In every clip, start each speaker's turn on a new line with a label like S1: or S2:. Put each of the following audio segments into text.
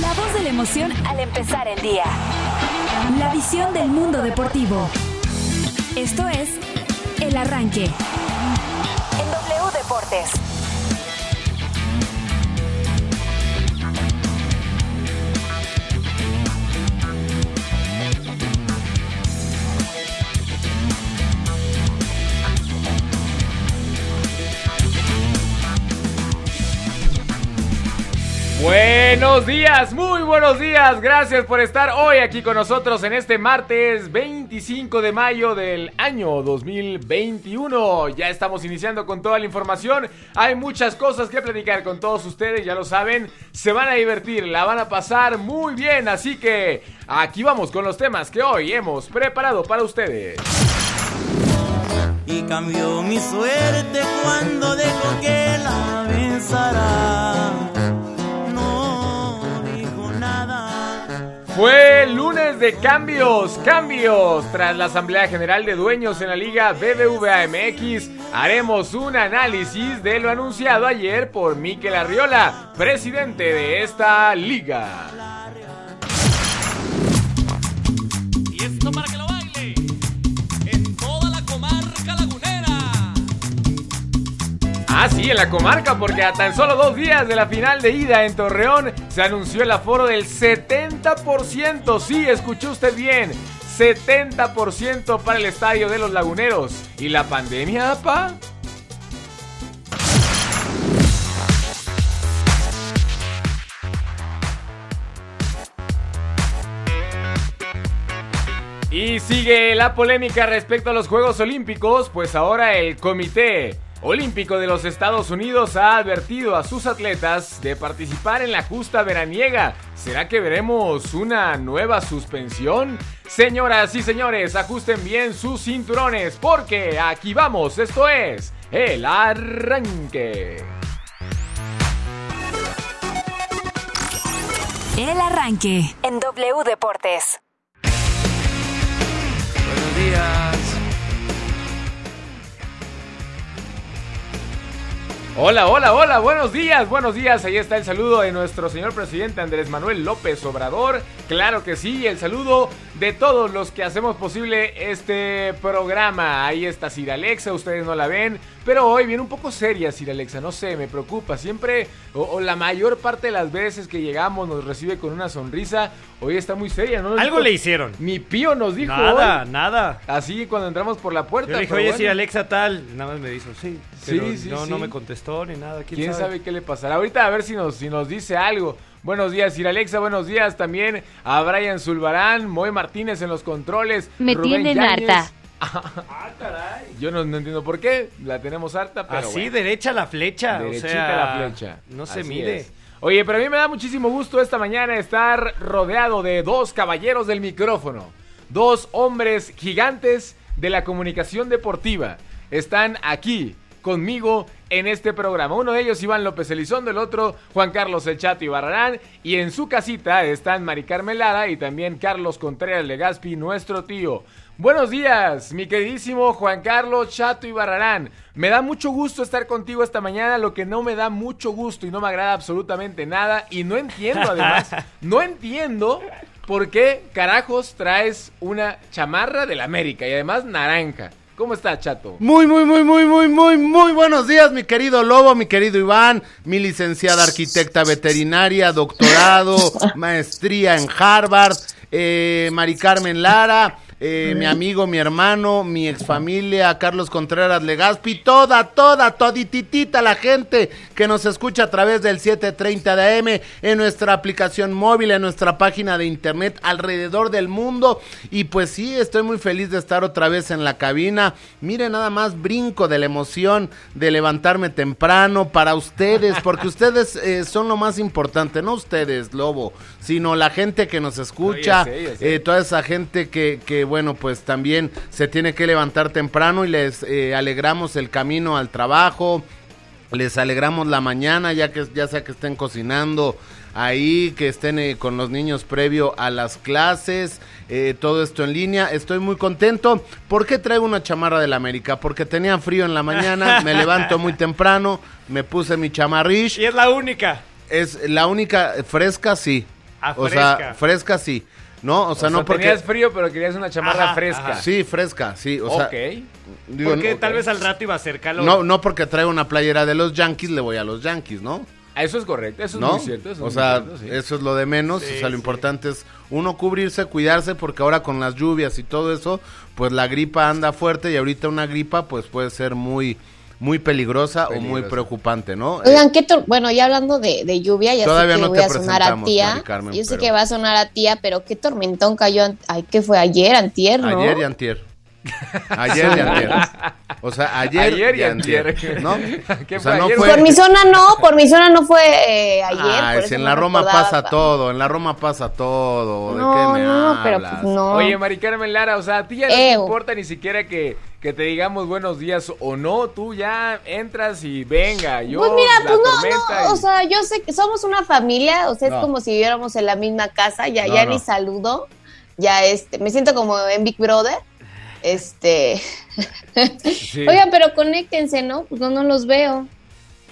S1: La voz de la emoción al empezar el día. La visión del mundo deportivo. Esto es El Arranque. En W Deportes.
S2: Buenos días, muy buenos días. Gracias por estar hoy aquí con nosotros en este martes 25 de mayo del año 2021. Ya estamos iniciando con toda la información. Hay muchas cosas que platicar con todos ustedes, ya lo saben. Se van a divertir, la van a pasar muy bien. Así que aquí vamos con los temas que hoy hemos preparado para ustedes.
S3: Y cambió mi suerte cuando dejó que la besara.
S2: Fue lunes de cambios, cambios. Tras la Asamblea General de Dueños en la Liga BBVA MX, haremos un análisis de lo anunciado ayer por Miquel Arriola, presidente de esta liga. Ah, sí, en la comarca, porque a tan solo dos días de la final de ida en Torreón se anunció el aforo del 70%. Sí, escuchó usted bien. 70% para el estadio de los laguneros. ¿Y la pandemia, apa? Y sigue la polémica respecto a los Juegos Olímpicos, pues ahora el Comité Olímpico de los Estados Unidos ha advertido a sus atletas de participar en la justa veraniega. ¿Será que veremos una nueva suspensión? Señoras y señores, ajusten bien sus cinturones porque aquí vamos, esto es el arranque.
S1: El Arranque. En W Deportes.
S4: Buenos días.
S2: Hola, hola, hola, buenos días, buenos días. Ahí está el saludo de nuestro señor presidente Andrés Manuel López Obrador. Claro que sí, el saludo de todos los que hacemos posible este programa. Ahí está Alexa, ustedes no la ven, pero hoy viene un poco seria Sir Alexa, no sé, me preocupa. Siempre, o, o la mayor parte de las veces que llegamos nos recibe con una sonrisa. Hoy está muy seria, ¿no? Nos
S4: Algo
S2: dijo-
S4: le hicieron.
S2: Mi pío nos dijo
S4: Nada,
S2: hoy.
S4: nada.
S2: Así cuando entramos por la puerta.
S4: Yo le dije, oye,
S2: bueno.
S4: sí, Alexa tal. Nada más me dijo, sí.
S2: Sí,
S4: Pero
S2: sí,
S4: no,
S2: sí.
S4: no me contestó ni nada. ¿Quién,
S2: ¿Quién sabe? qué le pasará? Ahorita a ver si nos, si nos dice algo. Buenos días, Sir Alexa. Buenos días también a Brian Zulbarán, Moy Martínez en los controles.
S5: Me
S2: Rubén
S5: tienen
S2: Yáñez.
S5: harta.
S2: Ah, caray. Yo no, no entiendo por qué. La tenemos harta, pero.
S4: Así,
S2: bueno.
S4: derecha la flecha.
S2: Derechita
S4: o sea,
S2: la flecha.
S4: No se
S2: Así
S4: mide.
S2: es. Oye, pero a mí me da muchísimo gusto esta mañana estar rodeado de dos caballeros del micrófono. Dos hombres gigantes de la comunicación deportiva. Están aquí conmigo en este programa. Uno de ellos Iván López Elizondo, el otro Juan Carlos El Chato Ibarrarán. Y en su casita están Mari Carmen Lara y también Carlos Contreras Legaspi, nuestro tío. Buenos días, mi queridísimo Juan Carlos Chato Ibarrarán. Me da mucho gusto estar contigo esta mañana, lo que no me da mucho gusto y no me agrada absolutamente nada. Y no entiendo además, no entiendo por qué carajos traes una chamarra del América y además naranja. ¿Cómo está, Chato?
S6: Muy, muy, muy, muy, muy, muy, muy buenos días, mi querido Lobo, mi querido Iván, mi licenciada arquitecta veterinaria, doctorado, maestría en Harvard, eh, Mari Carmen Lara, eh, mi amigo, mi hermano, mi exfamilia, Carlos Contreras Legaspi, toda, toda, todititita la gente que nos escucha a través del 730 de AM, en nuestra aplicación móvil, en nuestra página de internet, alrededor del mundo. Y pues sí, estoy muy feliz de estar otra vez en la cabina. Mire, nada más brinco de la emoción de levantarme temprano para ustedes, porque ustedes eh, son lo más importante, no ustedes, Lobo, sino la gente que nos escucha,
S2: sé.
S6: eh, toda esa gente que, que, bueno, pues también se tiene que levantar temprano y les eh, alegramos el camino al trabajo, les alegramos la mañana, ya que ya sea que estén cocinando ahí, que estén eh, con los niños previo a las clases, eh, todo esto en línea. Estoy muy contento. ¿Por qué traigo una chamarra del América? Porque tenía frío en la mañana, me levanto muy temprano, me puse mi chamarrish.
S4: Y es la única.
S6: Es la única fresca, sí.
S4: Ah,
S6: O sea,
S4: fresca.
S6: fresca sí. No, o sea,
S2: O
S6: no
S2: sea,
S6: porque...
S2: tenías frío, pero querías una chamarra
S4: Ajá,
S2: fresca.
S4: ajá.
S6: Sí, fresca, sí. O sea,
S2: ok.
S6: digo,
S4: Porque tal vez al rato iba a ser calor.
S6: no, no porque traigo una playera de los Yankees, le voy a los Yankees, ¿no?
S2: Ah, Eso es correcto, eso es
S6: ¿No?
S2: muy cierto. Eso
S6: o
S2: es
S6: sea,
S2: cierto, sí.
S6: eso es lo de menos.
S4: Sí,
S6: o sea, lo
S4: sí.
S6: importante es uno cubrirse, cuidarse, porque ahora con las lluvias y todo eso, pues la gripa anda fuerte y ahorita una gripa pues puede ser muy, muy peligrosa, o muy preocupante, ¿no?
S5: Oigan, ¿qué tor- bueno, ya hablando de, de lluvia, ya
S6: Todavía
S5: sé que
S6: no
S5: voy
S6: te
S5: a sonar a tía.
S6: Carmen,
S5: Yo sé
S6: pero-
S5: que va a sonar a tía, pero qué tormentón cayó. Ay, ¿qué fue? Ayer, antier, ¿no?
S6: Ayer y antier. Ayer y antier. O sea, ayer,
S2: Ayer
S6: y
S2: y
S6: antier.
S2: antier.
S6: ¿No?
S2: ¿Qué
S6: O sea,
S2: fue
S6: no
S2: ayer?
S6: fue...
S5: Por mi zona no, por mi zona no fue eh, ayer.
S6: Ay,
S5: por
S6: si
S5: eso
S6: en
S5: no
S6: la Roma pasa todo, en la Roma pasa todo. ¿De
S5: No,
S6: qué me
S5: no, pero pues no.
S2: Oye, Mari Carmen Lara, o sea, a ti ya no te
S5: Ew.
S2: importa ni siquiera que, que te digamos buenos días o no, tú ya entras y venga, yo
S5: Pues mira,
S2: la
S5: pues no, no,
S2: y-
S5: o sea, yo sé que somos una familia, o sea,
S6: No.
S5: es como si viviéramos en la misma casa, ya,
S6: No,
S5: ya
S6: no.
S5: ni saludo, ya este, me siento como en Big Brother, este,
S2: Sí.
S5: oigan, pero conéctense, ¿no? Pues no, no los veo.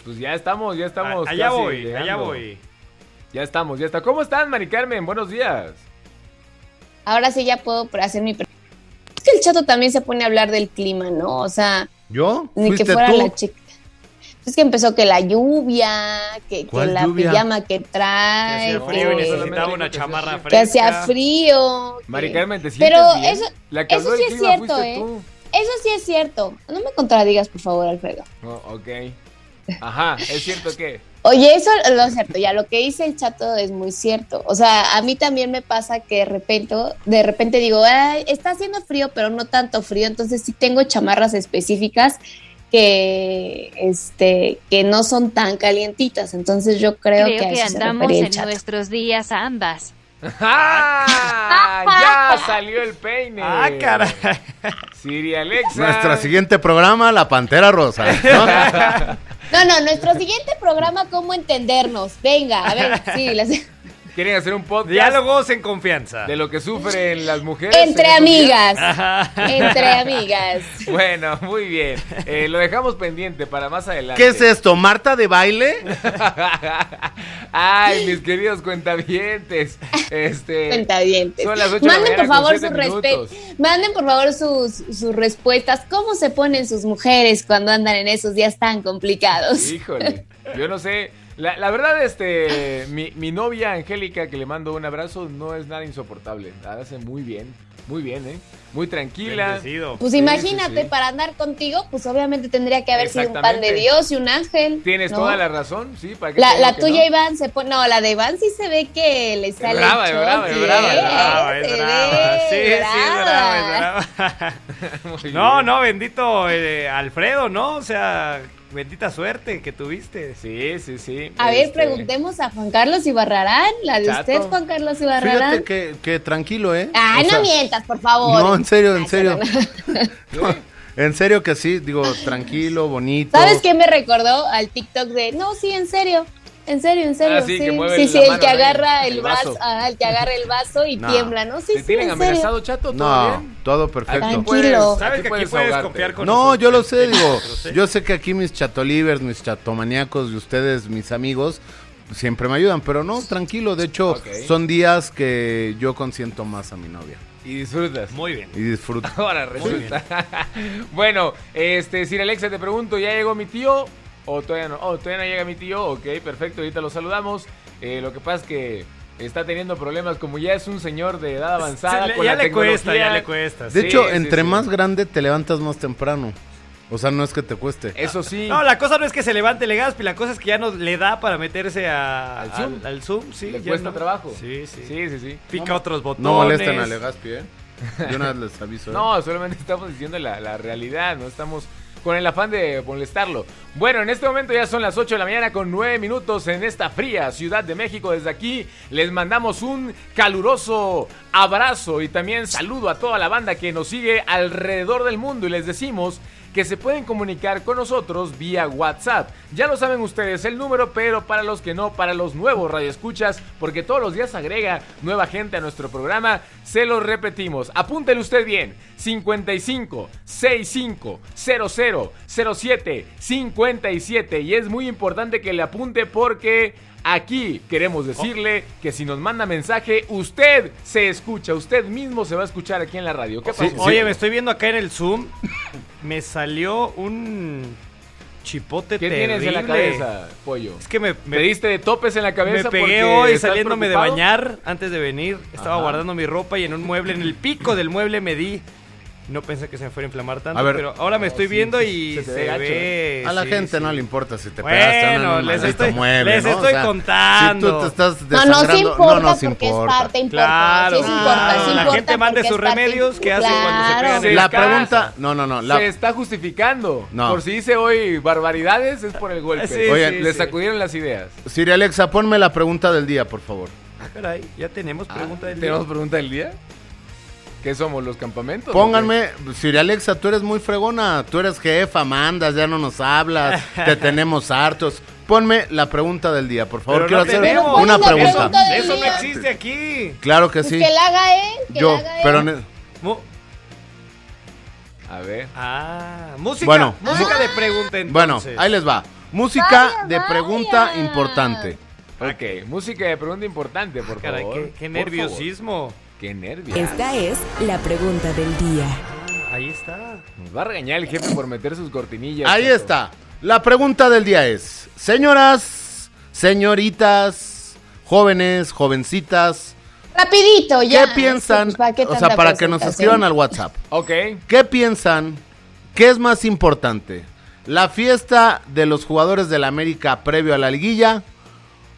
S2: Pues ya estamos, ya estamos.
S4: A- allá
S2: casi
S4: voy, allá voy.
S2: Ya estamos, ya está. ¿Cómo están, Mari Carmen? Buenos días.
S5: Ahora sí ya puedo hacer mi... chato también se pone a hablar del clima, ¿no? O sea,
S6: ¿Yo?
S5: ni que
S6: ¿Fuiste
S5: fuera
S6: tú?
S5: la chica. Es que empezó que la lluvia, que, que
S6: ¿Cuál
S5: la
S6: lluvia?
S5: pijama que
S4: Que
S5: trae,
S4: hacía
S2: no,
S4: frío y
S5: que-
S4: necesitaba
S2: que
S4: una
S2: hacía
S4: chamarra
S2: frío.
S4: fresca.
S5: que hacía frío. que-
S2: Mari Carmen, ¿te
S5: Pero
S2: bien?
S5: eso,
S2: La que
S5: eso sí es cierto, ¿eh?
S2: tú.
S5: Eso sí es cierto. No me contradigas, por favor, Alfredo.
S2: Oh, ok. Ajá, es cierto que.
S5: Oye, eso lo es cierto, ya lo que dice el chato es muy cierto. O sea, a mí también me pasa que de repente, de repente digo, Ay, está haciendo frío, pero no tanto frío, entonces sí tengo chamarras específicas que este que no son tan calientitas. Entonces yo creo,
S7: Creo
S5: que, a
S7: que
S5: eso se
S7: andamos
S5: el
S7: en
S5: chato.
S7: nuestros días ambas.
S2: ¡Ah! ¡Ya salió el peine!
S4: Ah, caray.
S2: Siri Alexa.
S6: Nuestro siguiente programa, La Pantera Rosa. ¿no?
S5: No, no, nuestro siguiente programa, ¿cómo entendernos? Venga, a ver, sí, las-
S2: ¿Quieren hacer un podcast
S4: Diálogos en confianza.
S2: de lo que sufren las mujeres?
S5: entre
S2: en
S5: amigas. Entre amigas.
S2: Bueno, muy bien. Eh, lo dejamos pendiente para más adelante.
S6: ¿Qué es esto? ¿Marta de baile?
S2: Ay, mis queridos cuentavientes. Este.
S5: Cuentavientes.
S2: Son las ocho de la
S5: Manden por favor respe- Manden por favor sus, sus respuestas. ¿Cómo se ponen sus mujeres cuando andan en esos días tan complicados?
S2: Híjole, yo no sé. La, la verdad, este, mi, mi novia Angélica, que le mando un abrazo, no es nada insoportable. La hace muy bien, muy bien, ¿eh? Muy tranquila.
S4: Bendecido.
S5: Pues
S2: Sí,
S5: imagínate,
S2: sí, sí.
S5: para andar contigo, pues obviamente tendría que haber sido un pan de Dios y un ángel.
S2: Tienes
S5: ¿no?
S2: toda la razón, sí, para qué
S5: La, la
S2: que
S5: tuya,
S2: no?
S5: Iván, se pone. No, la de Iván sí se ve que le sale.
S2: brava,
S5: el
S2: brava, es brava, es
S4: brava, es Sí, sí, es brava, es
S5: brava.
S4: brava.
S2: Muy
S4: No,
S2: bien.
S4: no, bendito eh, Alfredo, ¿no? O sea, bendita suerte que tuviste.
S2: Sí, sí, sí.
S5: A ver,
S2: este,
S5: preguntemos a Juan Carlos Ibarrarán, la de
S2: Chato.
S5: usted, Juan Carlos Ibarrarán.
S6: Fíjate que, que tranquilo, ¿eh? Sea,
S5: no mientas, por favor.
S6: No, en serio, en
S5: Ay,
S6: serio.
S5: no.
S6: En serio que sí, digo, tranquilo, bonito.
S5: ¿Sabes qué me recordó al TikTok de, no, sí, en serio, en serio, en serio,
S2: Ah, sí,
S5: sí,
S2: que
S5: sí, el que agarra
S2: El
S5: el
S2: vaso.
S5: vaso, ah, el que agarra el vaso y
S6: No.
S5: tiembla, ¿no? Sí,
S2: ¿Te
S5: sí,
S2: tienen amenazado, chato? ¿Todo
S6: No,
S2: bien?
S6: todo
S2: Aquí
S6: perfecto.
S5: Tranquilo.
S2: puedes-
S4: Sabes
S2: aquí
S4: que aquí puedes
S2: ahogarte.
S4: confiar con
S6: No, yo lo sé, digo, yo sé que aquí mis chatolivers, mis chatomaníacos y ustedes, mis amigos, siempre me ayudan, pero no, tranquilo, de hecho, son días que yo consiento más a mi novia
S2: Y disfrutas.
S4: Muy bien.
S6: y disfruto.
S2: Ahora resulta. bueno, este, Sir Alexa, te pregunto, ¿ya llegó mi tío? ¿O todavía no? Oh, todavía no llega mi tío. Ok, perfecto, ahorita lo saludamos. Eh, lo que pasa es que está teniendo problemas, como ya es un señor de edad avanzada.
S4: Se le-
S2: con
S4: ya
S2: la
S4: le cuesta, ya le cuesta.
S6: De
S2: Sí,
S6: hecho,
S2: sí,
S6: entre
S2: sí.
S6: más grande te levantas más temprano. O sea, no es que te cueste.
S2: Eso sí.
S4: No, la cosa no es que se levante Legaspi, la cosa es que ya no le da para meterse a-
S2: Al Zoom.
S4: al, al Zoom, sí.
S2: le
S4: ya
S2: cuesta
S4: no.
S2: trabajo.
S4: Sí, sí.
S2: Sí, sí, sí.
S4: Pica
S2: No,
S4: otros botones.
S6: No molesten a Legaspi, ¿eh? Yo nada les aviso. ¿eh?
S2: No, solamente estamos diciendo la, la realidad, no estamos con el afán de molestarlo. Bueno, en este momento ya son las 8 de la mañana con 9 minutos en esta fría Ciudad de México. Desde aquí les mandamos un caluroso abrazo y también saludo a toda la banda que nos sigue alrededor del mundo y les decimos que se pueden comunicar con nosotros vía WhatsApp. Ya lo saben ustedes el número, pero para los que no, para los nuevos radioescuchas, porque todos los días agrega nueva gente a nuestro programa, se lo repetimos. Apúntele usted bien. 55 65 00 07 57 y es muy importante que le apunte porque Aquí queremos decirle que si nos manda mensaje, usted se escucha, usted mismo se va a escuchar aquí en la radio. ¿Qué pasó?
S4: Oye, me estoy viendo acá en el Zoom. Me salió un chipote
S2: ¿Qué
S4: terrible.
S2: tienes en la cabeza, pollo?
S4: Es que me,
S2: ¿Me
S4: me,
S2: diste de topes en la
S4: me
S2: cabeza?
S4: pegué
S2: porque
S4: hoy saliéndome de bañar antes de venir. Estaba
S2: Ajá.
S4: guardando mi ropa y en un mueble, en el pico del mueble me di. No pensé que se me fuera a inflamar tanto,
S6: A ver.
S4: pero ahora me estoy
S2: sí,
S4: viendo y
S2: se
S4: se,
S2: ve.
S6: A la
S4: sí,
S6: gente
S4: sí.
S6: no le importa si te pegaste en
S4: Bueno,
S6: un
S4: les
S6: maldito
S4: estoy,
S6: mueble,
S4: les
S6: ¿no?
S4: estoy
S6: O sea,
S4: contando.
S6: Si tú te estás
S5: No, no,
S6: desangrando,
S5: importa
S6: no nos
S5: porque
S6: importa.
S5: es parte, importa.
S4: Claro,
S5: sí, sí importa,
S4: claro.
S5: sí
S4: La
S5: importa
S4: gente mande sus remedios que hace cuando se
S5: Claro.
S4: pegan
S2: Se
S6: La pregunta, no, no, no, la,
S2: Se está justificando.
S6: No.
S2: Por si dice hoy barbaridades, es por el golpe.
S4: Sí,
S6: Oye,
S4: sí,
S2: Le
S4: sí.
S2: sacudieron las ideas.
S6: Siri Alexa, ponme la pregunta del día, por favor.
S4: Ah, caray, ya tenemos pregunta del día.
S2: ¿Tenemos pregunta del día? ¿Qué somos, los campamentos?
S6: Pónganme, Siri Alexa, tú eres muy fregona, tú eres jefa, mandas, ya no nos hablas, te tenemos hartos. Ponme la pregunta del día, por favor.
S4: Pero
S6: Quiero
S4: no
S6: hacer
S4: tenemos.
S6: una
S5: la
S6: pregunta.
S5: pregunta del
S4: Eso no
S5: día.
S4: existe aquí.
S6: Claro que
S5: Pues
S6: sí.
S5: que la haga él, que
S6: Yo,
S5: la haga él.
S6: pero ne-
S4: Mu-
S2: A ver.
S4: Ah, música.
S6: Bueno,
S4: música de pregunta entonces.
S6: bueno, ahí les va. Música
S5: Vaya,
S6: de
S5: vaya.
S6: pregunta importante.
S2: Ok, música de pregunta importante, por
S4: Caray,
S2: favor.
S4: qué, qué
S2: Por
S4: nerviosismo.
S2: Qué nervios.
S1: Esta es la pregunta del día.
S4: Ahí está.
S2: Nos va a regañar el jefe por meter sus cortinillas.
S6: Ahí está. La pregunta del día es, señoras, señoritas, jóvenes, jovencitas,
S5: Rapidito,
S6: ¿qué
S5: ya.
S6: piensan?
S5: Pues, ¿para qué
S6: o sea, para que nos escriban al WhatsApp.
S2: Ok.
S6: ¿Qué piensan? ¿Qué es más importante? ¿La fiesta de los jugadores del América previo a la liguilla?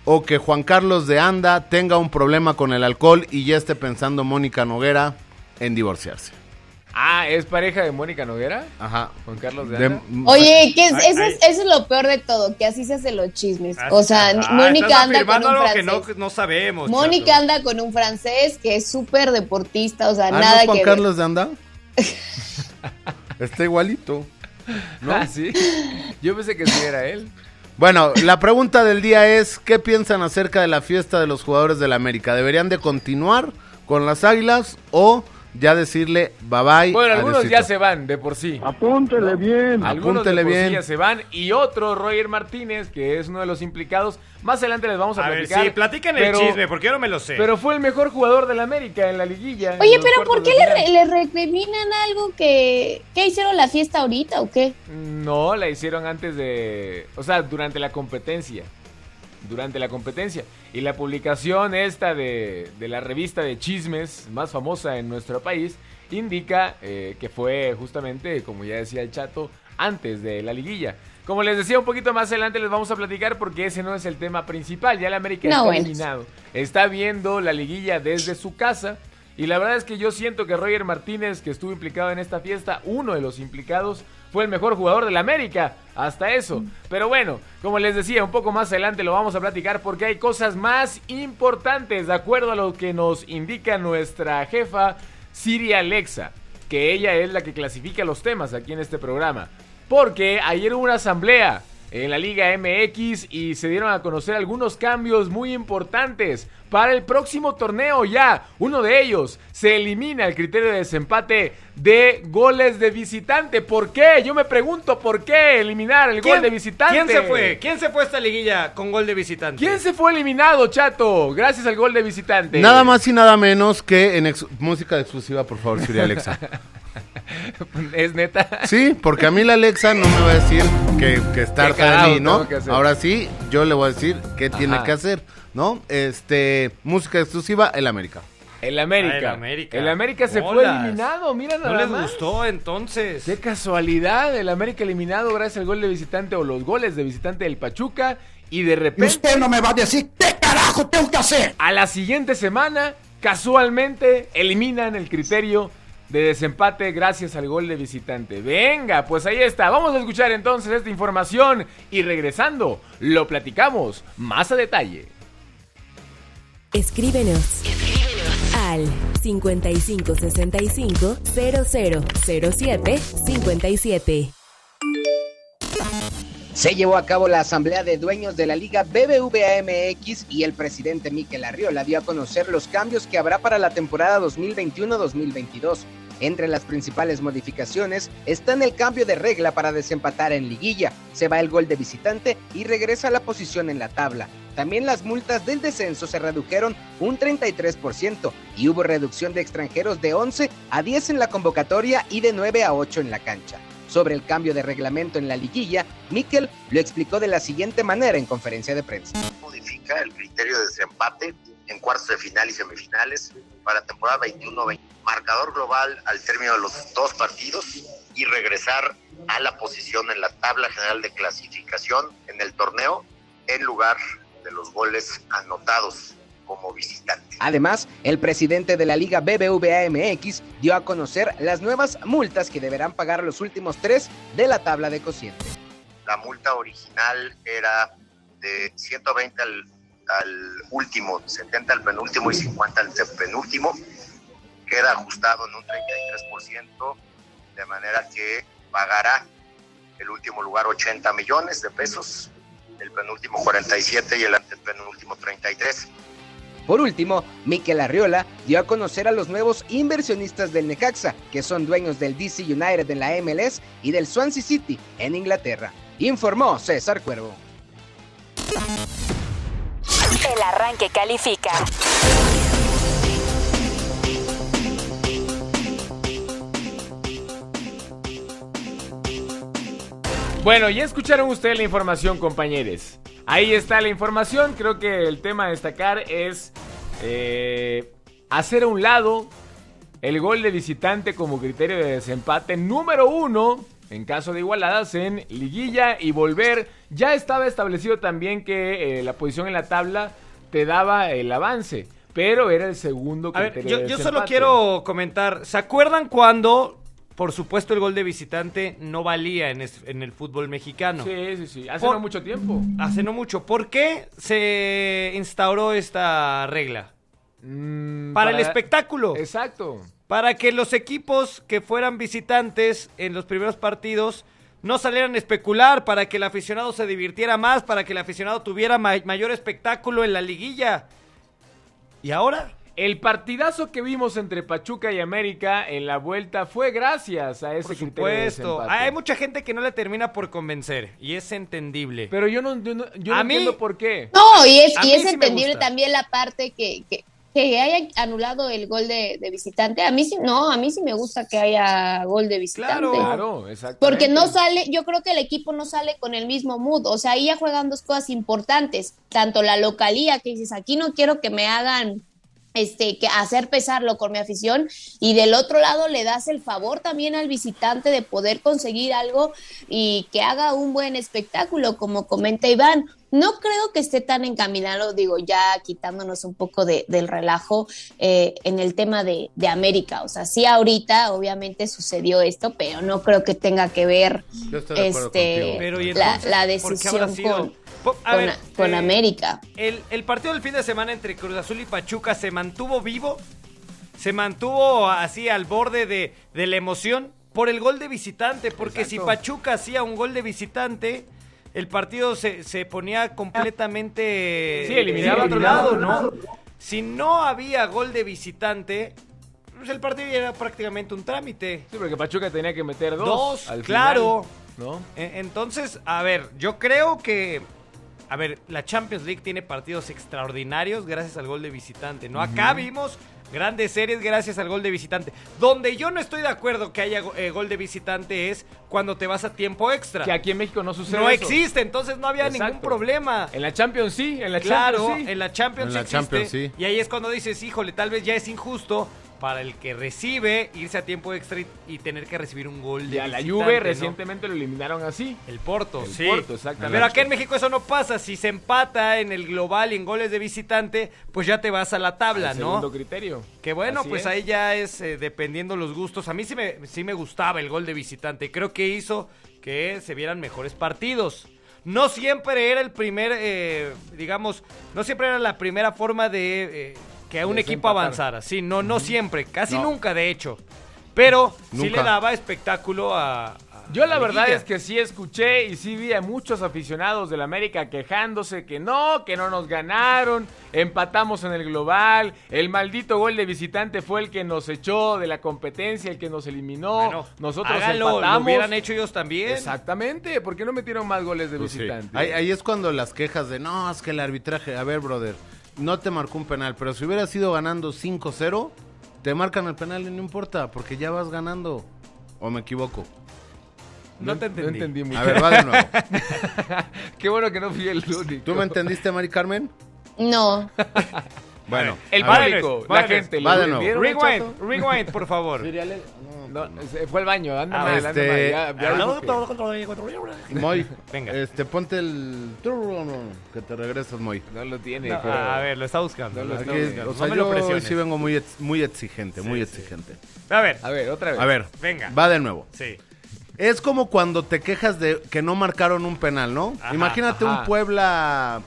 S6: ¿O que Juan Carlos de Anda tenga un problema con el alcohol y ya esté pensando Mónica Noguera en divorciarse?
S2: Ah, ¿es pareja de Mónica Noguera?
S6: Ajá.
S2: Juan Carlos de
S6: De-
S2: Anda.
S5: Oye, que es-
S4: Ay,
S5: eso, es, eso es lo peor de todo, que así se hacen los chismes. O sea,
S4: ah,
S5: Mónica
S4: estás
S5: anda con un
S4: algo
S5: francés.
S4: que no, no sabemos.
S5: Mónica
S4: chato.
S5: anda con un francés que es súper deportista, o sea,
S6: ¿Ah, no
S5: nada
S6: es Juan
S5: que
S6: Carlos de Anda? Está igualito. ¿no?
S2: Ah, sí. Yo pensé que sí era él.
S6: Bueno, la pregunta del día es, ¿qué piensan acerca de la fiesta de los jugadores del América? ¿Deberían de continuar con las águilas o ya decirle bye bye?
S2: Bueno, algunos ya se van de por sí.
S8: Apúntele bien.
S2: Algunos de
S6: Apúntele
S2: por sí
S6: bien.
S2: ya se van. Y otro, Roger Martínez, que es uno de los implicados. Más adelante les vamos a,
S4: A ver,
S2: platicar.
S4: sí, platiquen
S2: pero-
S4: el chisme, porque yo no me lo sé.
S2: Pero fue el mejor jugador del América en la liguilla.
S5: Oye, pero ¿por qué
S2: de
S5: le, re- le recriminan algo que... ¿Qué hicieron la fiesta ahorita o qué?
S2: No, la hicieron antes de... O sea, durante la competencia. Durante la competencia. Y la publicación esta de, de la revista de chismes más famosa en nuestro país indica eh, que fue justamente, como ya decía el chato, antes de la liguilla. Como les decía, un poquito más adelante les vamos a platicar porque ese no es el tema principal. Ya el América
S5: No,
S2: está
S5: bueno.
S2: eliminado. Está viendo la liguilla desde su casa. Y la verdad es que yo siento que Roger Martínez, que estuvo implicado en esta fiesta, uno de los implicados, fue el mejor jugador del América. Hasta eso. Pero bueno, como les decía, un poco más adelante lo vamos a platicar porque hay cosas más importantes, de acuerdo a lo que nos indica nuestra jefa, Siri Alexa, que ella es la que clasifica los temas aquí en este programa. Porque ayer hubo una asamblea en la Liga MX y se dieron a conocer algunos cambios muy importantes para el próximo torneo ya. Uno de ellos se elimina el criterio de desempate de goles de visitante. ¿Por qué? Yo me pregunto, ¿por qué eliminar el gol de visitante?
S4: ¿Quién se fue? ¿Quién se fue a esta liguilla con gol de visitante?
S2: ¿Quién se fue eliminado, chato? Gracias al gol de visitante.
S6: Nada más y nada menos que en ex- música exclusiva, por favor, Siri Alexa.
S2: ¿Es neta?
S6: Sí, porque a mí la Alexa no me va a decir que, que está harta de mí, ¿no? Ahora sí, yo le voy a decir qué tiene que hacer, ¿no? Este, música exclusiva, el América.
S2: El América.
S4: Ah, el América.
S2: El América se fue eliminado, mira nada
S4: ¿No les
S2: más.
S4: gustó entonces?
S2: Qué casualidad, el América eliminado gracias al gol de visitante o los goles de visitante del Pachuca y de repente
S8: no me va a decir qué carajo tengo que hacer.
S2: a la siguiente semana casualmente eliminan el criterio de desempate gracias al gol de visitante. Venga, pues ahí está. Vamos a escuchar entonces esta información y regresando lo platicamos más a detalle.
S1: Escríbenos. Al 5565 0007
S9: Se llevó a cabo la asamblea de dueños de la Liga BBVAMX y el presidente Miquel Arriola dio a conocer los cambios que habrá para la temporada 2021-2022. Entre las principales modificaciones están el cambio de regla para desempatar en liguilla, se va el gol de visitante y regresa la posición en la tabla. También las multas del descenso se redujeron un 33% y hubo reducción de extranjeros de 11 a 10 en la convocatoria y de 9 a 8 en la cancha. Sobre el cambio de reglamento en la liguilla, Miquel lo explicó de la siguiente manera en conferencia de prensa.
S10: modifica el criterio de desempate en cuartos de final y semifinales para la temporada 21-20. Marcador global al término de los dos partidos y regresar a la posición en la tabla general de clasificación en el torneo en lugar de los goles anotados como visitante.
S9: Además, el presidente de la Liga BBVA MX dio a conocer las nuevas multas que deberán pagar los últimos tres de la tabla de cociente.
S10: La multa original era de 120 al, al último, 70 al penúltimo y 50 al penúltimo. Queda ajustado en un 33%, de manera que pagará el último lugar 80 millones de pesos, el penúltimo 47 y el antepenúltimo 33.
S9: Por último, Mikel Arriola dio a conocer a los nuevos inversionistas del Necaxa, que son dueños del DC United en la MLS y del Swansea City en Inglaterra. Informó César Cuervo.
S1: El arranque califica.
S2: Bueno, ya escucharon ustedes la información, compañeros. Ahí está la información. Creo que el tema a destacar es eh, hacer a un lado el gol de visitante como criterio de desempate número uno en caso de igualadas en liguilla y volver. Ya estaba establecido también que eh, la posición en la tabla te daba el avance, pero era el segundo
S4: A ver, yo, yo solo quiero comentar. ¿Se acuerdan cuando, por supuesto, el gol de visitante no valía en, es- en el fútbol mexicano?
S2: Sí, sí, sí. Hace
S4: Por-
S2: no mucho tiempo.
S4: Hace no mucho. ¿Por qué se instauró esta regla?
S2: Mm,
S4: Para, el espectáculo.
S2: Exacto.
S4: Para que los equipos que fueran visitantes en los primeros partidos no salieran a especular, para que el aficionado se divirtiera más, para que el aficionado tuviera ma- mayor espectáculo en la liguilla. ¿Y ahora?
S2: El partidazo que vimos entre Pachuca y América en la vuelta fue gracias a ese
S4: Por
S2: de
S4: supuesto. Hay mucha gente que no le termina por convencer y es entendible.
S2: Pero yo no, yo no, yo no
S4: mí-
S2: entiendo por qué.
S5: No, y es, y es
S4: sí
S5: entendible también la parte que, que, que haya anulado el gol de, de visitante. A mí sí, no, a mí sí me gusta que haya gol de visitante.
S4: Claro.
S2: Claro, exacto.
S5: Porque no sale, yo creo que el equipo no sale con el mismo mood. O sea, ahí ya juegan dos cosas importantes. Tanto la localía, que dices, aquí no quiero que me hagan este, que hacer pesarlo con mi afición y del otro lado le das el favor también al visitante de poder conseguir algo y que haga un buen espectáculo, como comenta Iván. No creo que esté tan encaminado, digo, ya quitándonos un poco de- del relajo eh, en el tema de, de América. O sea, sí ahorita obviamente sucedió esto, pero no creo que tenga que ver este,
S6: contigo.
S4: Pero, ¿y
S5: la, decisión con,
S4: Po- a
S5: con,
S4: ver,
S5: con
S4: eh,
S5: América.
S4: El, el partido del fin de semana entre Cruz Azul y Pachuca se mantuvo vivo, se mantuvo así al borde de, de la emoción por el gol de visitante, porque si. Pachuca hacía un gol de visitante, el partido se, se ponía completamente
S2: Sí, eliminaba
S4: a
S2: otro
S4: lado. ¿no? Si no había gol de visitante, pues el partido ya era prácticamente un trámite.
S2: Sí, porque Pachuca tenía que meter dos.
S4: Dos,
S2: al
S4: claro.
S2: final, ¿No?
S4: E- Entonces, a ver, yo creo que. A ver, la Champions League tiene partidos extraordinarios gracias al gol de visitante, ¿no? Acá vimos grandes series gracias al gol de visitante. Donde yo no estoy de acuerdo que haya eh, gol de visitante es cuando te vas a tiempo extra.
S2: Que aquí en México no sucede
S4: no
S2: eso.
S4: existe, entonces no había ningún problema.
S2: En la Champions sí, en la
S4: Claro,
S2: Champions sí.
S4: en la Champions
S6: En la
S4: existe,
S6: Champions, sí.
S4: Y ahí es cuando dices, híjole, tal vez ya es injusto para el que recibe irse a tiempo extra y, y tener que recibir un gol de
S2: Y a la Juve
S4: ¿no?
S2: recientemente lo eliminaron así.
S4: El Porto,
S2: El
S4: sí.
S2: Porto, exactamente.
S4: Pero acá en México eso no pasa. Si se empata en el global y en goles de visitante, pues ya te vas a la tabla,
S2: El
S4: ¿no?
S2: Segundo criterio.
S4: Que bueno,
S2: Así
S4: pues
S2: es.
S4: ahí ya es eh, dependiendo los gustos. A mí sí me, sí me gustaba el gol de visitante. Creo que hizo que se vieran mejores partidos. No siempre era el primer, eh, digamos, no siempre era la primera forma de eh, que un equipo avanzara. Sí, no, no siempre, casi
S6: No.
S4: nunca de hecho. Pero sí
S6: Nunca.
S4: le daba espectáculo a, a-
S2: Yo la verdad es que sí escuché y sí vi a muchos aficionados del América quejándose que no, que no nos ganaron, empatamos en el global, el maldito gol de visitante fue el que nos echó de la competencia, el que nos eliminó,
S4: Bueno,
S2: nosotros
S4: háganlo, lo
S2: empatamos.
S4: hubieran hecho ellos también.
S2: Exactamente, ¿por qué no metieron más goles de
S6: Pues sí.
S2: visitante?
S6: Ahí, ahí es cuando las quejas de, no, es que el arbitraje, a ver, brother, no te marcó un penal, pero si hubieras ido ganando 5-0, te marcan el penal y no importa, porque ya vas ganando. ¿O me equivoco?
S4: No te
S2: No
S4: entendí.
S2: entendí mucho.
S6: A ver, va de nuevo.
S2: Qué bueno que no fui el único.
S6: ¿Tú me entendiste, Mari Carmen?
S5: No.
S6: Bueno,
S2: El público, la gente.
S6: va
S2: ¿le
S6: de nuevo.
S4: Rewind, rewind, por favor.
S2: No, fue al baño, anda
S4: Ah,
S2: mal,
S6: este- Moy,
S4: Venga.
S6: este, ponte el... Que te regresas, Moy.
S2: No lo tiene,
S4: No,
S2: pero-
S4: a ver, lo está buscando.
S2: No lo
S4: está buscando.
S6: o sea,
S4: no me
S6: yo
S4: lo
S6: hoy
S4: presiones.
S6: sí vengo muy, ex- muy exigente, muy
S4: sí.
S6: exigente.
S4: A ver,
S2: A ver, otra vez.
S6: A ver,
S4: Venga.
S6: va de nuevo.
S4: sí.
S6: Es como cuando te quejas de que no marcaron un penal, ¿no?
S4: Ajá,
S6: Imagínate
S2: ajá.
S6: un Puebla,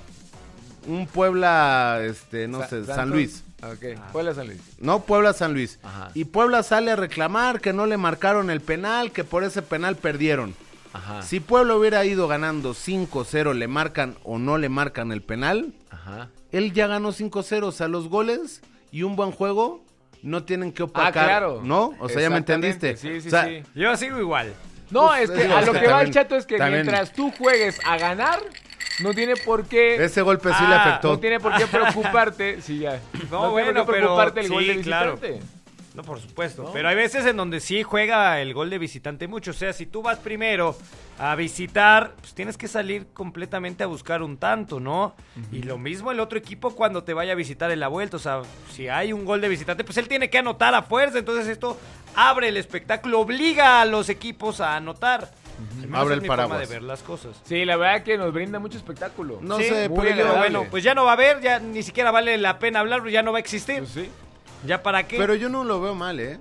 S6: un Puebla, este, no
S2: Sa-
S6: sé,
S2: Santos.
S6: San Luis.
S2: Ok, Puebla San Luis.
S6: No, Puebla San Luis.
S2: Ajá.
S6: Y Puebla sale a reclamar que no le marcaron el penal, que por ese penal perdieron.
S2: Ajá.
S6: Si Puebla hubiera ido ganando 5-0, le marcan o no le marcan el penal,
S2: Ajá.
S6: él ya ganó 5-0. O sea, los goles y un buen juego no tienen que
S2: Ah,
S6: opacar.
S2: claro.
S6: ¿No? O sea, ya me entendiste.
S2: Sí, sí,
S6: O sea,
S2: sí.
S4: Yo sigo igual.
S2: No,
S6: Pues,
S2: es que a lo
S6: que
S2: va el chato es que
S6: también-
S2: mientras tú juegues a ganar, no tiene por qué.
S6: Ese golpe sí le
S4: Ah,
S6: afectó.
S2: No tiene por qué preocuparte. Sí, ya.
S4: No,
S2: tiene
S4: bueno, pero
S2: preocuparte el gol de
S4: claro.
S2: visitante.
S4: No, por supuesto.
S2: ¿No?
S4: Pero hay veces en donde sí juega el gol de visitante mucho. O sea, si tú vas primero a visitar, pues tienes que salir completamente a buscar un tanto, ¿no? Y lo mismo el otro equipo cuando te vaya a visitar en la vuelta. O sea, si hay un gol de visitante, pues él tiene que anotar a fuerza. Entonces esto abre el espectáculo, obliga a los equipos a anotar. Menos
S6: Abre el
S4: mi forma
S6: paraguas.
S4: de ver las cosas.
S2: Sí, la verdad que nos brinda mucho espectáculo.
S6: No
S4: Sí,
S6: sé,
S2: muy
S6: pero.
S4: Bueno, pues ya no va a haber, ya ni siquiera vale la pena hablar, ya no va a existir.
S2: Pues sí.
S4: ¿Ya para qué?
S6: pero yo no lo veo mal, ¿eh?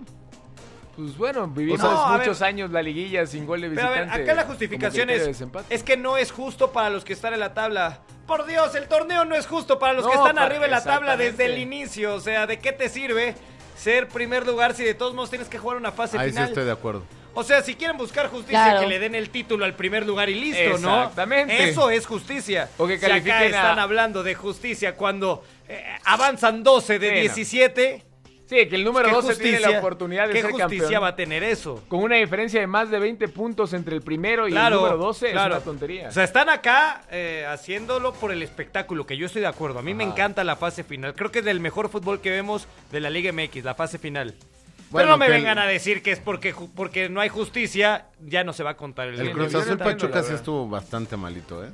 S2: Pues bueno, vivimos
S4: No,
S2: muchos
S4: ver.
S2: años la liguilla sin gol de
S4: Pero a ver, acá la justificación es, es que no es justo para los que están en la tabla. Por Dios, el torneo no es justo para los
S2: No,
S4: que están
S2: para-
S4: arriba en la tabla desde el inicio. O sea, ¿de qué te sirve ser primer lugar si de todos modos tienes que jugar una fase
S6: Ahí sí
S4: final?
S6: estoy de acuerdo.
S4: O sea, si quieren buscar justicia,
S5: Claro.
S4: que le den el título al primer lugar y listo, ¿no?
S2: Exactamente.
S4: Eso es justicia.
S2: O que
S4: si acá
S2: a-
S4: están hablando de justicia cuando eh, avanzan 12 de
S2: Sí, no.
S4: 17,
S2: Sí, que el número
S4: ¿qué
S2: 12 tiene la oportunidad de
S4: ¿qué
S2: ser
S4: justicia
S2: campeón.
S4: va a tener eso?
S2: Con una diferencia de más de 20 puntos entre el primero y
S4: Claro,
S2: el número 12
S4: claro.
S2: es una tontería.
S4: O sea, están acá eh, haciéndolo por el espectáculo, que yo estoy de acuerdo. A mí me encanta la fase final. Creo que es el mejor fútbol que vemos de la Liga MX, la fase final.
S6: Bueno,
S4: Pero no me
S6: que
S4: vengan
S6: el-
S4: a decir que es porque, porque no hay justicia, ya no se va a contar el,
S6: El Cruz Azul Pachuca
S2: la
S6: sí estuvo bastante malito, ¿eh?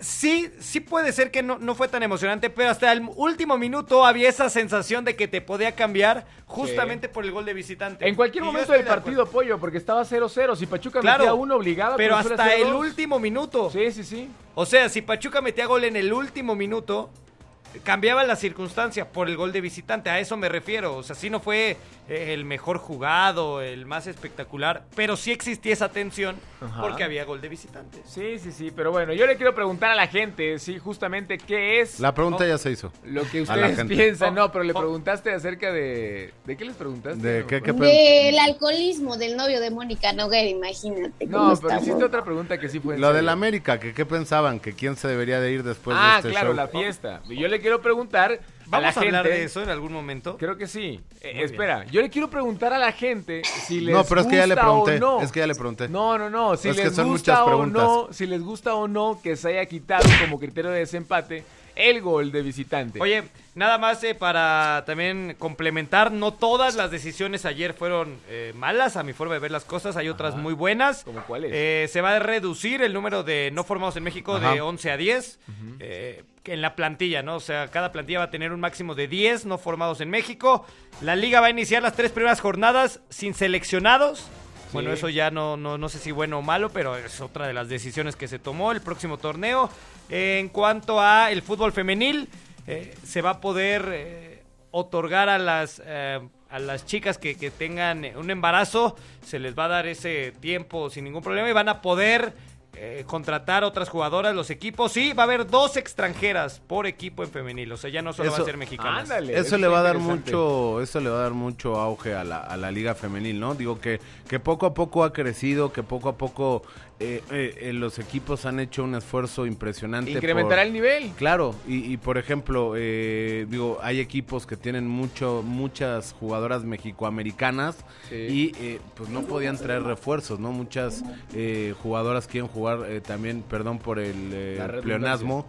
S4: Sí, sí puede ser que no, no fue tan emocionante, pero hasta el último minuto había esa sensación de que te podía cambiar justamente por el gol de visitante.
S2: En cualquier
S4: Y
S2: momento del
S4: de
S2: partido, pollo, porque estaba 0-0. Si Pachuca
S4: Claro,
S2: metía uno, obligaba.
S4: pero hasta el
S2: dos.
S4: último minuto.
S2: Sí, sí, sí.
S4: O sea, si Pachuca metía gol en el último minuto, cambiaba la circunstancia por el gol de visitante. A eso me refiero. O sea, sí no fue el mejor jugado, el más espectacular, pero sí existía esa tensión
S2: Ajá.
S4: porque había gol de visitante.
S2: Sí, sí, sí. Pero bueno, yo le quiero preguntar a la gente, sí, justamente qué es
S6: La pregunta
S4: Oh.
S6: ya se hizo.
S2: lo que ustedes piensan.
S4: Oh,
S2: No, pero le
S4: oh.
S2: preguntaste acerca de... ¿De qué les preguntaste?
S6: ¿De
S2: No,
S6: qué- qué
S5: Del alcoholismo del novio de Mónica Noguera, imagínate. cómo
S2: No, pero hiciste otra pregunta que sí fue
S6: Lo del América, que qué pensaban, que quién se debería de ir después
S2: ah,
S6: de este
S2: claro,
S6: show.
S2: la fiesta. Y Yo le quiero preguntar
S4: ¿Vamos
S2: a
S4: a,
S2: la
S4: hablar
S2: gente-
S4: de eso en algún momento?
S2: Creo que sí. Eh, espera, yo le quiero preguntar a la gente si les
S6: No, pero es que ya le
S2: gusta o
S6: pregunté,
S2: no.
S6: es que ya le pregunté.
S2: No, no, no. Si
S6: Es que
S2: les
S6: son
S2: gusta
S6: muchas
S2: o no, si les gusta o no que se haya quitado como criterio de desempate el gol de visitante.
S4: Oye, nada más eh, para también complementar, no todas las decisiones ayer fueron eh, malas a mi forma de ver las cosas, hay otras
S2: Ajá.
S4: muy buenas.
S2: ¿Cómo cuáles?
S4: Eh, se va a reducir el número de no formados en México de
S6: Ajá.
S4: 11 a 10 eh, en la plantilla, ¿no? O sea, cada plantilla va a tener un máximo de 10 no formados en México. La liga va a iniciar las tres primeras jornadas sin seleccionados. Bueno, eso ya no, no, no sé si bueno o malo, pero es otra de las decisiones que se tomó el próximo torneo. Eh, en cuanto a el fútbol femenil, eh, se va a poder eh, otorgar a las, eh, a las chicas que, que tengan un embarazo, se les va a dar ese tiempo sin ningún problema y van a poder eh, contratar otras jugadoras, los equipos. Sí, va a haber dos extranjeras por equipo en femenil. O sea, ya no solo va a
S6: Eso-
S4: ser mexicanas.
S2: Ándale.
S6: Eso
S2: Eso
S6: le va a dar mucho, eso le va a dar mucho auge a la, a la liga femenil, ¿no? Digo que, que poco a poco ha crecido, que poco a poco eh, eh, los equipos han hecho un esfuerzo impresionante.
S2: Incrementará
S6: por-
S2: el nivel.
S6: Claro, y, y, por ejemplo, eh, digo, hay equipos que tienen mucho, muchas jugadoras mexicoamericanas
S2: Sí.
S6: y eh, pues no podían traer refuerzos, ¿no? Muchas eh, jugadoras quieren jugar eh, también, perdón por el eh, pleonasmo,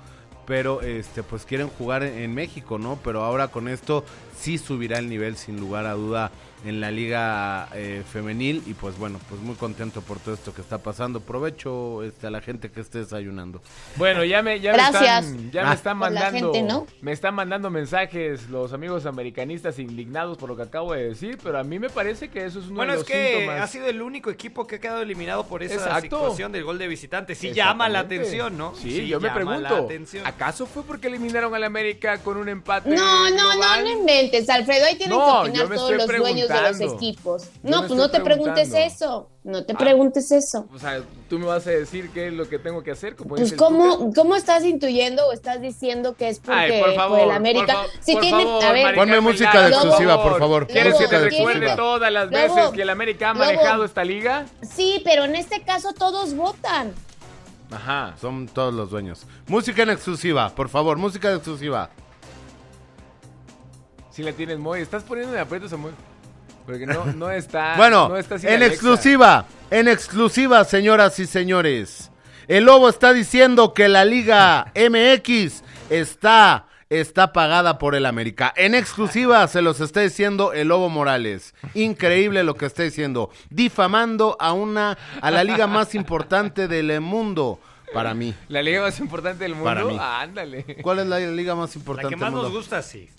S6: pero este pues quieren jugar en México, ¿no? Pero ahora con esto sí subirá el nivel sin lugar a duda en la liga eh, femenil y pues bueno, pues muy contento por todo esto que está pasando. Provecho este, a la gente que esté desayunando.
S2: Bueno, ya me, ya me están, ya
S6: Ah.
S2: me están
S5: por la
S2: mandando,
S5: gente, ¿no?
S2: me están mandando mensajes los amigos americanistas indignados por lo que acabo de decir, pero a mí me parece que eso es uno
S4: Bueno,
S2: de
S4: es
S2: los
S4: que
S2: síntomas.
S4: ha sido el único equipo que ha quedado eliminado por esa
S2: Exacto.
S4: situación del gol de visitante. Sí llama la atención, ¿no?
S2: Sí, yo me pregunto. ¿acaso fue porque eliminaron al América con un empate?
S5: No, no, no,
S2: global?
S5: no inventes, Alfredo. Ahí tienen
S2: No,
S5: que opinar todos los dueños de los equipos. No, pues no te preguntes eso. No te
S2: Ah.
S5: preguntes eso.
S2: O sea, tú me vas a decir qué es lo que tengo que hacer, como
S5: Pues? ¿cómo, ¿cómo estás intuyendo o estás diciendo que es porque
S2: Ay, por favor,
S5: el América?
S2: por fa-
S5: si
S2: por
S5: tiene,
S2: favor,
S5: a ver,
S6: Ponme música de exclusiva, por favor.
S2: ¿Quieres
S5: Lobo,
S2: que te recuerde todas las
S5: Lobo,
S2: veces que el América ha
S5: Lobo.
S2: manejado esta liga?
S5: sí, pero en este caso todos votan.
S2: Ajá.
S6: Son todos los dueños. Música en exclusiva, por favor, música en exclusiva.
S2: Si la tienes, Moy. Estás poniendo en aprietos a Moy. Porque no, no está.
S6: bueno,
S2: no está
S6: en
S2: Alexa.
S6: exclusiva, en exclusiva, señoras y señores. El Lobo está diciendo que la Liga MX está, está pagada por el América. En exclusiva se los está diciendo el Lobo Morales. Increíble lo que está diciendo. Difamando a una, a la liga más importante del mundo. Para mí.
S2: La liga más importante del mundo.
S6: Para mí.
S2: Ah, ándale.
S6: ¿Cuál es la liga más importante
S4: La que más
S6: del mundo?
S4: nos gusta, sí.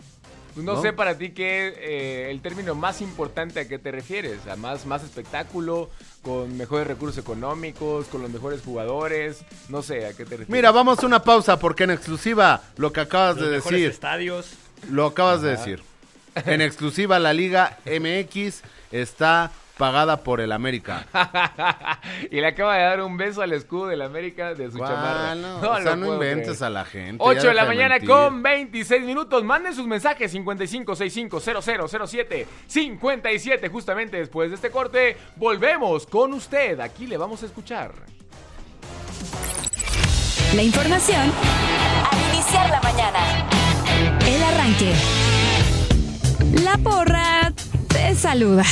S2: No,
S6: ¿No?
S2: sé para ti qué eh, el término más importante a qué te refieres. ¿A más, más espectáculo? ¿Con mejores recursos económicos? ¿Con los mejores jugadores? No sé a qué te refieres.
S6: Mira, vamos a una pausa porque en exclusiva lo que acabas
S4: Los
S6: de
S4: mejores
S6: decir.
S4: estadios.
S6: Lo acabas de decir. En exclusiva, la Liga MX está pagada por el América.
S2: y le acaba de dar un beso al escudo del América de su chamarra.
S6: No,
S2: No
S6: o sea, no inventes
S2: creer.
S6: a la gente.
S2: 8
S6: ya
S2: de la mañana
S6: mentir.
S2: con 26 minutos. Manden sus mensajes 55650007 57. Justamente después de este corte, volvemos con usted. Aquí le vamos a escuchar.
S1: La información al iniciar la mañana. El arranque. La porra te saluda.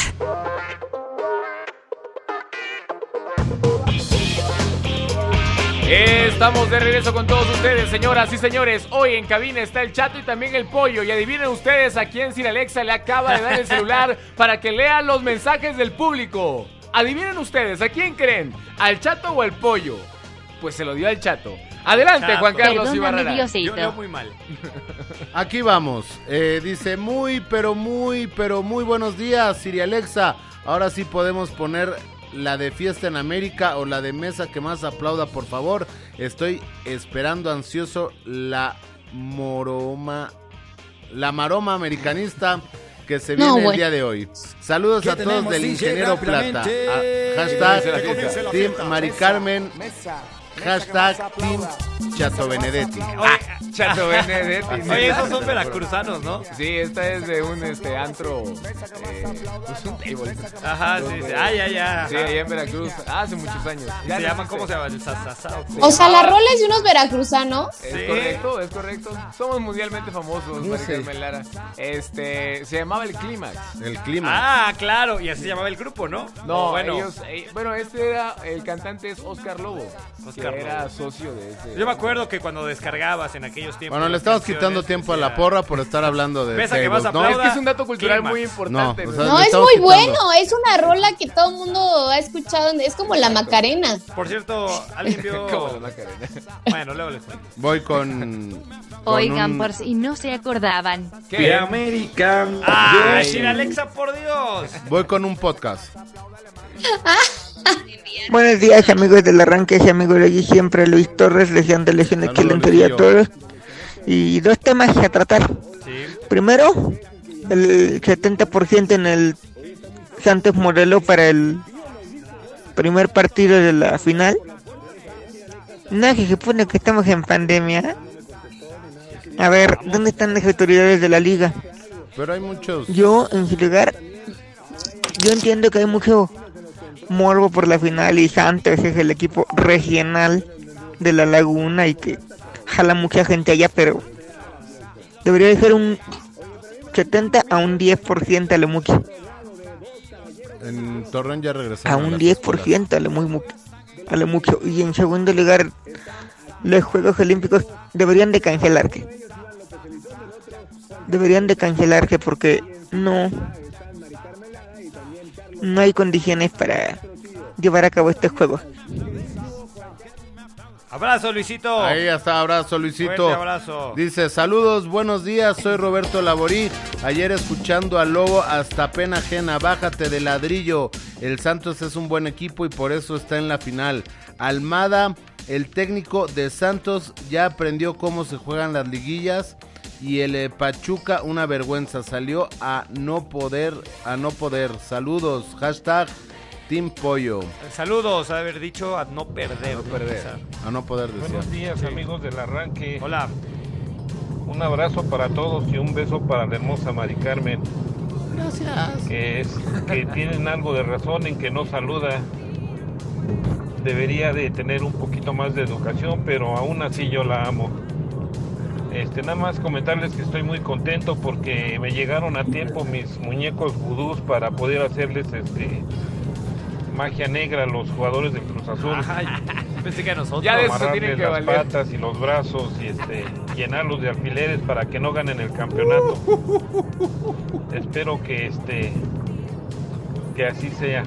S2: Estamos de regreso con todos ustedes, señoras y señores. Hoy en cabina está el chato y también el pollo. Y adivinen ustedes a quién Sir Alexa le acaba de dar el celular para que lea los mensajes del público. Adivinen ustedes, ¿a quién creen? ¿Al chato o al pollo? Pues se lo dio al chato. Adelante,
S4: Chato.
S2: Juan Carlos Ibarrara.
S4: Yo leo muy mal.
S6: Aquí vamos. Eh, dice, muy, pero muy, pero muy buenos días, Siri Alexa. Ahora sí podemos poner la de fiesta en América o la de mesa que más aplauda, por favor. Estoy esperando ansioso la moroma, la maroma americanista que se viene
S5: No,
S6: el día de hoy. Saludos
S8: ¿Qué
S6: a todos del ingeniero Plata. Ah, hashtag Team Mari Carmen. Hashtag Team Chato Benedetti.
S2: Ah, Chato Benedetti.
S4: Oye, esos son veracruzanos, ¿no?
S2: Sí, esta es de un este antro. eh, pues un table.
S4: Ajá, sí, sí. Ah, ya, ya.
S2: Sí, allá en Veracruz. Hace muchos años.
S4: Y
S2: Ya
S4: se
S2: existe.
S4: ¿cómo se llama?
S5: O sea, la rola es de unos veracruzanos.
S2: Es correcto, es correcto. Somos mundialmente famosos. Carmen Lara. Este, se llamaba el Clímax.
S6: El clima.
S4: Ah, claro. Y así se llamaba el grupo, ¿no?
S2: No,
S4: bueno.
S2: ellos, eh, bueno, este era, el cantante es Oscar Lobo,
S4: Oscar
S2: que era
S4: Lobo.
S2: socio de ese.
S4: Yo me acuerdo que cuando descargabas en aquellos tiempos.
S6: Bueno, le estamos quitando tiempo a la porra por estar hablando de
S4: Pesa que vas a
S6: ¿no?
S2: Es que es un dato cultural muy importante.
S6: No, o
S2: ¿no?
S6: sea,
S5: No,
S6: le
S5: es muy
S6: quitando.
S5: bueno. Es una rola que todo el mundo ha escuchado. Es como la Macarena.
S4: Por cierto, alguien vio.
S2: Como la Macarena.
S4: bueno, luego les cuento.
S6: Voy con. con
S7: Oigan,
S6: un-
S7: por si no se acordaban.
S2: ¿Qué?
S8: América.
S4: ¡Ay, Alexa, por Dios!
S6: Voy con un podcast.
S11: Buenos días amigos del arranque, es amigo de aquí siempre Luis Torres, Legión de Legión
S6: Saludos,
S11: excelente día a todos. Y dos temas a tratar.
S4: Sí.
S11: Primero, el 70% en el Santos Morelos para el primer partido de la final. No, que se supone que estamos en pandemia. A ver, ¿dónde están las autoridades de la liga?
S6: Pero hay muchos.
S11: Yo, en su lugar, yo entiendo que hay mucho morbo por la final y Santos es el equipo regional de la laguna y que jala mucha gente allá, pero debería ser un 70 a un 10% a lo mucho.
S6: En Torreón ya
S11: A un
S6: las
S11: 10% a lo, muy, mu- a lo mucho. Y en segundo lugar, los Juegos Olímpicos deberían de cancelarse. Deberían de cancelarse porque no no hay condiciones para llevar a cabo estos juegos.
S4: Abrazo, Luisito.
S6: Ahí está, abrazo Luisito.
S4: Fuerte abrazo.
S6: Dice, saludos, buenos días, soy Roberto Laborí. Ayer escuchando al Lobo hasta pena ajena, bájate de ladrillo. El Santos es un buen equipo y por eso está en la final. Almada, el técnico de Santos, ya aprendió cómo se juegan las liguillas. Y el eh, Pachuca, una vergüenza, salió a no poder, a no poder. Saludos, hashtag Team Pollo.
S4: Saludos, haber dicho a no perder.
S6: A no poder decir.
S12: Buenos días amigos del arranque.
S4: Hola.
S12: Un abrazo para todos y un beso para la hermosa Mari Carmen.
S6: Gracias.
S12: Que es que tienen algo de razón en que no saluda. Debería de tener un poquito más de educación, pero aún así yo la amo. Este, nada más comentarles que estoy muy contento porque me llegaron a tiempo mis muñecos vudús para poder hacerles este magia negra a los jugadores del Cruz Azul.
S4: Ay, pensé que a nosotros.
S2: Ya de eso tienen que
S12: las
S2: valer.
S12: patas y los brazos y este llenarlos de alfileres para que no ganen el campeonato. Espero que este que así sea.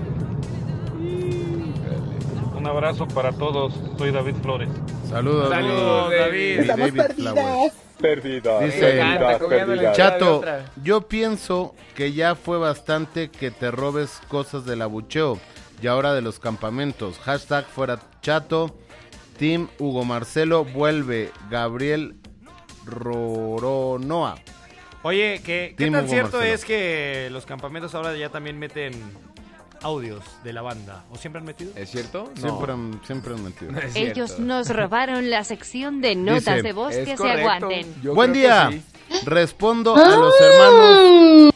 S12: Un abrazo para todos. Soy David Flores.
S6: Saludos,
S2: Saludos, David.
S8: Perdidas.
S6: Dice Chato, yo pienso que ya fue bastante que te robes cosas del abucheo y ahora de los campamentos. Hashtag fuera Chato. Team Hugo Marcelo vuelve. Gabriel Roronoa.
S4: Oye, ¿qué, qué tan
S6: Hugo
S4: cierto
S6: Marcelo.
S4: es que los campamentos ahora ya también meten audios de la banda? ¿O siempre han metido?
S2: ¿Es cierto? No.
S6: Siempre, han- siempre han metido.
S2: No
S7: Ellos nos robaron la sección de notas
S6: Dice,
S7: de voz que se aguanten.
S2: Yo
S6: Buen
S2: que
S6: día.
S2: sí.
S6: Respondo a los hermanos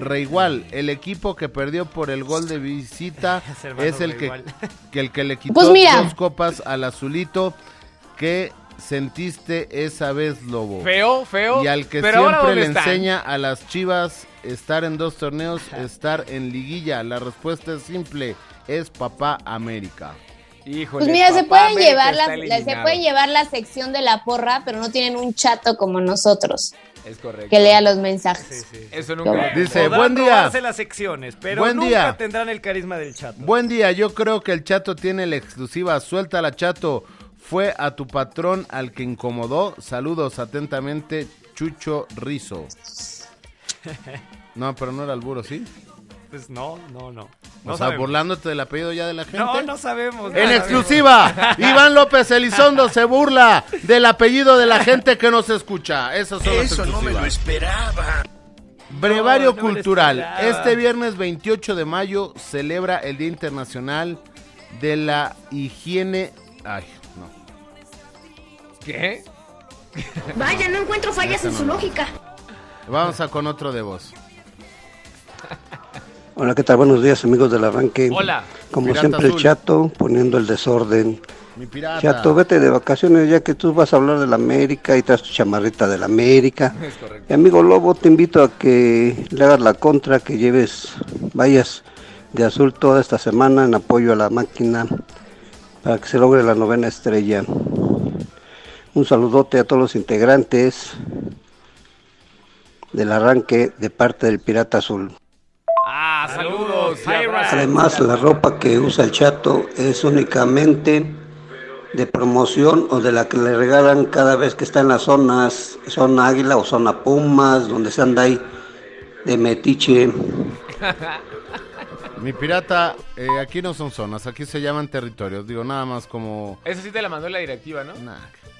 S6: Reigual. El equipo que perdió por el gol de visita es el que, que el que le quitó
S5: Pues mira.
S6: dos copas al azulito. ¿Qué sentiste esa vez, Lobo?
S2: Feo, feo.
S6: Y al que
S2: pero
S6: siempre
S2: ¿dónde
S6: le
S2: están?
S6: enseña a las chivas estar en dos torneos, estar en liguilla. La respuesta es simple, es papá América.
S2: Híjole,
S5: Pues mira, se pueden
S2: América
S5: llevar la, la- se pueden llevar la sección de la porra, pero no tienen un chato como nosotros
S2: Es correcto.
S5: que lea los mensajes.
S2: Eso nunca.
S6: Dice,
S4: Podrán
S6: buen día.
S4: las secciones, pero
S6: Buen
S4: nunca
S6: día.
S4: tendrán el carisma del chat.
S6: Buen día, yo creo que el Chato tiene la exclusiva. Suéltala, Chato. Fue a tu patrón al que incomodó. Saludos atentamente, Chucho Rizo. No, pero no era el burro, ¿sí?
S4: Pues no, no, no.
S6: O sea,
S4: sabemos.
S6: burlándote del apellido ya de la gente.
S4: No, no sabemos. no
S6: En
S4: sabemos.
S6: exclusiva, Iván López Elizondo se burla del apellido de la gente que nos escucha. Esas son
S8: Eso no me lo esperaba.
S6: Brevario
S4: No, no
S6: Cultural.
S4: esperaba.
S6: Este viernes 28 de mayo celebra el Día Internacional de la Higiene. Ay.
S2: ¿Qué?
S13: Vaya, no encuentro fallas en su lógica.
S6: Vamos a con otro de voz.
S14: Hola, ¿qué tal? Buenos días, amigos del arranque.
S2: Hola.
S14: Como
S6: Pirata
S14: siempre,
S6: azul.
S14: el chato poniendo el desorden.
S6: Mi pirata.
S14: Chato, vete de vacaciones ya que tú vas a hablar de la América y traes tu chamarrita de la América.
S2: Es correcto.
S14: Y amigo Lobo, te invito a que le hagas la contra, que lleves, vayas de azul toda esta semana en apoyo a la máquina para que se logre la novena estrella. Un saludote a todos los integrantes del arranque de parte del Pirata Azul.
S2: Ah, saludos.
S14: Además, la ropa que usa el chato es únicamente de promoción o de la que le regalan cada vez que está en las zonas, zona águila o zona pumas, donde se anda ahí de metiche.
S6: Mi pirata, eh, aquí no son zonas, aquí se llaman territorios. Digo, nada más como.
S2: Esa sí te la mandó la directiva, ¿no?
S6: Nah.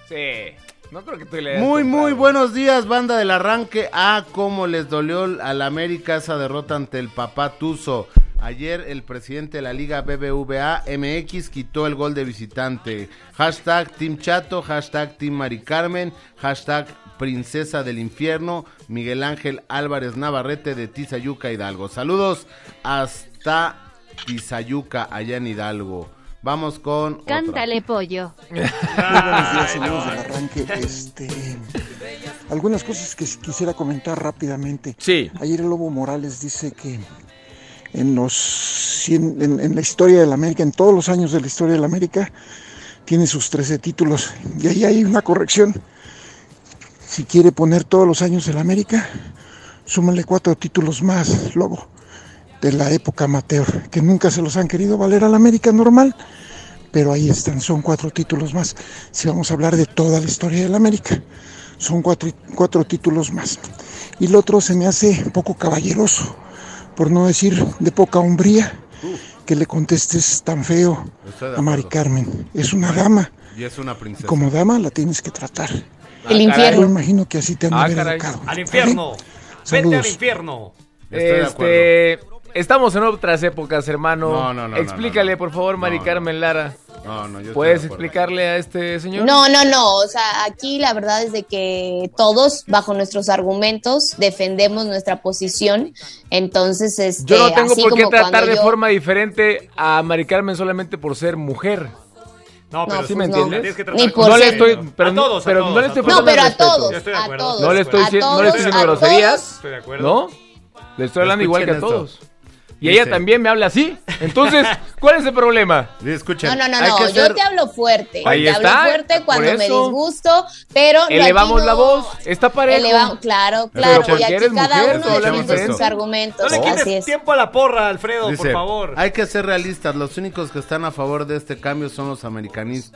S2: Sí. No creo que tú le
S6: Muy, muy buenos días, banda del arranque. Ah, cómo les dolió a la América esa derrota ante el papá Tuzo. Ayer el presidente de la Liga BBVA MX quitó el gol de visitante. Hashtag Team Chato, hashtag Team Mari Carmen, hashtag Princesa del Infierno, Miguel Ángel Álvarez Navarrete de Tizayuca, Hidalgo. Saludos hasta Tizayuca, allá en Hidalgo. Vamos con... otra.
S7: Cántale pollo.
S8: Muy buenos días, señores del arranque. Este, algunas cosas que quisiera comentar rápidamente.
S2: Sí.
S8: Ayer el Lobo Morales dice que en los cien- en, en la historia de la América, en todos los años de la historia de la América, tiene sus 13 títulos. Y ahí hay una corrección. Si quiere poner todos los años de la América, súmale cuatro títulos más, Lobo, de la época amateur, que nunca se los han querido valer a la América normal pero ahí están, son cuatro títulos más. Si vamos a hablar de toda la historia de la América, son cuatro, cuatro títulos más. Y el otro se me hace poco caballeroso, por no decir de poca hombría, que le contestes tan feo a Mari
S6: acuerdo.
S8: Carmen. Es una dama,
S6: Y es una princesa.
S8: como dama la tienes que tratar.
S5: El infierno.
S8: Yo imagino que así te han
S2: Ah,
S8: educado.
S4: Al infierno. Vete al infierno.
S6: Estoy de
S2: Este, estamos en otras épocas, hermano.
S6: No, no, no,
S2: Explícale,
S6: no, no.
S2: por favor, Mari
S6: No,
S2: Carmen Lara.
S6: No, no, yo estoy
S2: ¿Puedes explicarle a este señor?
S5: No, no, no. O sea, aquí la verdad es de que todos, bajo nuestros argumentos, defendemos nuestra posición. Entonces, este,
S2: Yo no tengo
S5: así
S2: por qué tratar de
S5: yo-
S2: forma diferente a Mari Carmen solamente por ser mujer.
S4: No, pero
S5: No,
S2: ¿Sí
S5: pues
S2: me
S5: no.
S2: entiendes?
S5: Ni por
S2: no le estoy, pero,
S4: A todos, a
S2: pero
S4: todos,
S2: no le
S4: a
S2: estoy
S4: todos.
S5: No, pero a
S2: respeto.
S5: todos,
S4: Yo estoy de
S5: a
S4: acuerdo.
S5: todos.
S2: No le estoy,
S5: a
S2: diciendo- no le
S5: todos,
S2: estoy diciendo
S5: a
S2: groserías,
S5: todos.
S4: Estoy de acuerdo.
S2: ¿no? Le estoy hablando igual que a
S6: esto.
S2: Y ella
S6: Dice-
S2: también me habla así. Entonces, ¿cuál es el problema?
S6: Escuchen,
S5: No, no, no, no. Yo te hablo fuerte.
S2: Ahí
S5: te
S2: está,
S5: hablo fuerte cuando me disgusto, pero
S2: Elevamos la voz. Está parejo.
S5: Eleva- claro,
S6: Pero
S5: claro.
S2: porque
S5: Y aquí
S2: eres
S5: cada
S2: mujer,
S5: uno defiende sus argumentos.
S4: No le
S5: Así
S4: quites
S5: es.
S4: tiempo a la porra, Alfredo,
S6: Dice,
S4: por favor.
S6: Hay que ser realistas. Los únicos que están a favor de este cambio son los americanis-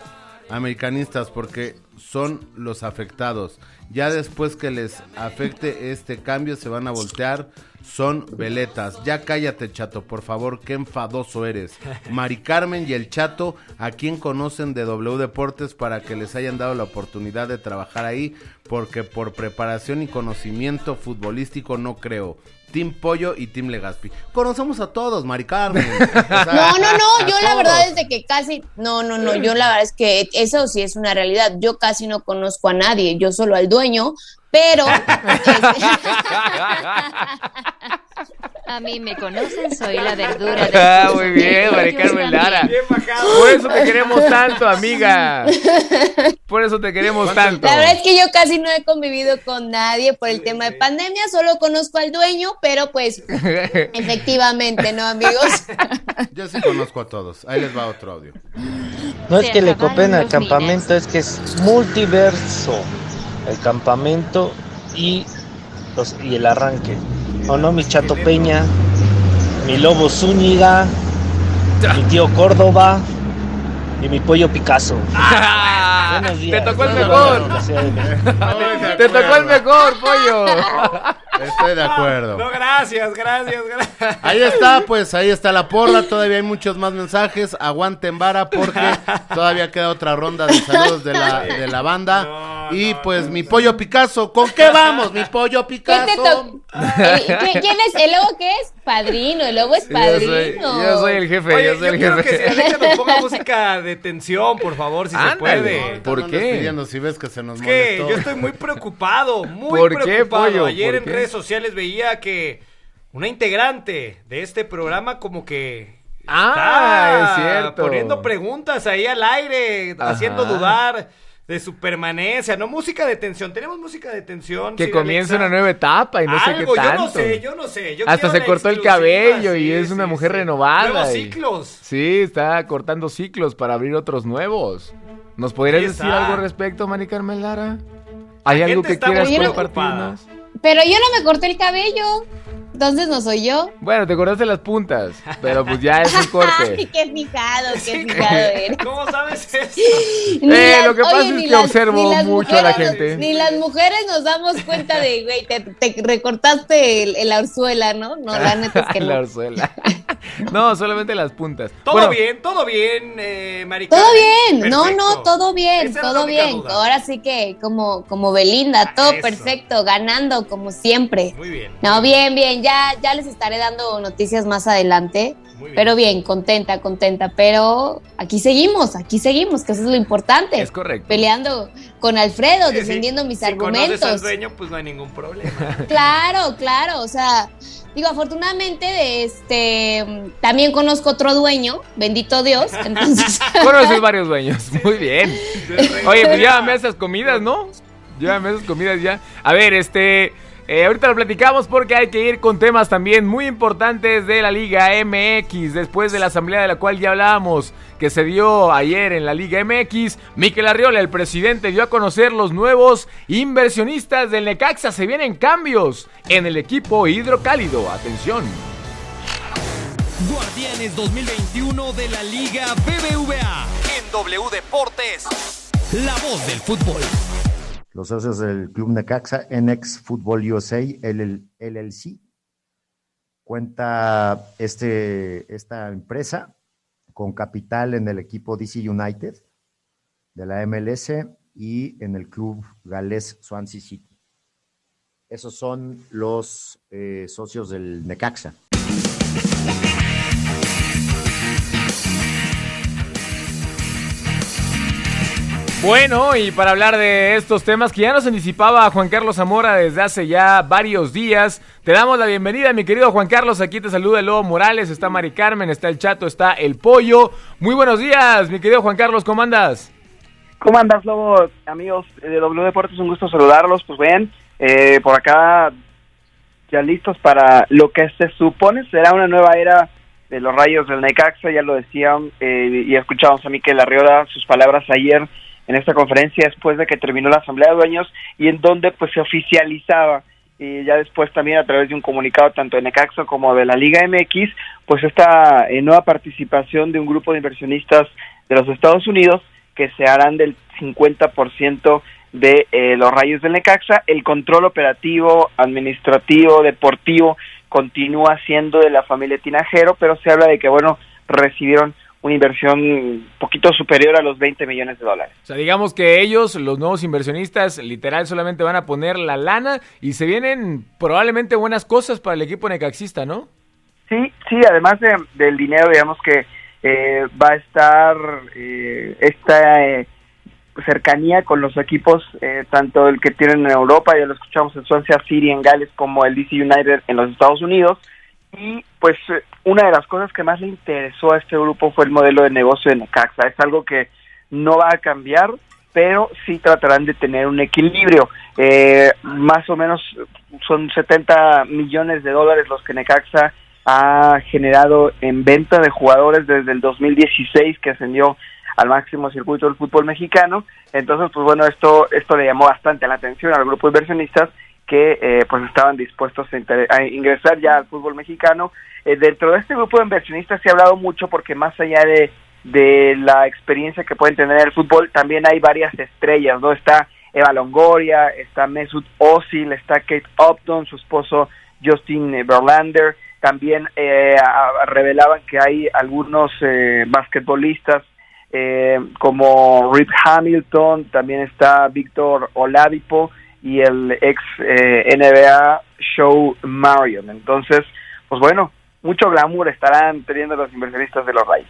S6: americanistas porque son los afectados. Ya después que les afecte este cambio se van a voltear. Son veletas. Ya cállate, chato, por favor. Qué enfadoso eres. Mari Carmen y el chato, ¿a quién conocen de W Deportes para que les hayan dado la oportunidad de trabajar ahí? Porque por preparación y conocimiento futbolístico no creo. Team Pollo y Team Legaspi. Conocemos a todos, Mari Carmen. O sea,
S5: No, no, no, yo la verdad es de que casi, no, no, no, yo la verdad es que eso sí es una realidad. Yo casi no conozco a nadie, yo solo al dueño, pero este,
S7: A mí me conocen, soy la verdura de
S2: Ah, muy bien, Mari Carmen Lara.
S4: Bien.
S2: Por eso te queremos tanto, amiga. Por eso te queremos tanto.
S5: la verdad es que yo casi no he convivido con nadie por el tema de pandemia, solo conozco al dueño, pero pues efectivamente, ¿no, amigos?
S6: Yo sí conozco a todos. Ahí les va otro audio.
S15: No es que le copen al campamento, es que es multiverso. El campamento y, los, y el arranque. ¿O no, mi chato Peña? Mi lobo Zúñiga. Mi tío Córdoba. Y mi pollo Picasso.
S2: Ah,
S15: Buenos
S2: te
S15: días.
S2: tocó el mejor. Te tocó el mejor, pollo.
S6: Estoy de acuerdo.
S4: No, gracias, gracias, gracias.
S6: Ahí está, pues ahí está la porra. Todavía hay muchos más mensajes. Aguanten vara porque todavía queda otra ronda de saludos de la, de la banda.
S4: No,
S6: y
S4: no,
S6: pues
S4: no,
S6: mi
S4: no.
S6: pollo Picasso. ¿Con qué vamos, mi pollo
S5: ¿Qué te
S6: Picasso?
S5: ¿qué- ¿Quién es? ¿El lobo qué es? Padrino, el lobo es
S2: Yo soy,
S5: padrino.
S2: yo soy el jefe,
S4: Oye,
S2: yo
S4: yo,
S2: soy el
S4: quiero que si
S2: jefe.
S4: Alexa nos ponga música de tensión, por favor, si se puede.
S2: ¿Por qué?
S6: pidiendo si ves que se nos
S4: Es que
S6: molestó.
S4: yo estoy muy preocupado, muy
S2: ¿Por qué,
S4: preocupado.
S2: pollo?
S4: Ayer
S2: ¿Por
S4: en
S2: qué?
S4: Redes sociales veía que una integrante de este programa como que
S2: Ah,
S4: está
S2: es cierto.
S4: poniendo preguntas ahí al aire,
S2: Ajá.
S4: haciendo dudar de su permanencia. No música de tensión, tenemos música de tensión.
S2: Que comienza una nueva etapa y no sé qué
S4: yo
S2: tanto.
S4: no sé, yo no sé. yo
S2: Hasta se cortó el cabello y
S4: sí,
S2: es una mujer
S4: sí.
S2: renovada.
S4: Nuevos
S2: y-
S4: ciclos.
S2: Sí, está cortando ciclos para abrir otros nuevos. ¿Nos podrías decir algo al respecto, Mari Carmen Lara? ¿Hay algo que quieras compartirnos?
S5: Pero yo no me corté el cabello, entonces no soy yo.
S2: Bueno, te cortaste las puntas, pero pues ya es un
S5: Ay,
S2: corte.
S5: qué fijado, qué fijado eres.
S4: ¿Cómo sabes eso?
S5: Ni
S2: Eh,
S5: las-
S2: lo que pasa es que
S5: las-
S2: observo mucho a la
S5: mujeres
S2: gente.
S5: nos- ni las mujeres nos damos cuenta de, güey, te, te recortaste el, el orzuela, ¿no? No, la neta es que
S2: La
S5: no.
S2: orzuela. No, solamente las puntas.
S4: Todo
S2: Bueno,
S4: bien, todo bien, eh,
S5: Todo bien, no,
S4: Perfecto.
S5: no, todo bien,
S4: Esa
S5: todo bien.
S4: duda.
S5: Ahora sí que como, como Belinda, todo
S4: Eso.
S5: perfecto, ganando como siempre.
S4: Muy bien.
S5: No, bien, bien, ya ya, ya les estaré dando noticias más adelante. Pero bien, contenta, contenta. Pero aquí seguimos, aquí seguimos, que eso es lo importante.
S2: Es correcto.
S5: Peleando con Alfredo,
S4: Sí,
S5: defendiendo mis
S4: Si conoces al
S5: argumentos.
S4: dueño, pues no hay ningún problema.
S5: Claro, claro, o sea, digo, afortunadamente, este, también conozco otro dueño, bendito Dios, entonces...
S2: Conoces varios dueños. Muy bien. Oye, pues llévame esas comidas, ¿no? Llévame esas comidas ya. A ver, este. Eh, ahorita lo platicamos porque hay que ir con temas también muy importantes de la Liga MX. Después de la asamblea de la cual ya hablábamos, que se dio ayer en la Liga MX, Miquel Arriola, el presidente, dio a conocer los nuevos inversionistas del Necaxa. Se vienen cambios en el equipo hidrocálido. Atención.
S16: Guardianes 2021 de la Liga BBVA. En W Deportes. La voz del fútbol.
S17: Los socios del Club Necaxa, NX Football USA, LL LLC, cuenta este, esta empresa con capital en el equipo DC United de la MLS y en el club galés Swansea City. Esos son los eh, socios del Necaxa.
S2: Bueno, y para hablar de estos temas que ya nos anticipaba Juan Carlos Zamora desde hace ya varios días, te damos la bienvenida, mi querido Juan Carlos. Aquí te saluda Lobo Morales, está Mari Carmen, está el Chato, está el Pollo. Muy buenos días, mi querido Juan Carlos, ¿cómo andas?
S18: ¿Cómo andas, Lobo? Amigos de W Deportes, un gusto saludarlos. Pues bien, eh, por acá ya listos para lo que se supone será una nueva era de los rayos del Necaxa, ya lo decían, eh, y escuchamos a Miquel Arriola sus palabras ayer en esta conferencia después de que terminó la Asamblea de Dueños y en donde pues se oficializaba y ya después también a través de un comunicado tanto de Necaxa como de la Liga MX, pues esta eh, nueva participación de un grupo de inversionistas de los Estados Unidos que se harán del 50% de eh, los rayos del Necaxa. El control operativo, administrativo, deportivo continúa siendo de la familia Tinajero, pero se habla de que, bueno, recibieron una inversión un poquito superior a los 20 millones de dólares.
S2: O sea, digamos que ellos, los nuevos inversionistas, literal solamente van a poner la lana y se vienen probablemente buenas cosas para el equipo necaxista, ¿no?
S18: Sí, sí, además de- del dinero, digamos que eh, va a estar eh, esta eh, cercanía con los equipos, eh, tanto el que tienen en Europa, ya lo escuchamos en Swansea City en Gales, como el DC United en los Estados Unidos. Y pues eh, una de las cosas que más le interesó a este grupo fue el modelo de negocio de Necaxa. Es algo que no va a cambiar, pero sí tratarán de tener un equilibrio. Eh, más o menos son 70 millones de dólares los que Necaxa ha generado en venta de jugadores desde el 2016 que ascendió al máximo circuito del fútbol mexicano. Entonces, pues bueno, esto esto le llamó bastante la atención al grupo de inversionistas que eh, pues estaban dispuestos a, ingresar ya al fútbol mexicano. Eh, dentro de este grupo de inversionistas se ha hablado mucho porque más allá de, de la experiencia que pueden tener en el fútbol, también hay varias estrellas, ¿no? Está Eva Longoria, está Mesut Özil, está Kate Upton, su esposo Justin Verlander, también eh, revelaban que hay algunos eh, basquetbolistas eh, como Rip Hamilton, también está Víctor Oladipo y el ex eh, NBA Show Marion. Entonces, pues bueno, mucho glamour estarán teniendo los inversionistas de los Rayos.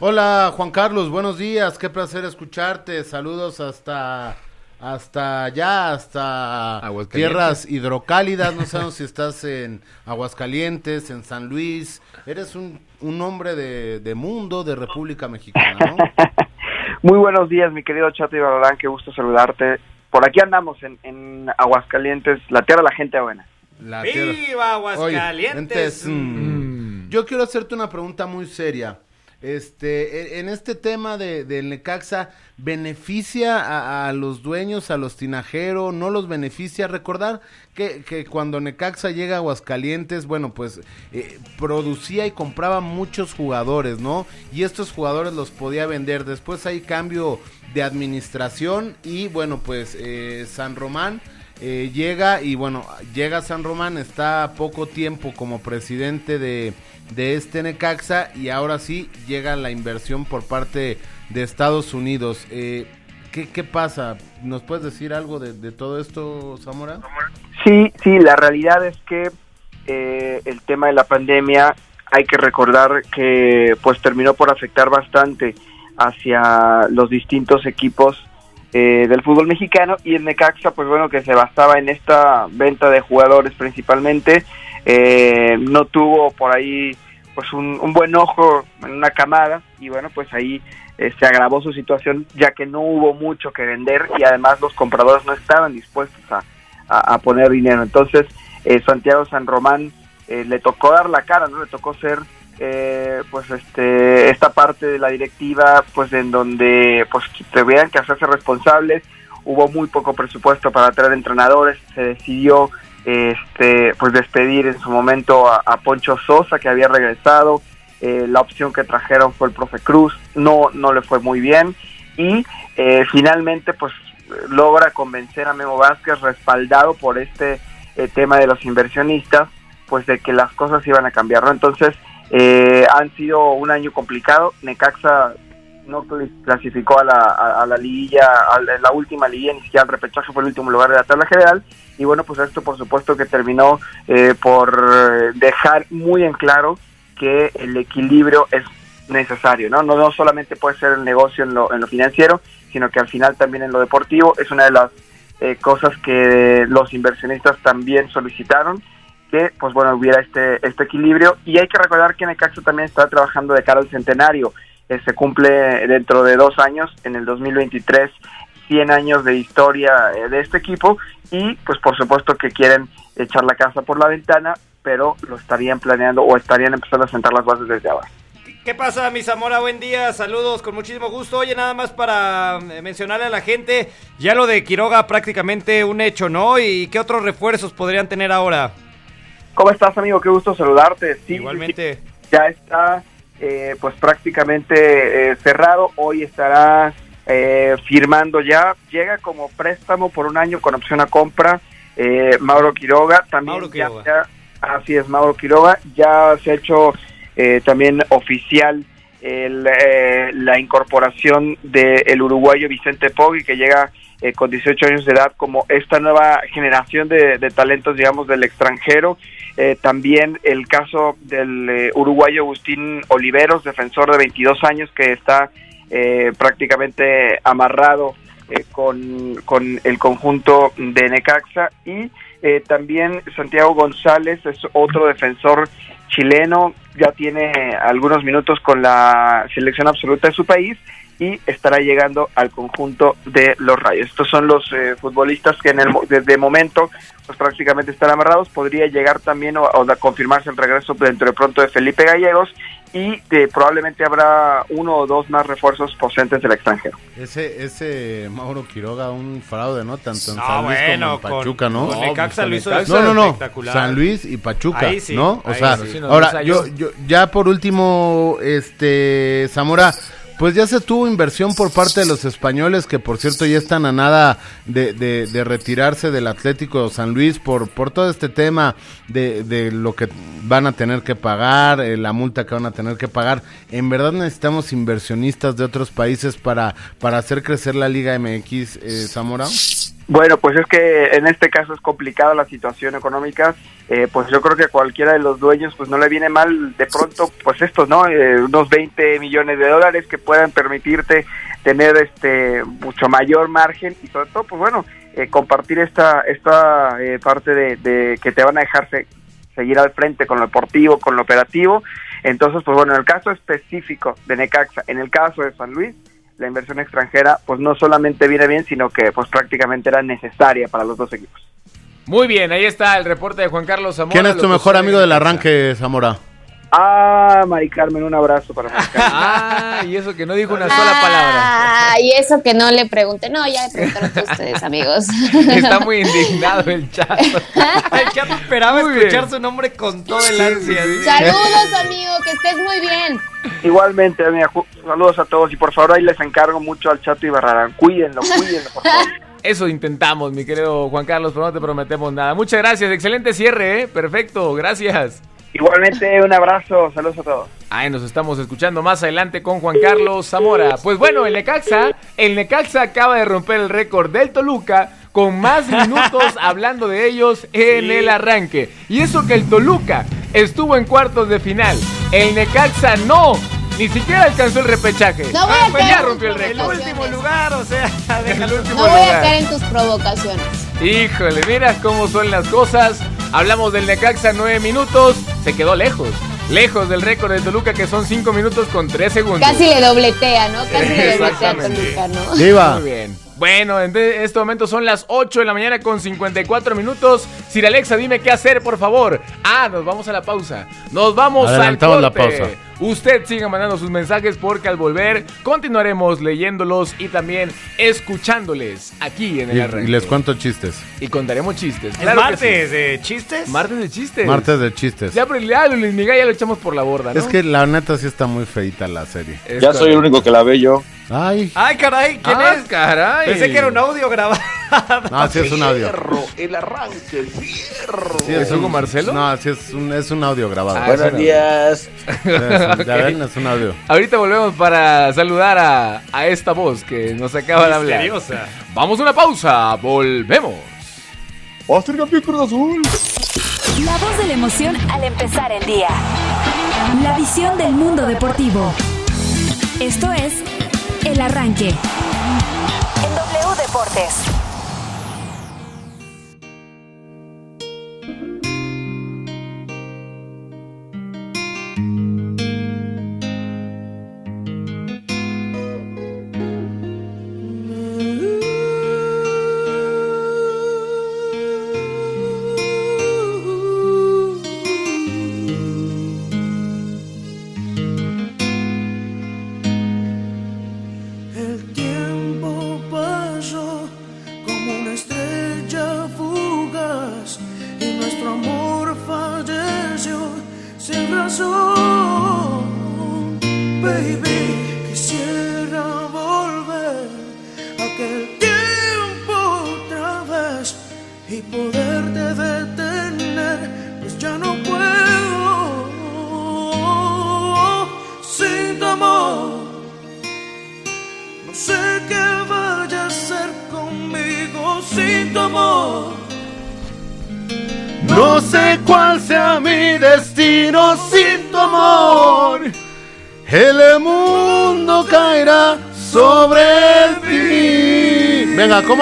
S6: Hola Juan Carlos, buenos días, qué placer escucharte, saludos hasta hasta allá, hasta tierras hidrocálidas, no sabemos si estás en Aguascalientes, en San Luis, eres un, un hombre de, de mundo, de República Mexicana, ¿no?
S18: Muy buenos días, mi querido Chato y qué gusto saludarte. Por aquí andamos en, en Aguascalientes, la tierra de la gente buena.
S6: La
S4: ¡Viva
S6: tierra-
S4: Aguascalientes!
S6: entes, mm, Yo quiero hacerte una pregunta muy seria. Este, en- en este tema de, del Necaxa, ¿beneficia a, a los dueños, a los tinajeros? ¿No los beneficia? Recordar que, que cuando Necaxa llega a Aguascalientes, bueno, pues eh, producía y compraba muchos jugadores, ¿no? Y estos jugadores los podía vender. Después hay cambio de administración y bueno, pues eh, San Román eh, llega y bueno, llega San Román, está poco tiempo como presidente de, de este Necaxa y ahora sí llega la inversión por parte de Estados Unidos. Eh, ¿qué, ¿Qué pasa? ¿Nos puedes decir algo de, de todo esto, Zamora?
S18: Sí, sí, la realidad es que eh, el tema de la pandemia hay que recordar que pues terminó por afectar bastante hacia los distintos equipos eh, del fútbol mexicano y en Necaxa pues bueno que se basaba en esta venta de jugadores principalmente. Eh, no tuvo por ahí pues un, un buen ojo en una camada y bueno pues ahí eh, se agravó su situación ya que no hubo mucho que vender y además los compradores no estaban dispuestos a, a- a poner dinero. Entonces eh, Santiago San Román eh, le tocó dar la cara no le tocó ser eh, pues este esta parte de la directiva pues en donde pues tuvieran que hacerse responsables. Hubo muy poco presupuesto para traer entrenadores. Se decidió este pues despedir en su momento a, a Poncho Sosa que había regresado. Eh, la opción que trajeron fue el profe Cruz. No no le fue muy bien. Y eh, finalmente pues logra convencer a Memo Vázquez respaldado por este eh, tema de los inversionistas pues de que las cosas iban a cambiar ¿no? entonces eh, han sido un año complicado Necaxa no cl- clasificó a la, a, la liguilla, a la, última liguilla, ni siquiera al repechaje fue el último lugar de la tabla general. Y bueno, pues esto por supuesto que terminó eh, por dejar muy en claro que el equilibrio es necesario, ¿no? No, no solamente puede ser el negocio en lo, en lo financiero, sino que al final también en lo deportivo es una de las eh, cosas que los inversionistas también solicitaron que pues bueno hubiera este este equilibrio y hay que recordar que Necaxa también está trabajando de cara al centenario Eh, se cumple dentro de dos años en el 2023 100 años de historia eh, de este equipo y pues por supuesto que quieren echar la casa por la ventana pero lo estarían planeando o estarían empezando a sentar las bases desde ahora
S4: ¿Qué pasa, mi Zamora? Buen día, saludos, con muchísimo gusto. Oye, nada más para eh, mencionarle a la gente, ya lo de Quiroga prácticamente un hecho, ¿no? ¿Y qué otros refuerzos podrían tener ahora?
S18: ¿Cómo estás, amigo? Qué gusto saludarte. Sí,
S4: Igualmente.
S18: ya está, eh, pues prácticamente eh, cerrado. Hoy estará eh, firmando ya. Llega como préstamo por un año con opción a compra. eh, Mauro Quiroga también.
S4: Mauro
S18: ya-
S4: Quiroga.
S18: ya- así es, Mauro Quiroga. Ya se ha hecho eh, también oficial el, eh, la incorporación del uruguayo Vicente Poggi, que llega eh, con 18 años de edad como esta nueva generación de, de talentos, digamos, del extranjero. Eh, también el caso del eh, uruguayo Agustín Oliveros, defensor de 22 años, que está eh, prácticamente amarrado eh, con, con el conjunto de Necaxa. Y eh, también Santiago González es otro defensor chileno, ya tiene algunos minutos con la selección absoluta de su país y estará llegando al conjunto de los Rayos. Estos son los eh, futbolistas que en el mo- desde momento pues prácticamente están amarrados. Podría llegar también o, o da- confirmarse el regreso dentro de pronto de Felipe Gallegos y eh, probablemente habrá uno o dos más refuerzos procedentes del extranjero.
S6: Ese, ese Mauro Quiroga, un fraude, ¿no? Tanto en
S4: No,
S6: San Luis
S4: bueno,
S6: como en Pachuca,
S4: con-
S6: ¿no?
S4: con Necaxa
S6: pues,
S4: lo hizo
S6: Necaxa. no, no, no.
S4: espectacular.
S6: San Luis y Pachuca,
S4: Ahí sí,
S6: ¿no? O
S4: ahí
S6: sea,
S4: sí.
S6: ahora, yo, yo, ya por último, este, Zamora, pues ya se tuvo inversión por parte de los españoles, que por cierto ya están a nada de, de, retirarse del Atlético de San Luis por, por todo este tema de, de lo que van a tener que pagar, eh, la multa que van a tener que pagar. En verdad necesitamos inversionistas de otros países para, para hacer crecer la Liga MX, eh, Zamora.
S18: Bueno, pues es que en este caso es complicada la situación económica. Eh, pues yo creo que a cualquiera de los dueños pues no le viene mal de pronto pues estos, ¿no? Eh, unos 20 millones de dólares que puedan permitirte tener este mucho mayor margen y sobre todo pues bueno, eh, compartir esta esta eh, parte de, que te van a dejarse seguir al frente con lo deportivo, con lo operativo. Entonces, pues bueno, en el caso específico de Necaxa, en el caso de San Luis, la inversión extranjera pues no solamente viene bien, sino que pues prácticamente era necesaria para los dos equipos.
S2: Muy bien, ahí está el reporte de Juan Carlos Zamora.
S6: ¿Quién es tu mejor amigo del arranque, Zamora?
S18: Ah, Mari Carmen, un abrazo para Mari Carmen.
S2: Ah, y eso que no dijo una sola palabra.
S5: Ah, y eso que no le pregunté. No, ya le preguntaron todos ustedes, amigos.
S2: Está muy indignado el chat.
S4: El chat esperaba
S2: Muy
S4: escuchar
S2: bien.
S4: su nombre con todo el ansia. ¿sí?
S5: Saludos, amigo, que estés muy bien.
S18: Igualmente, amiga, saludos a todos y por favor ahí les encargo mucho al Chato y Barrarán. Cuídenlo, cuídenlo, por favor.
S2: Eso intentamos, mi querido Juan Carlos, pero no te prometemos nada. Muchas gracias, excelente cierre, ¿eh? Perfecto, gracias.
S18: Igualmente, un abrazo, saludos a todos.
S2: Ay, nos estamos escuchando más adelante con Juan Carlos Zamora. Pues bueno, el Necaxa, el Necaxa acaba de romper el récord del Toluca con más minutos hablando de ellos en el arranque. Y eso que el Toluca estuvo en cuartos de final. El Necaxa no. Ni siquiera alcanzó el repechaje.
S5: No voy a
S2: Ah, pues
S5: caer
S2: ya
S5: en
S2: rompió el
S5: tus
S2: récord.
S4: El último lugar, o sea, déjalo.
S2: último
S5: No voy a caer en tus provocaciones.
S2: Híjole, mira cómo son las cosas. Hablamos del Necaxa, nueve minutos. Se quedó lejos. Lejos del récord de Toluca, que son cinco minutos con tres segundos.
S5: Casi le dobletea, ¿no? Casi le dobletea a. Toluca, ¿no?
S6: Diva.
S2: Muy bien. Bueno, en de- este momento son las 8 de la mañana con 54 minutos. Sir Alexa, dime qué hacer, por favor. Ah, nos vamos a la pausa. Nos vamos
S6: Adelantamos
S2: al
S6: la
S2: corte.
S6: pausa.
S2: Usted siga mandando sus mensajes porque al volver continuaremos leyéndolos y también escuchándoles aquí en el
S6: Y,
S2: arranque.
S6: y les cuento chistes.
S2: Y contaremos chistes.
S4: ¿Es
S2: Claro que
S4: martes
S2: sí.
S4: de chistes?
S2: Martes de chistes.
S6: Martes de chistes.
S2: Ya, pero ya Luis Miguel ya lo echamos por la borda, ¿no?
S6: Es que la neta sí está muy feita la serie.
S2: Es
S19: Ya soy el único que la ve yo.
S6: Ay.
S4: Ay, caray, ¿quién
S2: Ah,
S4: es?
S2: caray.
S4: Pensé que era un audio grabado.
S6: No, sí es un audio.
S19: el arranque, el fierro.
S6: Sí,
S2: ¿Es Hugo Marcelo?
S6: No, sí es un, es un audio grabado.
S2: Ah,
S19: Buenos días.
S6: Es- Ya ven, es un audio.
S2: Ahorita volvemos para saludar a, a esta voz que nos acaba de hablar.
S4: Misteriosa.
S2: Vamos a una pausa, volvemos.
S19: Va a ser campeón Cruz Azul.
S1: La voz de la emoción al empezar el día. La visión del mundo deportivo. Esto es El Arranque. En W Deportes.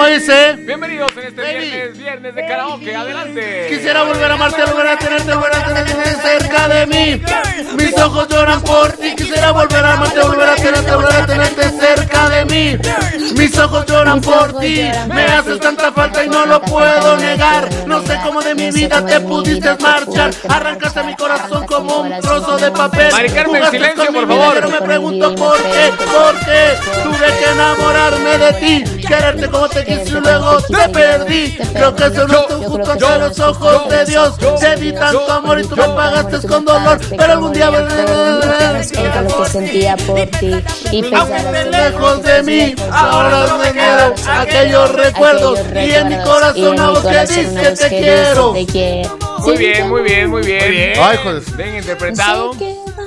S6: ¿Cómo dice?
S2: Bienvenidos en este viernes, viernes de karaoke. Adelante.
S6: Quisiera volver a amarte, volver a tenerte, volver a tenerte cerca de mí. Mis ojos lloran por ti. Quisiera volver a amarte, volver a tenerte, volver a tenerte cerca de mí. Mis ojos lloran por ti. Me haces tanta falta y no lo puedo negar. No sé cómo de mi vida te pudiste marchar. Arrancaste mi corazón como un trozo de papel.
S2: Mari Carmen,
S6: Jugaste
S2: silencio, por favor.
S6: Pero me pregunto por qué, por qué tuve que enamorarme de ti. Quererte como te quise y luego te perdí. Creo que eso no estuvo justo ante los ojos de Dios. Te di tanto amor y tú me pagaste con dolor. Pero algún día
S5: lo que sentía por ti y pensar
S6: Aunque lejos de mí, ahora me quedan aquellos recuerdos. Y en mi corazón una voz que dice te quiero.
S2: Muy bien, muy bien, muy bien.
S6: Ay, joder.
S2: Bien interpretado.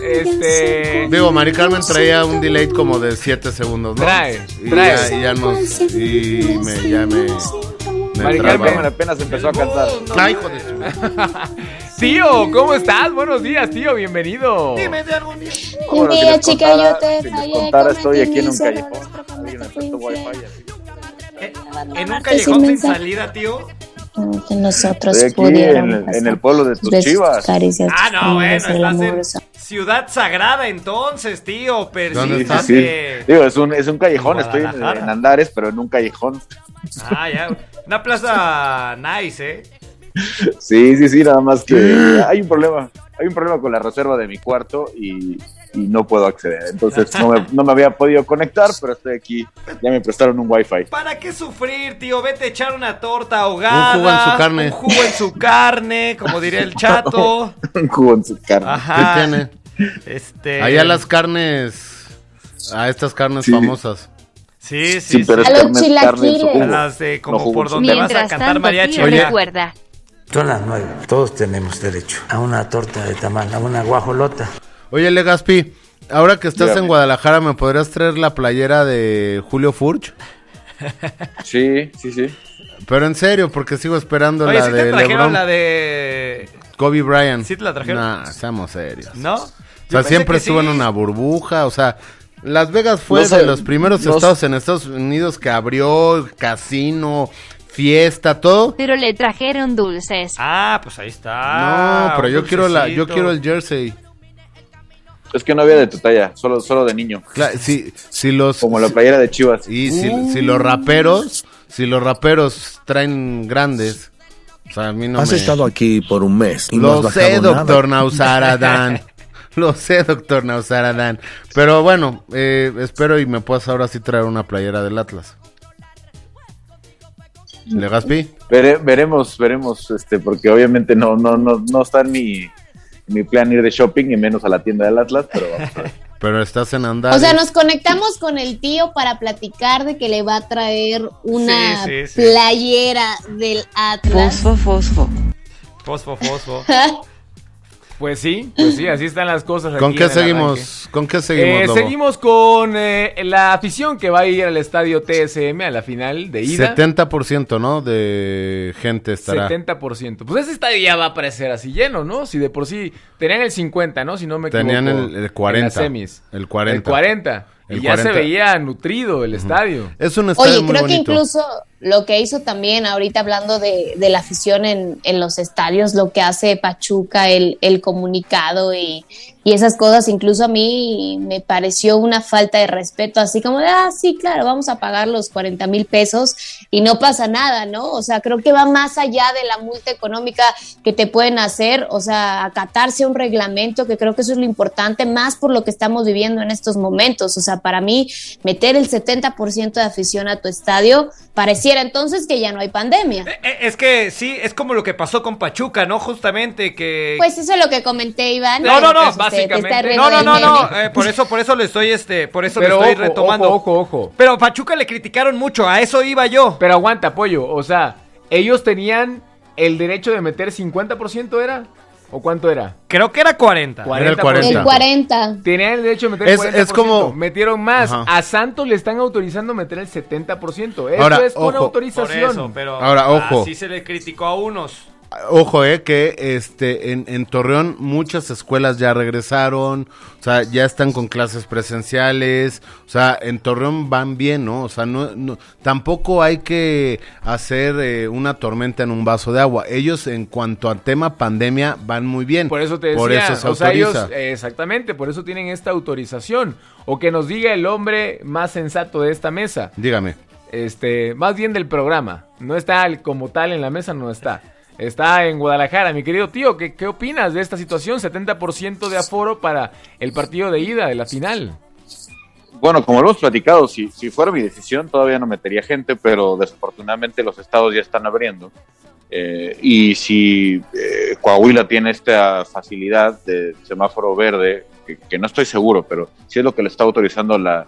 S2: Este.
S6: Digo, Mari Carmen traía un delay como de 7 segundos, ¿no?
S2: Trae,
S6: y
S2: trae.
S6: Ya, y ya nos. Y me, ya me. me
S2: Mari. Carmen
S19: apenas empezó a cantar.
S6: Ay, hijo de
S2: Tío, ¿cómo estás? Buenos días, tío, bienvenido.
S5: Un día, chica, yo te fallé.
S19: contara, estoy aquí en un callejón. así.
S4: En un callejón
S5: sin
S4: salida, tío.
S5: Que nosotros
S19: Estoy aquí
S5: pudiéramos
S19: en, el pueblo de tus chivas.
S5: caricias,
S4: Ah, no,
S5: amores,
S4: bueno,
S5: el
S4: estás
S5: amor,
S4: en. Ciudad Sagrada entonces, tío.
S6: ¿Dónde
S19: Sí, sí,
S6: estás?
S19: sí. Digo, es un, es un callejón, estoy en, en Andares, pero en un callejón.
S4: Ah, ya. Una plaza nice, ¿eh?
S19: Sí, sí, sí, nada más que hay un problema. Hay un problema con la reserva de mi cuarto y, y no puedo acceder. Entonces no me, no me había podido conectar, pero estoy aquí. Ya me prestaron un wifi.
S4: ¿Para qué sufrir, tío? Vete a echar una torta ahogada.
S6: Un jugo en su carne.
S4: Un jugo en su carne, como diría el chato.
S19: un jugo en su carne.
S4: Ajá.
S6: ¿Qué tiene?
S4: Este.
S6: Allá las carnes. A estas carnes
S19: Sí.
S6: famosas.
S4: Sí, sí,
S19: Sí,
S4: sí.
S19: pero es
S5: A los chilaquiles.
S4: A las de como
S19: No
S4: por donde vas a cantar
S7: tanto,
S4: mariachi.
S7: recuerda.
S20: Son las nueve. Todos tenemos derecho a una torta de tamal, a una guajolota.
S6: Oye, Legaspi, ahora que estás
S19: Dígame.
S6: en Guadalajara, ¿me podrías traer la playera de Julio Furch?
S19: Sí, sí, sí.
S6: Pero en serio, porque sigo esperando
S4: Oye,
S6: la
S4: ¿sí
S6: de
S4: te trajeron
S6: LeBron.
S4: la de...
S6: Kobe Bryant.
S4: ¿Sí te la trajeron?
S6: Nah, seamos serios.
S4: ¿No?
S6: O sea, siempre estuvo
S4: sí.
S6: en una burbuja, o sea, Las Vegas fue
S19: No sé,
S6: de los primeros
S19: no
S6: estados en Estados Unidos que abrió casino, fiesta, todo.
S7: Pero le trajeron dulces.
S4: Ah, pues ahí está.
S6: no, pero yo quiero la, yo quiero el jersey.
S19: Es que no había de tu talla, solo, solo de niño.
S6: Si, si los
S19: Como la playera de Chivas.
S6: y si, si los raperos, si los raperos traen grandes, o sea, a mí no
S21: Has
S6: me...
S21: estado aquí por un mes y no
S6: Lo
S21: has
S6: sé, doctor Nausaradán. Lo sé, doctor Nausaradán. Pero bueno, eh, espero y me puedas ahora sí traer una playera del Atlas. ¿Le Gaspi?
S19: Vere- veremos, veremos, este, porque obviamente no, no, no, no está en mi, mi plan ir de shopping y menos a la tienda del Atlas, pero vamos a ver.
S6: Pero estás en andar.
S5: O sea, nos conectamos con el tío para platicar de que le va a traer una
S4: Sí, sí, sí.
S5: playera del Atlas.
S11: Fosfo, fosfo.
S4: Fosfo, fosfo.
S2: Pues sí, pues sí, así están las cosas.
S6: ¿Con
S2: aquí
S6: qué seguimos? ¿Con qué seguimos,
S2: Eh,
S6: Lobo?
S2: seguimos con eh, la afición que va a ir al estadio TSM a la final de ida.
S6: 70%, ¿no? De gente estará.
S2: 70%. Pues ese estadio ya va a parecer así lleno, ¿no? Si de por sí tenían el 50, ¿no? Si no me equivoco.
S6: Tenían el, el 40.
S2: En las semis.
S6: El 40.
S2: El 40.
S6: El
S2: y ya
S6: 40.
S2: se veía nutrido el estadio.
S6: Es un estadio
S5: Oye,
S6: muy
S5: creo que incluso lo que hizo también ahorita hablando de, de la afición en, en los estadios, lo que hace Pachuca, el, el comunicado y, y esas cosas, incluso a mí me pareció una falta de respeto, así como de, ah, sí, claro, vamos a pagar los 40 mil pesos y no pasa nada, ¿no? O sea, creo que va más allá de la multa económica que te pueden hacer, o sea, acatarse un reglamento, que creo que eso es lo importante, más por lo que estamos viviendo en estos momentos. O sea, para mí, meter el 70% de afición a tu estadio, pareciera entonces que ya no hay pandemia.
S4: Eh, Es que sí, es como lo que pasó con Pachuca, ¿no? Justamente que...
S5: Pues eso es lo que comenté, Iván.
S4: No, no, no,
S2: básicamente.
S4: No, no, no, no, eh, por eso, por eso le estoy, este, por eso
S2: Pero
S4: le estoy
S2: ojo,
S4: retomando.
S2: ojo, ojo, ojo.
S4: Pero a Pachuca le criticaron mucho, a eso iba yo.
S2: Pero aguanta, apoyo. O sea, ellos tenían el derecho de meter 50%, ¿era? ¿O cuánto era?
S4: Creo que era 40.
S6: Era el 40.
S5: El 40.
S2: Tenían el derecho de meter
S6: Es-
S2: 40%.
S6: es como-
S2: Metieron más.
S6: Ajá.
S2: A Santos le están autorizando meter el 70%. Eso
S6: Ahora,
S2: es con
S6: ojo.
S2: autorización.
S4: Por eso, pero
S6: Ahora, ojo.
S4: así se le criticó a unos.
S6: Ojo, eh, que este en, en Torreón muchas escuelas ya regresaron, o sea, ya están con clases presenciales, o sea, en Torreón van bien, ¿no? O sea, no, no- tampoco hay que hacer eh, una tormenta en un vaso de agua. Ellos en cuanto al tema pandemia van muy bien.
S2: Por eso te decía,
S6: Por eso se
S2: o sea, ellos,
S6: autoriza.
S2: exactamente, por eso tienen esta autorización. O que nos diga el hombre más sensato de esta mesa.
S6: Dígame.
S2: Este, más bien del programa. No está como tal en la mesa, no está. Está en Guadalajara, mi querido tío. ¿Qué, qué opinas de esta situación? 70% de aforo para el partido de ida de la final.
S19: Bueno, como lo hemos platicado, si, si fuera mi decisión todavía no metería gente, pero desafortunadamente los estados ya están abriendo. Eh, y si eh, Coahuila tiene esta facilidad de semáforo verde, que, no estoy seguro, pero si es lo que le está autorizando la,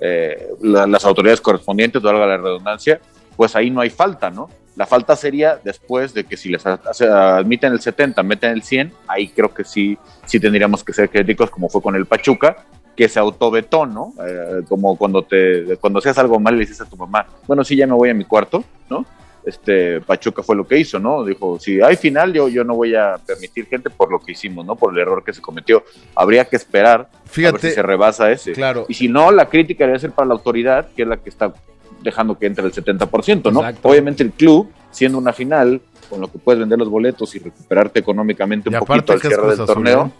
S19: eh, la- las autoridades correspondientes, valga la redundancia, pues ahí no hay falta, ¿no? La falta sería después de que si les a- admiten el 70, meten el 100, ahí creo que sí, sí tendríamos que ser críticos, como fue con el Pachuca, que se autovetó, ¿no? Eh, como cuando te cuando hacías algo mal le dices a tu mamá, bueno, sí, ya me voy a mi cuarto, ¿no? Este Pachuca fue lo que hizo, ¿no? Dijo, si hay final, yo, yo no voy a permitir gente por lo que hicimos, ¿no? Por el error que se cometió. Habría que esperar a
S6: Fíjate,
S19: ver si se rebasa ese.
S6: claro.
S19: Y si no, la crítica debe ser para la autoridad, que es la que está dejando que entre el 70%, ¿no?
S2: Exacto.
S19: Obviamente el club, siendo una final, con lo que puedes vender los boletos y recuperarte económicamente un poquito al cierre del
S6: Azul,
S19: torneo.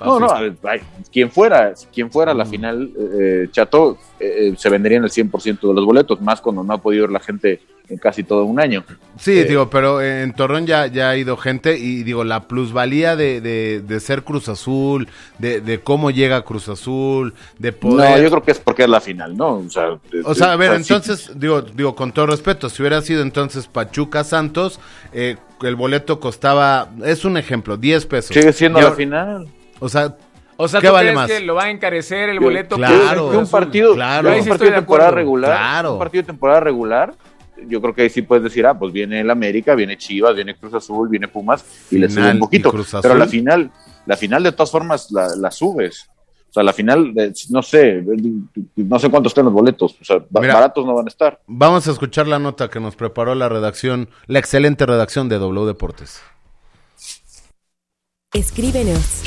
S6: ¿Eh?
S19: No, no, ay, quien fuera, quien fuera la final, eh, Chato, eh, se venderían el 100% de los boletos, más cuando no ha podido ir la gente en casi todo un año.
S6: Sí,
S19: Eh,
S6: digo, pero en Torreón ya, ya ha ido gente y digo, la plusvalía de, de, de ser Cruz Azul, de, de cómo llega Cruz Azul, de poder...
S19: No, yo creo que es porque es la final, ¿no? O sea,
S6: O sea, a ver, entonces, digo, digo, con todo respeto, si hubiera sido entonces Pachuca Santos, eh, el boleto costaba, es un ejemplo, 10 pesos.
S19: Sigue siendo la final.
S6: O sea,
S2: O sea,
S6: ¿qué
S2: ¿tú
S6: vale
S2: crees
S6: más?
S2: que lo va a encarecer el
S19: Yo-
S2: boleto?
S6: claro.
S19: que un partido,
S6: claro.
S19: un partido de temporada regular,
S6: Claro.
S19: un partido de temporada regular, yo creo que ahí sí puedes decir, ah, pues viene el América, viene Chivas, viene Cruz Azul, viene Pumas y le sube un poquito. Pero la final, la final de todas formas la, la subes. O sea, la final, no sé, no sé cuántos están los boletos. O sea,
S6: Mira.
S19: baratos no van a estar.
S6: Vamos a escuchar la nota que nos preparó la redacción, la excelente redacción de W Deportes.
S21: Escríbenos.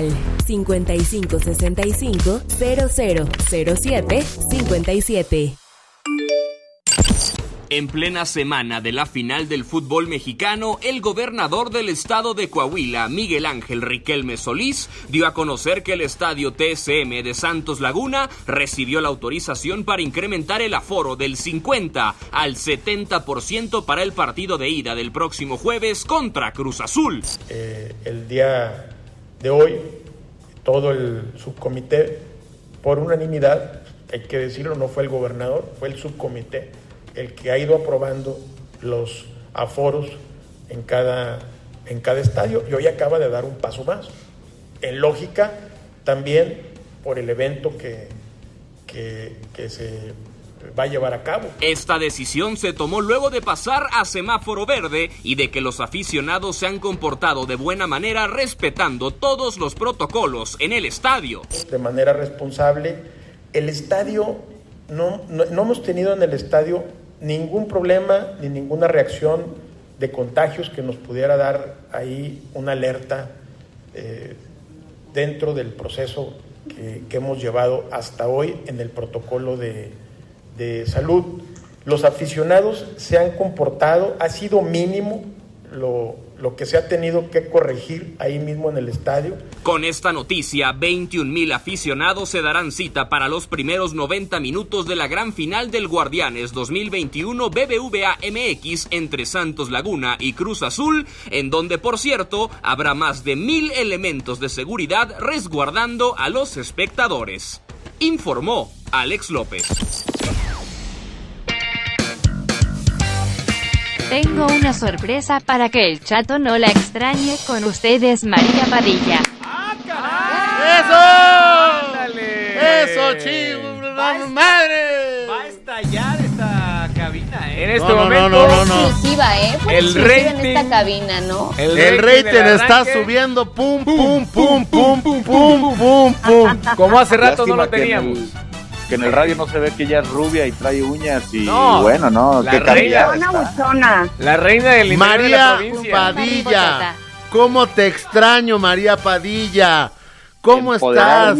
S21: Al 5565 0007 57.
S22: En plena semana de la final del fútbol mexicano, el gobernador del estado de Coahuila, Miguel Ángel Riquelme Solís, dio a conocer que el estadio TSM de Santos Laguna recibió la autorización para incrementar el aforo del 50 al 70% para el partido de ida del próximo jueves contra Cruz Azul.
S23: Eh, el día de hoy, todo el subcomité, por unanimidad, hay que decirlo, no fue el gobernador, fue el subcomité el que ha ido aprobando los aforos en cada, en cada estadio y hoy acaba de dar un paso más. En lógica, también por el evento que, que, que se va a llevar a cabo.
S22: Esta decisión se tomó luego de pasar a semáforo verde y de que los aficionados se han comportado de buena manera respetando todos los protocolos en el estadio.
S23: de manera responsable. El estadio, no, no, no hemos tenido en el estadio ningún problema ni ninguna reacción de contagios que nos pudiera dar ahí una alerta eh, dentro del proceso que, que hemos llevado hasta hoy en el protocolo de, de salud. Los aficionados se han comportado, ha sido mínimo lo, lo que se ha tenido que corregir ahí mismo en el estadio.
S22: Con esta noticia, 21 mil aficionados se darán cita para los primeros 90 minutos de la gran final del Guardianes 2021 BBVA MX entre Santos Laguna y Cruz Azul, en donde, por cierto, habrá más de mil elementos de seguridad resguardando a los espectadores. Informó Alex López.
S7: Tengo una sorpresa para que el chato no la extrañe con ustedes, María Padilla.
S6: ¡Ah, ¡Eso! ¡Ándale! ¡Eso, chivo! ¡Madre!
S4: Va a estallar esta cabina, ¿eh?
S2: En este
S6: no,
S2: momento.
S6: No, no, no,
S5: exclusiva, ¿eh?
S2: el
S5: rating. En esta cabina, ¿no?
S2: El,
S6: el está subiendo. Pum, pum, pum, pum, pum, pum, pum, pum.
S2: Como hace rato no lo teníamos.
S19: Que en el radio no se ve que ella es rubia y trae uñas y
S2: No,
S19: bueno, no,
S2: la
S19: qué
S2: reina. La reina del de la
S6: María
S2: provincia.
S6: Padilla, ¿cómo te extraño, María Padilla? ¿Cómo estás?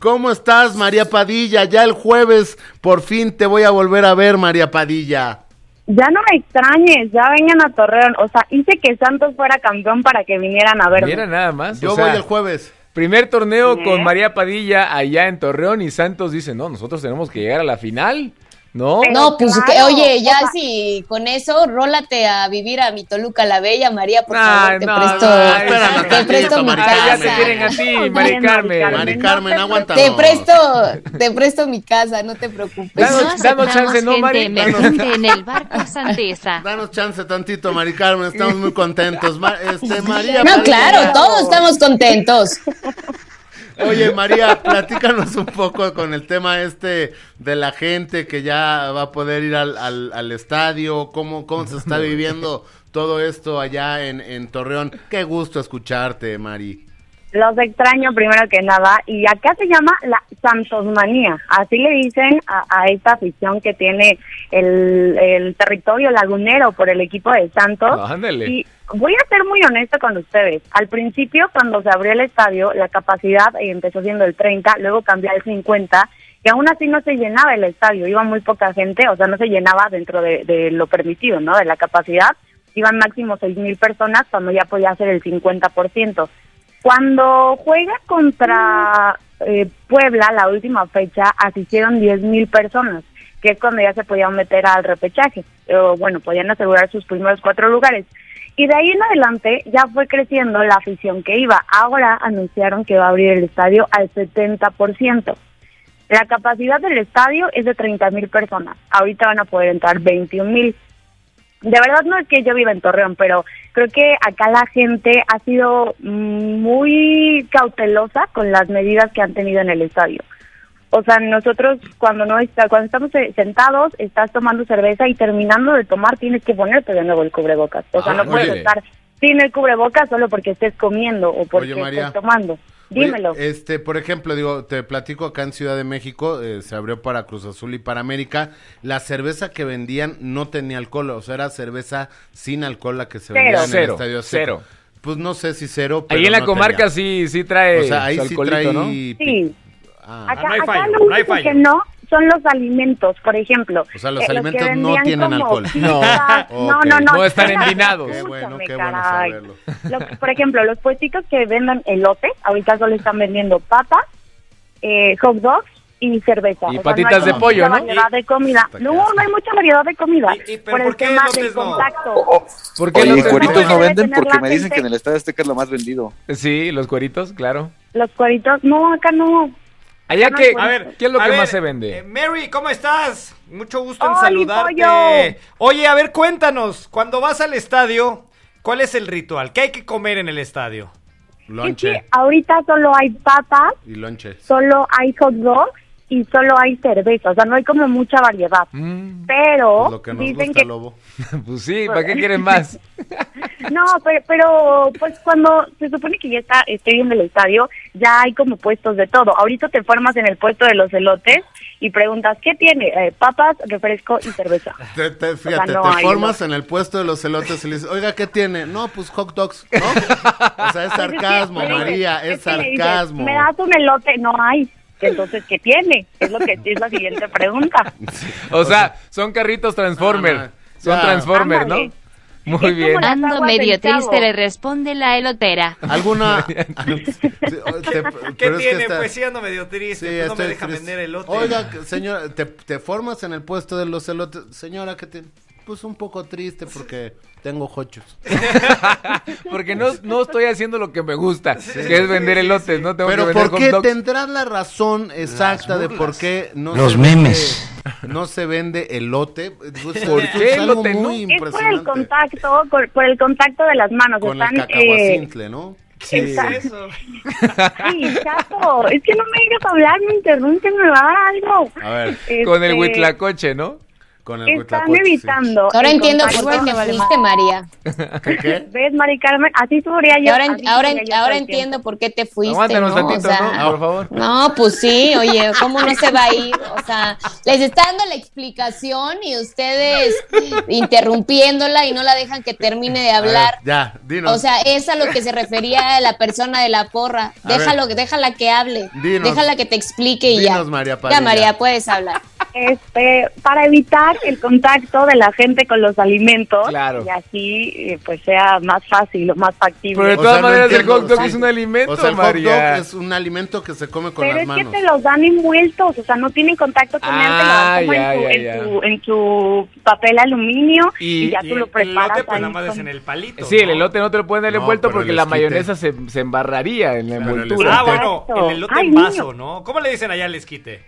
S6: ¿Cómo estás, María Padilla? Ya el jueves por fin te voy a volver a ver, María Padilla.
S24: Ya no me extrañes, ya vengan a Torreón. O sea, hice que Santos fuera campeón para que vinieran a verme.
S2: Mira nada más.
S6: Yo
S2: o sea,
S6: voy el jueves.
S2: Primer torneo con María Padilla allá en Torreón y Santos dice, no, nosotros tenemos que llegar a la final, ¿no?
S5: No, pues
S24: claro,
S5: que, oye, ya
S24: o sea-
S5: si con eso, rólate a vivir a mi Toluca la Bella, María, por
S2: Ay,
S5: favor, te
S2: no,
S5: presto,
S2: no,
S5: te presto mi
S2: Ah, ya
S5: casa.
S2: te quieren a ti, Mari Carmen.
S6: Mari Carmen, aguanta.
S5: Te presto, te presto mi casa, no te preocupes.
S2: Danos-
S7: No
S2: danos chance, ¿no, Mari?
S7: en el barco Santesa.
S6: Danos chance tantito, Mari Carmen, estamos muy contentos. Este, María
S5: No, claro, todos estamos contentos.
S6: Oye, María, platícanos un poco con el tema este de la gente que ya va a poder ir al, al, al estadio, cómo, cómo se está viviendo todo esto allá en, en Torreón. Qué gusto escucharte, Mari.
S24: Los extraño primero que nada. Y acá se llama la Santosmanía. Así le dicen a, a esta afición que tiene el, el territorio lagunero por el equipo de Santos.
S2: Ándale.
S24: Y voy a ser muy honesta con ustedes. Al principio, cuando se abrió el estadio, la capacidad eh, empezó siendo el 30, luego cambió al 50, y aún así no se llenaba el estadio. Iba muy poca gente, o sea, no se llenaba dentro de, de lo permitido, ¿no? De la capacidad. Iban máximo seis mil personas cuando ya podía ser el 50%. Cuando juega contra eh, Puebla, la última fecha, asistieron 10 mil personas, que es cuando ya se podían meter al repechaje. O, bueno, podían asegurar sus primeros cuatro lugares. Y de ahí en adelante ya fue creciendo la afición que iba. Ahora anunciaron que va a abrir el estadio al 70%. La capacidad del estadio es de 30 mil personas. Ahorita van a poder entrar 21 mil. De verdad no es que yo viva en Torreón, pero creo que acá la gente ha sido muy cautelosa con las medidas que han tenido en el estadio. O sea, nosotros cuando no está, cuando estamos sentados, estás tomando cerveza y terminando de tomar tienes que ponerte de nuevo el cubrebocas. O sea,
S6: Ah,
S24: no puedes
S6: oye.
S24: estar sin el cubrebocas solo porque estés comiendo o porque
S6: Oye, María.
S24: estés tomando. Dímelo.
S6: Oye, este, por ejemplo, digo, te platico acá en Ciudad de México, eh, se abrió para Cruz Azul y para América. La cerveza que vendían no tenía alcohol, o sea, era cerveza sin alcohol la que se
S24: Cero.
S6: vendía en el
S2: Cero,
S6: Estadio Azteca.
S2: cero.
S6: Pues no sé si cero, pero
S2: Ahí en la
S6: no
S2: comarca
S6: tenía.
S2: sí, sí trae
S6: O sea, ahí
S2: su
S6: sí trae
S2: ¿no?
S24: Sí.
S6: Ah.
S24: Acá,
S4: no hay
S24: acá lo
S4: no hay
S24: único
S4: fallo.
S24: que no son los alimentos, por ejemplo.
S6: O sea, los
S24: que
S6: alimentos no
S24: vendían
S6: tienen
S24: como
S6: alcohol.
S2: No.
S24: No, no, no.
S2: No están envinados.
S6: Qué bueno, qué bueno saberlo.
S24: Por ejemplo, los puestitos que venden elote, ahorita solo están vendiendo papas, eh, hot dogs y cerveza.
S2: Y
S24: O sea,
S2: patitas
S24: no
S2: de
S24: hay
S2: pollo,
S24: mucha
S2: ¿no?
S24: variedad de comida. No, no hay mucha variedad de comida.
S4: ¿Y- y
S24: por el tema
S4: no?
S24: contacto.
S2: ¿Por qué
S19: Oye,
S2: no
S19: y
S2: te-
S19: cueritos no venden porque me dicen
S24: gente-
S19: que en el Estadio Azteca es lo más vendido.
S2: Sí, los cueritos, claro.
S24: Los cueritos, no, acá no.
S2: Allá
S24: No,
S2: que,
S4: A ver,
S2: ¿qué es lo
S4: a
S2: que
S4: ver,
S2: más se vende?
S4: eh, Mary, ¿cómo estás? Mucho gusto en
S24: ¡Ay,
S4: saludarte.
S24: pollo!
S4: Oye, a ver, cuéntanos, cuando vas al estadio, ¿cuál es el ritual? ¿Qué hay que comer en el estadio?
S24: Es que
S6: Lonche
S24: ahorita solo hay papas,
S6: y lonche.
S24: solo hay hot dogs y solo hay cerveza. O sea, no hay como mucha variedad.
S2: Mm,
S24: Pero
S6: Pues lo que nos
S24: dicen
S6: gusta,
S24: que
S6: lobo.
S2: pues sí, ¿para qué quieren más?
S24: No, pero, pero pues cuando se supone que ya está estoy en el estadio, ya hay como puestos de todo. Ahorita te formas en el puesto de los elotes y preguntas, ¿qué tiene? Eh, papas, refresco y cerveza.
S6: Te, te- fíjate,
S24: no
S6: te formas en el puesto de los elotes y le dices, oiga, ¿qué tiene? No, pues hot dogs, ¿no? O sea, es sarcasmo,
S24: Pues es que-
S6: María, es
S24: que le dices,
S6: sarcasmo.
S24: Me das un elote, no hay. Entonces, ¿qué tiene? Es lo que es la siguiente pregunta.
S2: O sea, son carritos Transformer.
S6: No, no,
S2: Son
S6: ya.
S2: Transformer, ¿no?
S24: Ándale.
S2: Muy
S24: Es
S2: bien.
S7: Ando medio triste, le responde la elotera.
S6: ¿Alguna? Sí, o- te-
S4: ¿Qué
S6: pero es que
S4: tiene?
S6: está-
S4: Pues sí, ando medio triste,
S6: Sí,
S4: pues no me deja
S6: triste.
S4: vender elote.
S6: Oiga, señora, te, te formas en el puesto de los elotes. Señora, ¿qué tiene? Pues un poco triste porque tengo jochos.
S2: Porque no, no estoy haciendo lo que me gusta, que es vender elotes, ¿no? Tengo
S6: Pero
S2: que vender
S6: ¿por qué tendrás la razón exacta de por qué no
S20: Los
S6: se
S20: memes.
S6: Vende, no se vende elote? Pues,
S2: ¿Por
S6: es
S2: qué
S6: algo
S2: elote, no?
S6: muy
S24: Es por el
S6: impresionante.
S24: contacto, por, por el contacto de las manos.
S6: Con
S24: Están,
S6: el
S24: eh,
S6: cacahuacintle, ¿no?
S2: Sí.
S24: Exacto. Ay, chato, es que no me dejas hablar, me interrumpen, me va a dar algo.
S6: A ver,
S2: Con el
S24: Este,
S2: huitlacoche, ¿no?
S6: Con el
S24: Están
S6: huitlacoche, sí.
S24: evitando.
S5: Ahora
S24: el
S5: entiendo por qué te fuiste, María.
S24: ¿Ves, Mari Carmen? Así sufría
S5: Y
S24: yo.
S5: ahora, ahora, ahora entiendo por qué te fuiste,
S2: Aguántanos
S5: ¿no?
S2: tantito,
S5: o sea,
S2: ¿no? Por favor.
S5: No, pues sí, oye, ¿cómo no se va a ir? O sea, les está dando la explicación y ustedes interrumpiéndola y no la dejan que termine de
S6: ver,
S5: hablar.
S6: ya, dinos.
S5: O sea, es a lo que se refería la persona de la porra.
S6: A
S5: Déjalo,
S6: ver.
S5: déjala que hable.
S6: Dinos.
S5: Déjala que te explique y
S6: Dinos,
S5: ya.
S6: María
S5: ya. María, puedes hablar.
S24: Este, para evitar el contacto de la gente con los alimentos
S2: Claro.
S24: y así eh, pues sea más fácil o más factible.
S2: Pero de
S6: O
S2: todas
S6: sea, no
S2: maneras, el
S6: entiendo,
S2: hot dog
S6: sí.
S2: es un alimento,
S6: O sea, el hot
S2: María.
S6: dog es un alimento que se come con
S24: Pero
S6: las
S24: es que
S6: manos.
S24: te los dan envueltos, o sea, no tienen contacto con él, te lo
S2: Ah,
S24: dan como
S2: ya,
S24: en, su,
S2: ya,
S24: en,
S2: ya.
S24: su, en su papel aluminio y,
S2: Y-
S24: ya
S4: Y
S24: tú lo
S4: el
S24: preparas.
S4: elote, pues
S24: ahí
S4: nada más es
S24: con-
S4: en el palito.
S2: Sí, el
S4: ¿no?
S2: elote no te lo pueden dar
S6: No,
S2: envuelto
S6: pero
S2: porque
S6: el
S2: la mayonesa se, se embarraría en la
S6: Pero el
S2: envoltura.
S4: Ah, bueno, el elote
S24: Ay,
S4: en vaso,
S24: niño.
S4: ¿no? ¿Cómo le dicen allá al esquite?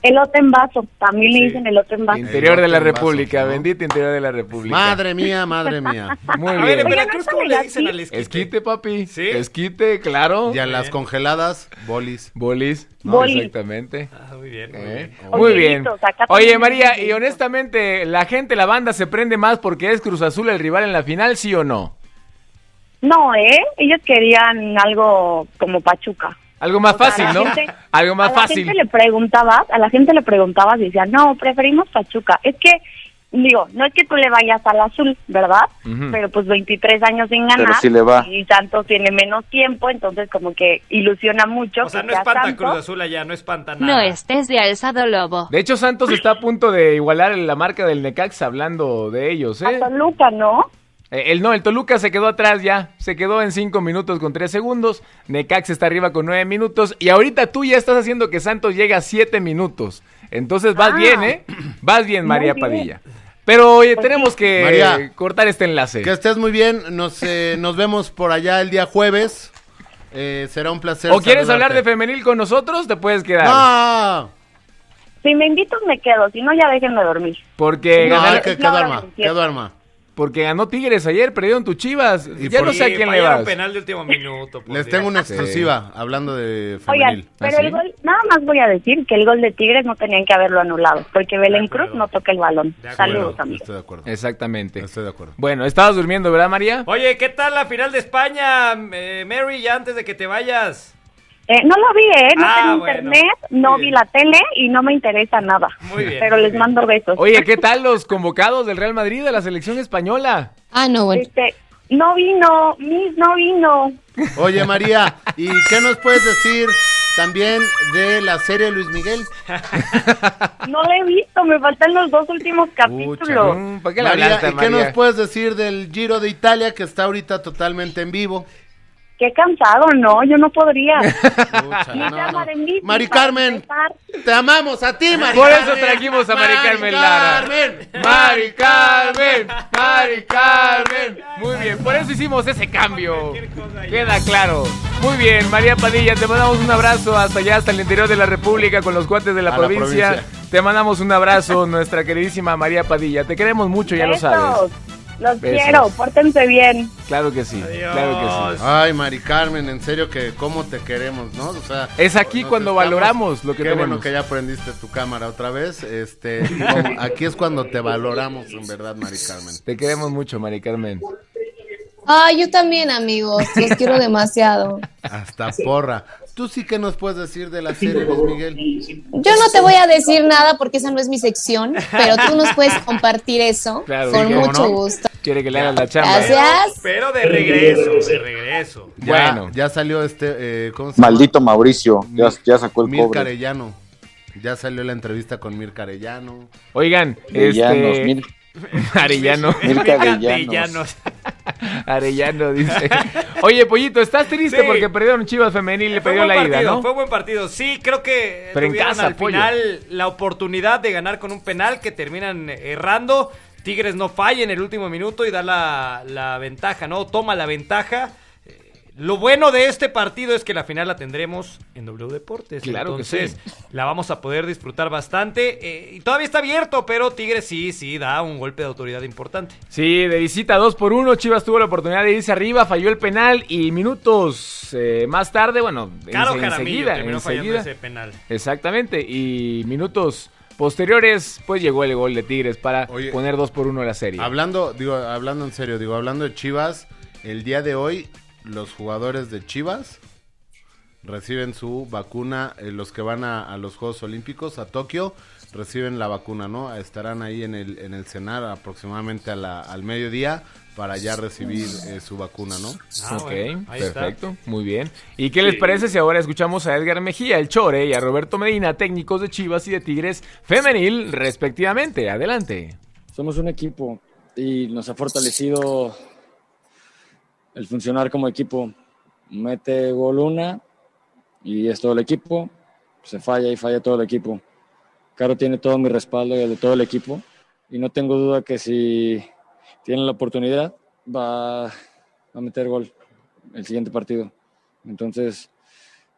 S24: Elote en vaso, también
S4: Sí.
S24: le dicen elote en vaso.
S2: Interior de la República, bendito interior de la República.
S6: Madre mía, madre mía.
S2: Muy
S4: A ver, en
S24: Oigan,
S4: Veracruz,
S24: ¿no
S4: ¿cómo le dicen al esquite?
S2: Esquite, papi.
S4: ¿Sí?
S2: Esquite, claro.
S6: Y a las congeladas, bolis.
S2: Bolis.
S24: Bolis.
S2: Exactamente.
S4: Ah, muy bien, muy
S2: Eh,
S4: bien.
S2: Oye, María, y honestamente, ¿la gente, la banda se prende más porque es Cruz Azul el rival en la final, sí o no?
S24: No, ¿eh? Ellos querían algo como Pachuca.
S2: Algo más
S24: O
S2: fácil, ¿no?
S24: gente-
S2: Algo más
S24: a la
S2: fácil.
S24: gente le preguntabas, a la gente le preguntabas y decían, no, preferimos Pachuca. Es que, digo, no es que tú le vayas al azul, ¿verdad?
S2: Ujú.
S24: Pero pues 23 años sin
S19: Pero
S24: ganar.
S19: sí le va.
S24: Y Santos tiene menos tiempo, entonces como que ilusiona mucho.
S4: O sea, no espanta
S24: Santos.
S4: Cruz Azul allá, no espanta nada.
S7: No estés de alzado lobo.
S2: De hecho, Santos está a punto de igualar la marca del Necaxa hablando de ellos, ¿eh?
S24: A Toluca, ¿no?
S2: Eh, El no, el Toluca se quedó atrás ya. Se quedó en 5 minutos con 3 segundos. Necaxa está arriba con 9 minutos. Y ahorita tú ya estás haciendo que Santos llegue a 7 minutos. Entonces vas
S24: Ah.
S2: bien, ¿eh? Vas bien, María
S24: bien.
S2: Padilla. Pero oye,
S24: Pues
S2: tenemos que
S6: María.
S2: cortar este enlace.
S6: Que estés muy bien. Nos, eh, nos vemos por allá el día jueves. Eh, será un placer.
S2: ¿O quieres hablar de femenil con nosotros? Te puedes quedar.
S6: No,
S24: Si me invitan me quedo, si no ya déjenme dormir.
S2: Porque,
S6: no,
S2: ganaron-
S6: que,
S24: es
S6: que duerma, que duerma.
S2: Porque ganó Tigres ayer, perdieron tus chivas.
S6: Y
S2: ya
S6: por-
S2: no sé a quién le vas.
S4: penal de último minuto.
S6: Les
S4: Dios.
S6: tengo una
S2: Sí.
S6: exclusiva hablando de
S24: Oigan,
S6: femenil.
S24: pero
S2: ¿Ah,
S24: el gol, nada más voy a decir que el gol de Tigres no tenían que haberlo anulado, porque Belén. Cruz no toca el balón. Saludos, amigos.
S6: Estoy de acuerdo.
S2: Exactamente.
S6: Estoy de acuerdo.
S2: Bueno, estabas durmiendo, ¿verdad, María?
S4: Oye, ¿qué tal la final de España, eh, Mary, ya antes de que te vayas?
S24: Eh, no lo vi, ¿eh? No
S2: Ah,
S24: tengo
S2: bueno.
S24: internet, no vi la tele y no me interesa nada.
S2: Muy bien,
S24: Pero les mando besos.
S2: Oye, ¿qué tal los convocados del Real Madrid de la selección española?
S5: Ah, no, bueno.
S24: Este, no vino, Miss no vino.
S6: Oye, María, ¿y qué nos puedes decir también de la serie Luis Miguel?
S24: No la he visto, me faltan los dos últimos capítulos.
S2: Mm,
S6: María, ¿y qué nos puedes decir del Giro de Italia que está ahorita totalmente en vivo?
S24: Qué cansado, no, yo no podría.
S6: No,
S24: mí,
S6: Mari Carmen, te amamos a ti, Mari
S2: Por eso trajimos a Mari Carmen
S6: Mari
S2: Lara.
S6: Carmen.
S2: Mari Carmen, Mari Carmen. Muy bien, por eso hicimos ese cambio. Queda claro. Muy bien, María Padilla, te mandamos un abrazo hasta allá, hasta el interior de la República con los cuates de la, provincia. Te mandamos un abrazo, nuestra queridísima María Padilla. Te queremos mucho, ya lo sabes.
S24: Los
S2: Besos.
S24: quiero, pórtense bien.
S2: Claro que sí, claro que sí.
S6: Ay, Mari Carmen, en serio que cómo te queremos, ¿no? O sea,
S2: Es aquí cuando valoramos lo que
S6: Qué
S2: tenemos.
S6: bueno que ya prendiste tu cámara otra vez. Este, como- aquí es cuando te valoramos, en verdad, Mari Carmen.
S2: Te queremos mucho, Mari Carmen.
S5: Ay, yo también, amigos. Los quiero demasiado.
S6: Hasta porra. ¿Tú sí que nos puedes decir de la serie, Luis Miguel?
S5: Yo no te voy a decir nada porque esa no es mi sección, pero tú nos puedes compartir eso
S2: Claro,
S5: con
S2: sí,
S5: mucho
S2: no.
S5: gusto.
S2: Quiere que le hagas la chamba.
S5: Gracias.
S4: Pero de regreso, de regreso.
S6: Ya,
S2: Bueno.
S6: ya salió este, eh, ¿cómo se llama?
S19: Maldito Mauricio, ya, ya sacó el
S6: Mirka
S19: cobre.
S6: Arellano. Ya salió la entrevista con Mirka Arellano.
S2: Oigan,
S19: Arellanos,
S2: este...
S19: Mir-
S2: Arellano.
S19: Arellanos.
S2: Arellano dice. Oye, Pollito, estás triste
S4: Sí.
S2: porque perdieron Chivas Femenil y le perdió la
S4: partido,
S2: ida, ¿no?
S4: fue buen partido. Sí, creo que
S2: Pero en
S4: tuvieron
S2: casa,
S4: al
S2: pollo.
S4: final la oportunidad de ganar con un penal que terminan errando. Tigres no falla en el último minuto y da la, la ventaja, ¿no? Toma la ventaja. Lo bueno de este partido es que la final la tendremos en W Deportes.
S2: Claro que
S4: Entonces,
S2: sí.
S4: la vamos a poder disfrutar bastante. Eh, y todavía está abierto, pero Tigres sí, sí, da un golpe de autoridad importante.
S2: Sí, de visita 2 por 1 Chivas tuvo la oportunidad de irse arriba, falló el penal y minutos eh, más tarde, bueno, enseguida,
S4: terminó fallando ese penal.
S2: Exactamente, y minutos posteriores, pues llegó el gol de Tigres para
S6: Oye,
S2: poner 2 por 1 la serie.
S6: Hablando, digo, hablando en serio, digo, hablando de Chivas, el día de hoy los jugadores de Chivas reciben su vacuna, eh, los que van a, a los Juegos Olímpicos a Tokio reciben la vacuna, ¿no? Estarán ahí en el en el cenar aproximadamente a la- al mediodía para ya recibir eh, su vacuna, ¿no?
S4: Ah,
S2: ok,
S4: bueno, ahí está.
S2: perfecto, muy bien. ¿Y qué les parece si ahora escuchamos a Edgar Mejía, el Chore, y a Roberto Medina, técnicos de Chivas y de Tigres femenil, respectivamente? Adelante.
S25: Somos un equipo y nos ha fortalecido el funcionar como equipo. Mete gol una y es todo el equipo. Se falla y falla todo el equipo. Caro tiene todo mi respaldo y el de todo el equipo. Y no tengo duda que si tiene la oportunidad va a meter gol el siguiente partido. Entonces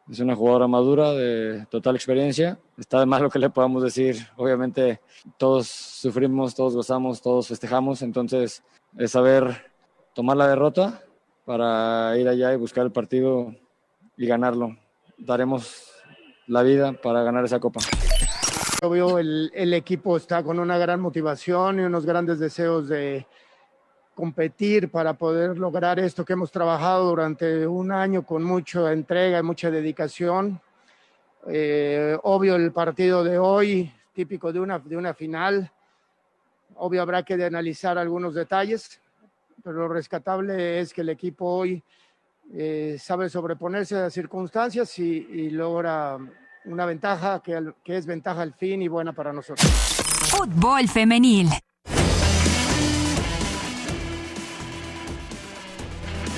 S25: es una jugadora madura de total experiencia. Está de más lo que le podamos decir. Obviamente todos sufrimos, todos gozamos, todos festejamos. Entonces es saber tomar la derrota para ir allá y buscar el partido y ganarlo. Daremos la vida para ganar esa copa.
S26: Obvio, el, el equipo está con una gran motivación y unos grandes deseos de competir para poder lograr esto que hemos trabajado durante un año con mucha entrega y mucha dedicación. Eh, obvio, el partido de hoy, típico de una, de una final. Obvio, habrá que analizar algunos detalles, pero lo rescatable es que el equipo hoy eh, sabe sobreponerse a las circunstancias y, y logra una ventaja que, al- que es ventaja al fin y buena para nosotros.
S1: Fútbol femenil.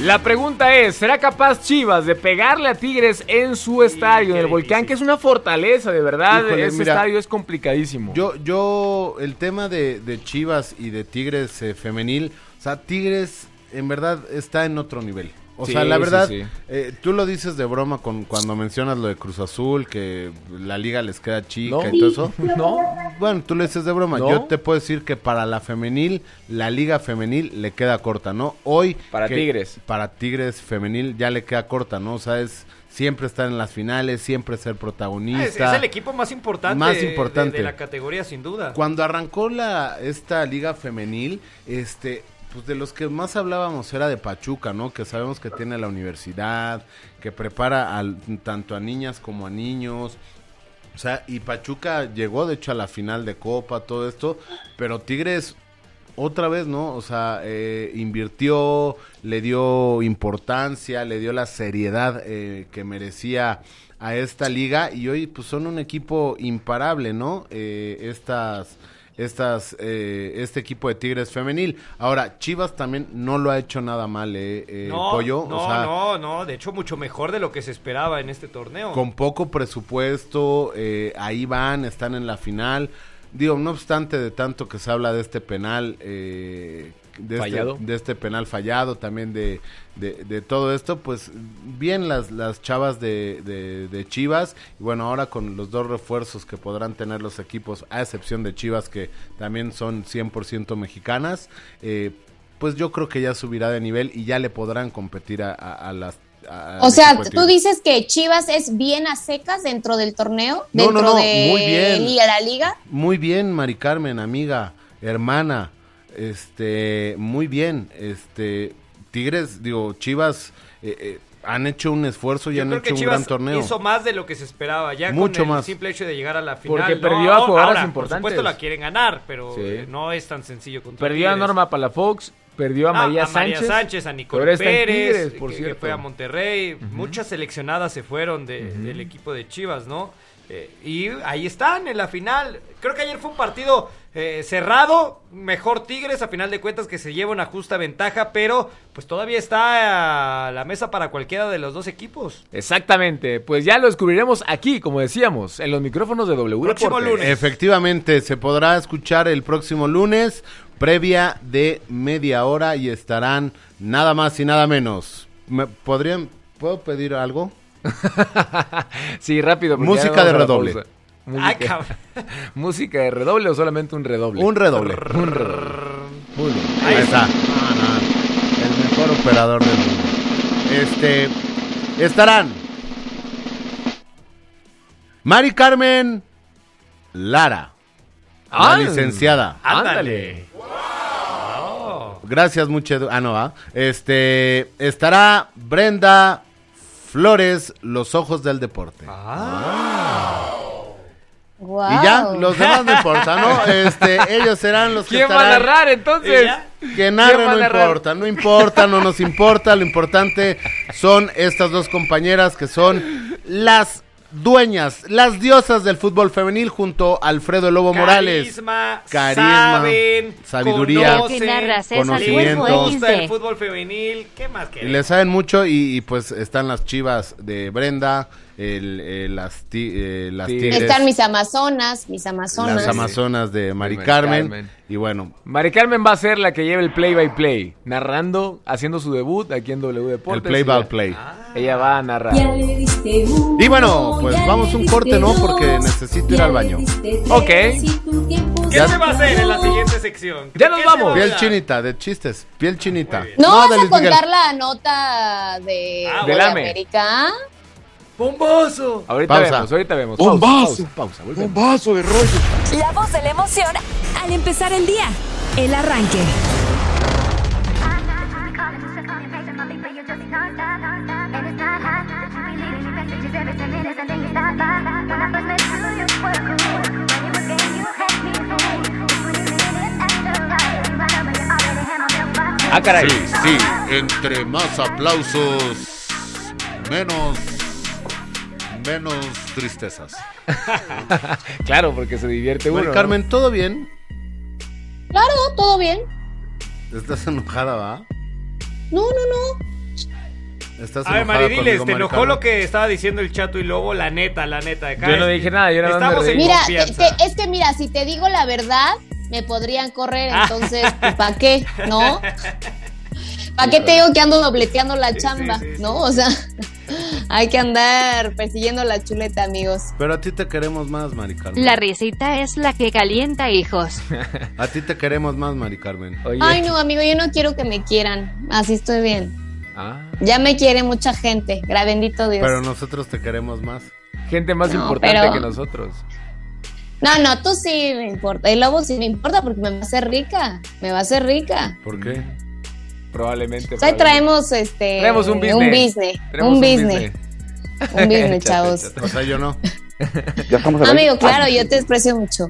S2: La pregunta es, ¿será capaz Chivas de pegarle a Tigres en su estadio, en el Volcán, que es una fortaleza, de verdad?
S6: Híjole,
S2: Ese
S6: mira,
S2: estadio es complicadísimo.
S6: Yo, yo, el tema de, de Chivas y de Tigres eh, femenil, o sea, Tigres en verdad está en otro nivel. O
S2: Sí,
S6: sea, la
S2: sí,
S6: verdad,
S2: sí.
S6: eh, tú lo dices de broma con, cuando mencionas lo de Cruz Azul, que la liga les queda chica
S2: No.
S6: y todo eso.
S2: No.
S6: Bueno, tú lo dices de broma.
S2: No.
S6: Yo te puedo decir que para la femenil, la liga femenil le queda corta, ¿no? Hoy.
S2: Para
S6: que-
S2: Tigres.
S6: Para Tigres femenil ya le queda corta, ¿no? O sea, es siempre estar en las finales, siempre ser protagonista.
S4: Es, es el equipo más importante,
S6: Más importante.
S4: De, de la categoría, sin duda.
S6: Cuando arrancó la esta liga femenil, este pues de los que más hablábamos era de Pachuca, ¿no? Que sabemos que tiene la universidad, que prepara al, tanto a niñas como a niños. O sea, y Pachuca llegó de hecho a la final de Copa, todo esto, pero Tigres otra vez, ¿no? O sea, eh, invirtió, le dio importancia, le dio la seriedad eh, que merecía a esta liga y hoy pues son un equipo imparable, ¿no? Eh, estas estas eh, este equipo de Tigres femenil. Ahora, Chivas también no lo ha hecho nada mal, eh, eh,
S4: No,
S6: Pollo.
S4: no,
S6: o sea,
S4: no, no, de hecho mucho mejor de lo que se esperaba en este torneo.
S6: con poco presupuesto, eh, ahí van, están en la final. Digo, no obstante de tanto que se habla de este penal, eh, de,
S2: Fallado.
S6: Este, de este penal fallado, también de, de, de todo esto, pues bien las, las chavas de, de, de Chivas. Y bueno, ahora con los dos refuerzos que podrán tener los equipos, a excepción de Chivas, que también son 100% mexicanas, eh, pues yo creo que ya subirá de nivel y ya le podrán competir a, a- a las...
S5: O sea, tú dices que Chivas es bien a secas dentro del torneo,
S6: No,
S5: dentro
S6: no, no,
S5: de
S6: muy bien.
S5: La liga.
S6: Muy bien, Mari Carmen, amiga, hermana. Este, muy bien. Este, Tigres, digo, Chivas eh, eh, han hecho un esfuerzo y
S4: Yo
S6: han
S4: creo
S6: hecho
S4: que
S6: un
S4: Chivas
S6: gran torneo.
S4: hizo más de lo que se esperaba, ya
S6: Mucho
S4: con el
S6: más.
S4: simple hecho de llegar a la final.
S2: Porque
S4: ¿no?
S2: perdió a jugadoras
S4: Ahora,
S2: importantes.
S4: Por supuesto la quieren ganar, pero
S2: Sí.
S4: eh, no es tan sencillo contra
S2: Perdió a. Norma Palafox, perdió a
S4: Ah,
S2: María
S4: a María
S2: Sánchez.
S4: Sánchez, a
S2: en
S4: Pérez,
S2: Tigres, por
S4: que, fue a Monterrey. Muchas seleccionadas se fueron de- del equipo de Chivas, ¿no? Eh, y ahí están en la final. Creo que ayer fue un partido eh, cerrado, mejor Tigres a final de cuentas que se lleva una justa ventaja, pero pues todavía está a la mesa para cualquiera de los dos equipos.
S2: Exactamente, pues ya lo descubriremos aquí, como decíamos, en los micrófonos de W
S4: Próximo
S2: Deportes.
S4: lunes.
S6: Efectivamente, se podrá escuchar el próximo lunes, previa de media hora y estarán nada más y nada menos. ¿Me podrían, ¿Puedo pedir algo?
S2: sí, rápido.
S6: Música de redoble.
S4: Ay,
S2: Música,
S4: cabrón.
S2: música de redoble o solamente un redoble.
S6: Un redoble.
S2: Un redoble. Muy bien.
S6: Ahí, está. El mejor operador del mundo. Este, estarán Mari Carmen Lara, la
S2: ¡Ay!
S6: licenciada.
S2: Ándale.
S6: Gracias, mucho. Ah, no, ¿ah? Este, estará Brenda Flores, Los Ojos del Deporte.
S5: Wow.
S6: Y ya, los demás no importa, ¿no? Este, ellos serán los que
S2: ¿Quién va a narrar entonces?
S6: Que narre
S2: ¿Quién va a
S6: no
S2: narrar?
S6: importa, no importa, no nos importa, lo importante son estas dos compañeras que son las dueñas, las diosas del fútbol femenil junto a Alfredo Lobo Morales.
S4: Carisma,
S6: Carisma,
S4: saben,
S6: sabiduría,
S4: conocen,
S6: conocimiento.
S4: les
S7: Huevo
S4: gusta el
S7: XD.
S4: fútbol femenil, ¿qué más
S6: Y le saben mucho y, y, pues están las chivas de Brenda, el, eh, las, ti- eh, las
S2: Sí.
S6: tigres,
S5: Están mis amazonas, mis amazonas.
S6: las amazonas de Mari
S2: Mari
S6: Carmen.
S2: Carmen.
S6: Y bueno,
S2: Mari Carmen va a ser la que lleve el play by play, narrando, haciendo su debut aquí en W Deportes.
S6: el play by play.
S2: Ella va a narrar.
S6: Y bueno, pues vamos un corte, ¿no? Porque necesito ir al baño.
S2: Ok.
S4: ¿Qué
S6: Ya-
S4: se va a hacer en la siguiente sección?
S2: Ya nos
S4: ¿Qué se
S2: vamos.
S6: Piel chinita, de chistes, piel chinita.
S5: ¿No, vas
S6: de
S5: a
S6: Miguel.
S5: contar la nota de,
S4: Ah,
S5: de. América?
S4: ¡Bomboso!
S2: Ahorita
S6: Pausa.
S2: vemos, ahorita vemos.
S27: Un
S2: Pausa, pausa,
S27: vaso de rollo.
S1: La voz de la emoción al empezar el día. El arranque.
S2: Ah, caray.
S6: Sí, sí, entre más aplausos, menos, menos tristezas.
S2: claro, porque se divierte uno.
S6: Mari
S2: ¿no?
S6: Carmen, ¿todo bien?
S5: Claro, todo bien.
S6: ¿Estás enojada, va?
S5: No, no, no.
S6: ¿Estás
S4: A ver, Maridiles,
S6: conmigo,
S4: ¿te
S6: Mari
S4: enojó lo que estaba diciendo el Chato y Lobo? La neta, la neta. Acá
S2: Yo no dije nada, yo me
S4: Estamos en.
S5: Mira,
S4: confianza.
S5: te- es que mira, si te digo la verdad, me podrían correr,
S4: Ah.
S5: entonces, pues, ¿para qué? ¿No? ¿Para qué te digo que ando dobleteando la chamba?
S4: sí, sí.
S5: ¿No? O sea, hay que andar persiguiendo la chuleta, amigos.
S6: Pero a ti te queremos más, Mari Carmen.
S7: La risita es la que calienta hijos.
S6: A ti te queremos más, Mari Carmen.
S2: Oye.
S5: Ay, no, amigo, yo no quiero que me quieran. Así estoy bien.
S2: Ah,
S5: Ya me quiere mucha gente. Gra bendito Dios.
S6: Pero nosotros te queremos más.
S2: gente más
S5: No,
S2: importante
S5: pero-
S2: que nosotros.
S5: No, no, tú sí me importa. El lobo sí me importa porque me va a hacer rica. Me va a hacer rica.
S6: ¿Por qué?
S2: Probablemente.
S5: O sea, ahí
S2: probablemente.
S5: traemos este
S2: Traemos un business.
S5: un business, un business, un business, chavos.
S6: O sea, yo no.
S19: Ya estamos
S5: Amigo, claro, yo te desprecio mucho.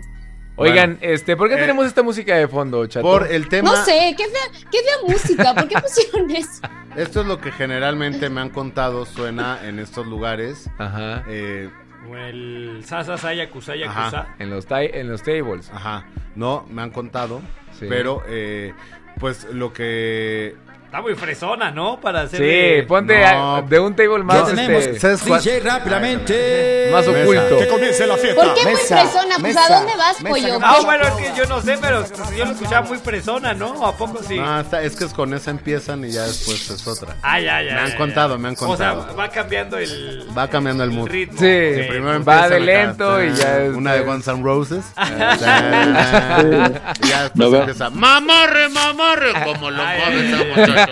S2: Oigan, este, ¿por qué
S6: Eh,
S2: tenemos esta música de fondo, chato?
S6: Por el tema.
S5: No sé, qué fea, qué fea música, ¿por qué pusieron eso?
S6: Esto es lo que generalmente me han contado suena en estos lugares.
S2: Ajá.
S6: Eh,
S4: Como el Sasa Saya Kusaya
S6: Ajá.
S4: Kusa.
S2: En los, en los tables.
S6: Ajá. No, me han contado.
S2: Sí.
S6: Pero, eh, pues lo que.
S4: Está muy fresona, ¿no? Para hacer
S2: Sí, ponte
S6: No.
S2: a- de un table más.
S6: tenemos?
S2: este.
S27: DJ rápidamente.
S2: Más oculto.
S27: Que comience la fiesta.
S5: ¿Por qué muy
S27: Mesa,
S5: fresona? Pues
S27: mesa,
S5: ¿a dónde vas,
S27: mesa,
S5: pollo?
S4: Ah,
S5: ¿Qué-
S4: bueno, es que yo no sé, pero yo lo escuchaba muy fresona, ¿no? ¿A poco sí?
S6: No, está- es que es con esa empiezan y ya después es otra.
S4: Ah, ya, ya.
S6: Me han
S4: ya,
S6: contado,
S4: ya.
S6: me han
S4: O sea,
S6: contado.
S4: va cambiando el.
S6: Va cambiando el mood.
S4: ritmo.
S2: Sí,
S6: Sí, primero
S2: va de
S6: acá,
S2: lento y ya es-
S6: Una de Guns N' Roses.
S4: Ah.
S6: Tan, y ya después empieza. Mamarre, mamarre. Como lo mueve esa
S4: ay,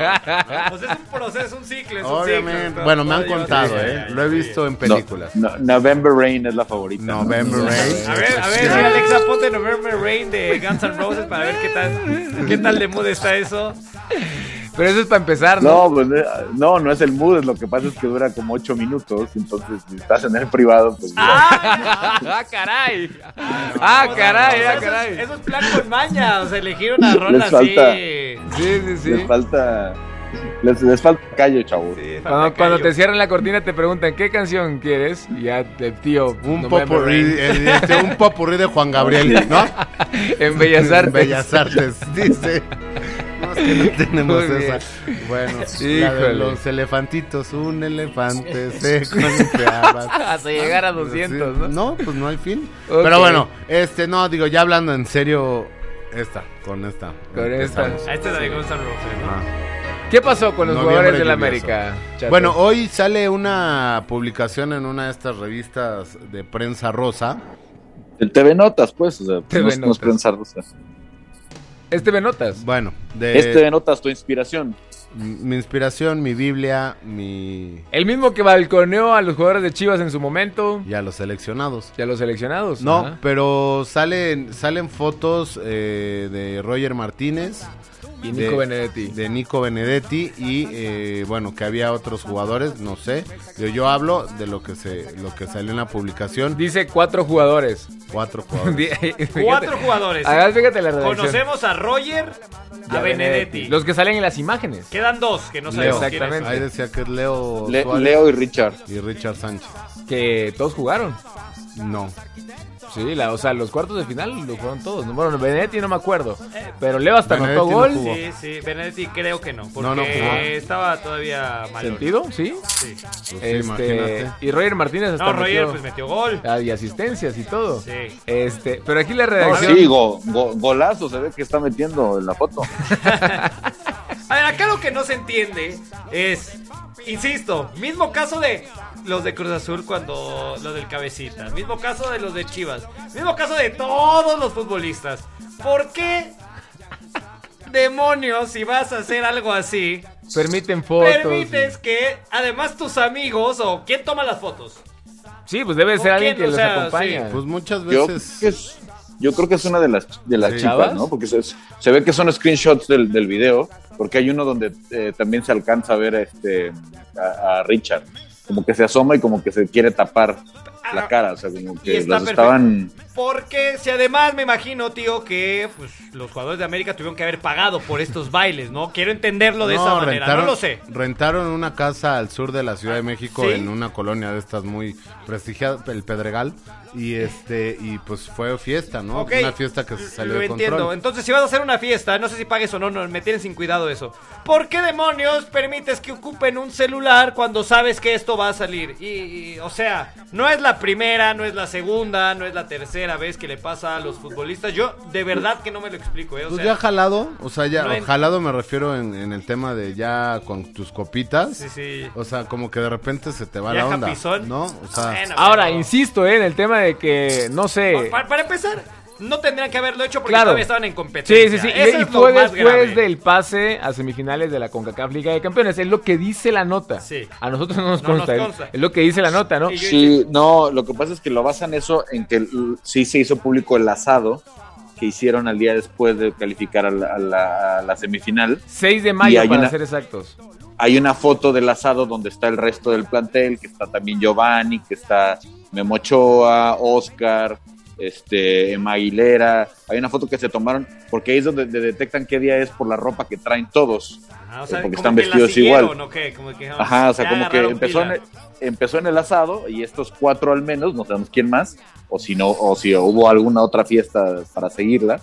S4: Pues es un proceso, es un ciclo, es un
S6: Obviamente.
S4: ciclo.
S6: Bueno, me han contado,
S4: Sí,
S6: ¿eh?
S4: sí,
S6: Lo he
S4: sí.
S6: visto en películas.
S19: no, November Rain es la favorita. ¿no?
S6: November Rain.
S4: A ver, a ver, sí, Alexa, ponte November Rain de Guns N' Roses para ver qué tal, qué tal de mood está eso.
S2: Pero eso es para empezar, ¿no?
S19: No, pues, eh, no, no es el mood, es lo que pasa es que dura como ocho minutos, entonces si estás en el privado, pues
S2: ¡Ah, caray! ¡Ah, caray, ah,
S4: Eso es-
S2: caray!
S4: Eso es plan con maña, o sea, elegir una rola
S19: Les falta-
S4: así.
S2: Sí, sí, sí.
S19: les falta les, les falta callo, chavo.
S2: Cuando, cuando te cierran la cortina te preguntan qué canción quieres y ya el tío
S6: Un popurrí, eh, este, un popurrí de Juan Gabriel, ¿no?
S2: en Bellas Artes.
S6: En Bellas Artes, dice. No, es que no tenemos esa. Bueno, la de los elefantitos, un elefante se golpeaba.
S2: Hasta llegar a 200, ¿no?
S6: No, pues no hay fin.
S2: Ok.
S6: Pero bueno, este, no, digo, ya hablando en serio, esta, con esta.
S2: Con esta.
S4: Ah, Esta es la de Guns N' Roses, ¿no?
S6: Ah.
S2: ¿Qué pasó con los
S6: Noviembre
S2: jugadores del. América? Chato?
S6: Bueno, hoy sale una publicación en una de estas revistas de prensa rosa.
S19: El TV Notas, pues, o sea,
S2: TV
S19: no, es- no es
S2: Notas.
S19: prensa rusa.
S2: este Benotas.
S6: Bueno, de
S19: Es TV Notas, tu inspiración.
S6: Mi inspiración, mi Biblia, mi
S2: El mismo que balconeó a los jugadores de Chivas en su momento
S6: y a los seleccionados.
S2: y a los seleccionados.
S6: No,
S2: Ajá.
S6: pero salen salen fotos eh, de Roger Martínez
S2: Y Nico
S6: de-
S2: Benedetti.
S6: de Nico Benedetti y eh, bueno que había otros jugadores, no sé. Yo, yo hablo de lo que se lo que salió en la publicación.
S2: Dice cuatro jugadores.
S6: Cuatro jugadores.
S2: Fíjate.
S4: Cuatro jugadores.
S2: Además, fíjate la redacción.
S4: Conocemos a Roger, a Benedetti.
S2: Los que salen en las imágenes.
S4: Quedan dos que no sabemos.
S2: Exactamente.
S6: Ahí decía que es Leo
S19: Le-
S6: Suárez
S19: Leo y Richard.
S6: y Richard Sánchez.
S2: Que todos jugaron.
S6: No.
S2: Sí, la, o sea, los cuartos de final lo fueron todos. Bueno, Benedetti no me acuerdo. Pero Leo hasta
S6: Benedetti
S2: anotó
S6: no
S2: gol.
S6: jugó.
S4: Sí, sí, Benedetti creo que no, porque
S6: No, no jugó.
S4: estaba todavía mal.
S2: ¿Sentido? Sí.
S4: Sí.
S6: Pues sí,
S2: Este, y Roger Martínez hasta
S4: No, Roger
S2: metió-
S4: pues metió gol.
S2: Ah, y asistencias y todo.
S4: Sí.
S2: Este, pero aquí la
S19: No,
S2: redacción.
S19: sí, go- go- golazo se ve que está metiendo en la foto.
S4: A ver, acá lo que no se entiende es, insisto, mismo caso de los de Cruz Azul cuando los del Cabecita, mismo caso de los de Chivas, mismo caso de todos los futbolistas. ¿Por qué demonios si vas a hacer algo así,
S2: Permiten fotos.
S4: permites que además tus amigos o quién toma las fotos?
S2: Sí, pues debe ser
S4: ¿O
S2: alguien
S4: quién?
S2: que
S4: O
S2: los
S4: sea,
S2: acompaña.
S6: Pues muchas veces
S19: yo creo que es una de las, de las
S6: Sí.
S19: chicas. ¿no? Porque se, se ve que son screenshots del, del video, porque hay uno donde eh, también se alcanza a ver a, este, a, a Richard, como que se asoma y como que se quiere tapar la cara, o sea, como que
S4: perfecto.
S19: estaban...
S4: Porque si además me imagino, tío, que pues, los jugadores de América tuvieron que haber pagado por estos bailes, ¿no? Quiero entenderlo de esa manera, no lo sé.
S6: Rentaron una casa al sur de la Ciudad de México
S4: ¿Sí?
S6: en una colonia de estas muy prestigiada, el Pedregal, y este y pues fue fiesta, ¿no?
S4: Ok,
S6: Una fiesta que se salió
S4: Lo
S6: de
S4: entiendo.
S6: control.
S4: Entonces, si vas a hacer una fiesta, no sé si pagues o no, no, me tienen sin cuidado eso. ¿Por qué demonios permites que ocupen un celular cuando sabes que esto va a salir? Y, y, o sea, no es la primera, no es la segunda, no es la tercera vez que le pasa a los futbolistas. Yo de verdad que no me lo explico, ¿eh? O
S6: Pues
S4: sea,
S6: ya jalado, o sea, ya
S4: no en-
S6: jalado me refiero en, en el tema de ya con tus copitas.
S4: Sí, sí.
S6: O sea, como que de repente se te va
S4: ¿Ya
S6: la onda,
S4: japizón?
S6: ¿no? O sea,
S4: Bueno,
S2: Ahora,
S4: pero-
S2: insisto eh, en el tema de que, no sé.
S4: Para, para empezar, no tendrían que haberlo hecho porque
S2: Claro.
S4: todavía estaban en competencia.
S2: Sí, sí, sí. Y,
S4: Eso
S2: y
S4: es lo
S2: fue después
S4: grave.
S2: del pase a semifinales de la CONCACAF Liga de Campeones. Es lo que dice la nota.
S4: Sí.
S2: A nosotros no nos
S4: No nos
S2: consta. es-
S4: consta.
S2: Es lo que dice la nota, ¿no?
S4: Sí,
S19: Sí, no, lo que pasa es que lo basan eso en que sí se hizo público el asado que hicieron al día después de calificar a la, a la- a la semifinal.
S2: 6 de
S19: Y
S2: mayo para
S19: una-
S2: ser exactos.
S19: Hay una foto del asado donde está el resto del plantel, que está también Giovanni, que está Memo Ochoa, Oscar, este, Emma Aguilera. Hay una foto que se tomaron, porque ahí es donde de- detectan qué día es por la ropa que traen todos.
S4: Ajá, o sea,
S19: porque están vestidos igual.
S4: ¿o qué? Como que,
S19: Ajá, o sea, como que empezó en, empezó en el asado y estos cuatro al menos, no sabemos quién más, o si no, o si hubo alguna otra fiesta para seguirla,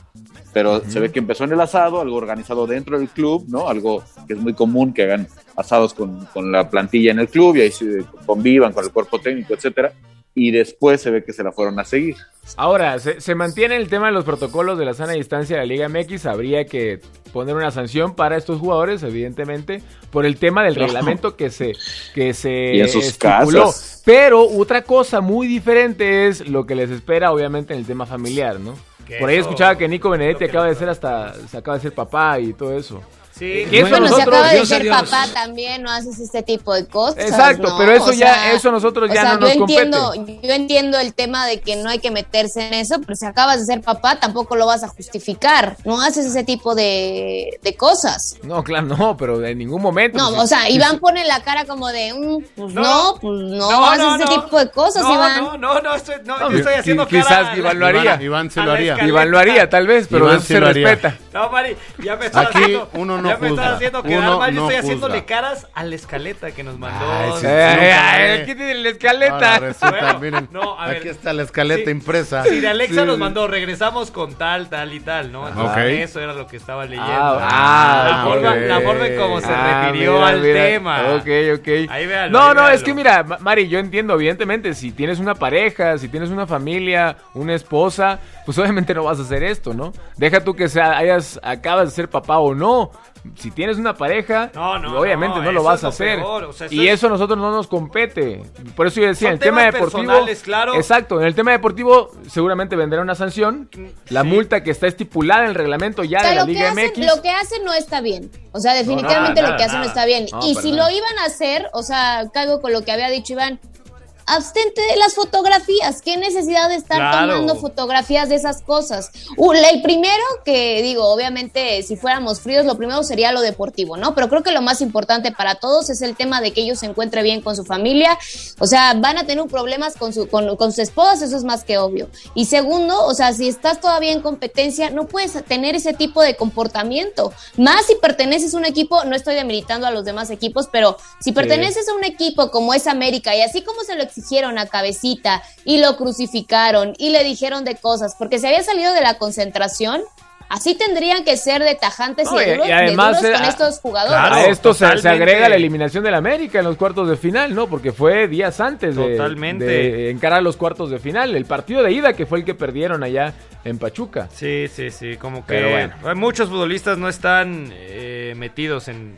S19: pero se ve que empezó en el asado, algo organizado dentro del club, ¿no? Algo que es muy común que hagan asados con, con la plantilla en el club y ahí se convivan con el cuerpo técnico, etcétera, y después se ve que se la fueron a seguir.
S2: Ahora, se, se mantiene el tema de los protocolos de la sana distancia de la Liga MX. Habría que poner una sanción para estos jugadores, evidentemente, por el tema del reglamento que se, que se
S19: Y en sus
S2: estipuló.
S19: casas.
S2: Pero otra cosa muy diferente es lo que les espera, obviamente, en el tema familiar, ¿no? Por ahí
S4: eso-
S2: escuchaba que Nico Benedetti acaba de ser hasta, se acaba de ser papá y todo eso.
S4: Sí,
S2: Que eso
S5: bueno, si
S2: nosotros-
S5: acaba de
S2: Dios
S5: ser
S2: Dios.
S5: papá también no haces este tipo de cosas.
S2: Exacto,
S5: ¿no?
S2: pero eso
S5: O
S2: ya-
S5: sea,
S2: eso nosotros
S5: o
S2: ya
S5: sea,
S2: no nos
S5: yo entiendo,
S2: compete.
S5: Yo entiendo el tema de que no hay que meterse en eso, pero si acabas de ser papá tampoco lo vas a justificar. No haces ese tipo de, de cosas.
S2: No, claro, no, pero en ningún momento.
S5: No,
S2: pues,
S5: o sea, Iván pone la cara como de, mm, pues
S4: No,
S5: no, pues no,
S4: no,
S5: haces
S4: no,
S5: ese
S4: no.
S5: tipo de cosas,
S4: no,
S5: Iván.
S4: No, no, no, estoy, no,
S2: No,
S4: yo estoy haciendo
S2: quizás
S4: cara la-
S2: Iván lo haría.
S6: Iván- Iván se lo haría.
S2: Iván lo haría, tal vez, pero
S6: Iván
S2: eso se
S6: lo haría.
S2: respeta.
S4: No, Mari, ya me estás
S6: Aquí
S4: haciendo,
S6: uno no
S4: ya me estás haciendo quedar
S6: Uno
S4: mal. Yo
S6: no
S4: estoy
S6: juzga.
S4: haciéndole caras a la escaleta que nos mandó.
S6: Ay, sí,
S2: Eh, eh, tiene la escaleta.
S6: Ahora resulta,
S4: Bueno,
S6: miren,
S4: no, a ver.
S6: aquí está la escaleta
S4: Sí.
S6: impresa.
S4: Si de Alexa
S6: Sí,
S4: nos
S6: sí.
S4: mandó, regresamos con tal, tal y tal, ¿no? Entonces. Eso era lo que estaba leyendo.
S2: Ah,
S4: la, forma, la forma en cómo se
S2: Ah,
S4: refirió
S2: mira,
S4: al
S2: mira.
S4: tema.
S2: Ok, ok.
S4: Ahí véanlo,
S2: no,
S4: ahí
S2: no, es que mira, Ma- Mari, yo entiendo, evidentemente, si tienes una pareja, si tienes una familia, una esposa, pues obviamente no vas a hacer esto, ¿no? Deja tú que sea, hayas, acabas de ser papá o no. Si tienes una pareja,
S4: No, no,
S2: obviamente no,
S4: no,
S2: lo vas a hacer.
S4: peor, o sea, eso
S2: y
S4: es-
S2: eso a nosotros no nos compete. Por eso yo decía,
S4: Son
S2: en el tema deportivo.
S4: claro.
S2: Exacto, en el tema deportivo seguramente vendrá una sanción. La multa que está estipulada en el reglamento ya
S5: O sea,
S2: de la Liga
S5: hacen,
S2: MX.
S5: lo que hacen no está bien. O sea, definitivamente
S2: nada,
S5: lo que hacen no
S2: nada.
S5: está bien.
S2: No,
S5: y si
S2: nada.
S5: lo iban a hacer, o sea, caigo con lo que había dicho Iván, abstente de las fotografías. ¿Qué necesidad de estar
S4: Claro.
S5: tomando fotografías de esas cosas? Uh, el primero que digo, obviamente, si fuéramos fríos, lo primero sería lo deportivo, ¿no? Pero creo que lo más importante para todos es el tema de que ellos se encuentren bien con su familia. O sea, van a tener problemas con, su, con, con sus esposas, eso es más que obvio. Y segundo, o sea, si estás todavía en competencia, no puedes tener ese tipo de comportamiento. Más si perteneces a un equipo, no estoy demeritando a los demás equipos, pero si perteneces a un equipo como es América y así como se lo exigieron a Cabecita y lo crucificaron y le dijeron de cosas, porque se había salido de la concentración, así tendrían que ser de tajantes
S2: No,
S5: y, de
S2: y-
S5: duros,
S2: y además,
S5: de duros
S2: eh,
S5: con
S2: a-
S5: estos jugadores.
S2: a esto se, agrega la eliminación del América en los cuartos de final, ¿no? Porque fue días antes de,
S4: Totalmente.
S2: de encarar los cuartos de final. El partido de ida que fue el que perdieron allá en Pachuca.
S4: Sí, sí, sí, como que
S2: Pero bueno.
S4: muchos futbolistas no están eh, metidos en,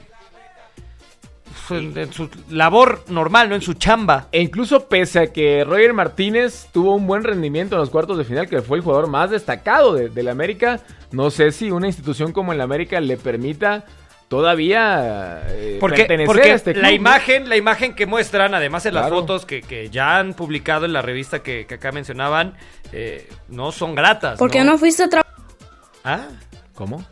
S4: en, en su labor normal, no en su chamba.
S2: E incluso pese a que Roger Martínez tuvo un buen rendimiento en los cuartos de final, que fue el jugador más destacado de- del América, no sé si una institución como el América le permita todavía eh,
S4: Porque,
S2: pertenecer
S4: porque
S2: a este club.
S4: la
S2: ¿no?
S4: imagen, la imagen que muestran, además en las
S2: Claro.
S4: fotos que, que ya han publicado en la revista que, que acá mencionaban, eh, no son gratas.
S28: ¿Por qué no fuiste a trabajar?
S4: Ah,
S2: ¿Cómo?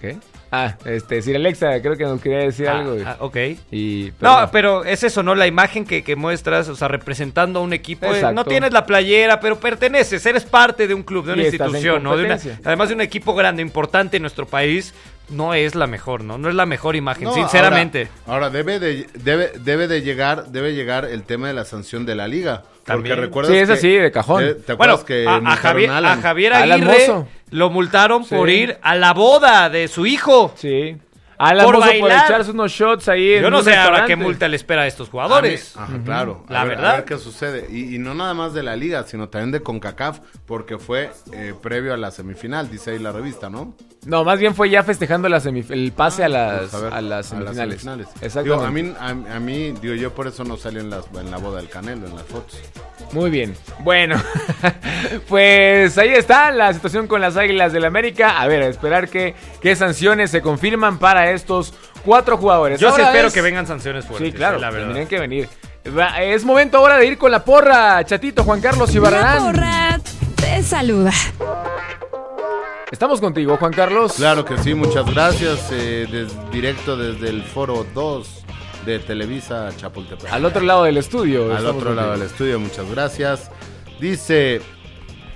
S2: ¿Qué? Ah, este, Sir Alexa, creo que nos quería decir
S4: Ah,
S2: algo.
S4: ah, ok.
S2: Y,
S4: No, pero es eso, ¿no? La imagen que, que muestras, o sea, representando a un equipo. eh,
S2: Exacto.
S4: no tienes la playera, pero perteneces, eres parte de un club, de una
S2: Y
S4: institución, ¿no? De una- además de un equipo grande, importante en nuestro país, no es la mejor, ¿no? No es la mejor imagen,
S6: No,
S4: sinceramente.
S6: Ahora, ahora debe, de, debe, debe de llegar debe llegar el tema de la sanción de la liga.
S4: También.
S6: Porque recuerdas
S2: Sí, es así, de cajón.
S6: ¿Te, te
S4: Bueno,
S6: que
S4: a, a Javier,
S6: a Alan?
S4: a Javier Aguirre lo multaron
S2: Sí.
S4: por ir a la boda de su hijo.
S2: Sí. Alan
S4: Por
S2: Mozo por
S4: bailar.
S2: echarse unos shots ahí en
S4: Yo no sé ahora qué multa le espera a estos jugadores.
S6: A mí- ajá, claro.
S4: La
S6: A ver-
S4: verdad.
S6: A ver qué sucede. Y, y no nada más de la liga, sino también de CONCACAF, porque fue eh, previo a la semifinal, dice ahí la revista, ¿no?
S2: No, más bien fue ya festejando la el pase a las,
S6: Pues, a ver,
S2: a las semifinales.
S6: semifinales.
S2: Exactamente.
S6: Digo, a, mí, a, a mí, digo, yo por eso no salí en, las, en la boda del Canelo, en las fotos.
S2: Muy bien. Bueno, pues ahí está la situación con las Águilas del América. A ver, a esperar que, qué sanciones se confirman para estos cuatro jugadores.
S4: Yo sí espero
S2: es-
S4: que vengan sanciones fuertes.
S2: Sí, claro,
S4: la verdad.
S2: tendrían que venir. Es momento ahora de ir con la porra, chatito Juan Carlos
S1: La
S2: Ibarrarán.
S1: porra te saluda.
S2: Estamos contigo, Juan Carlos.
S6: Claro que sí, muchas gracias. eh, des- directo desde el foro 2 de Televisa Chapultepec.
S2: Al otro lado del estudio.
S6: Al otro lado del estudio, muchas gracias. Dice,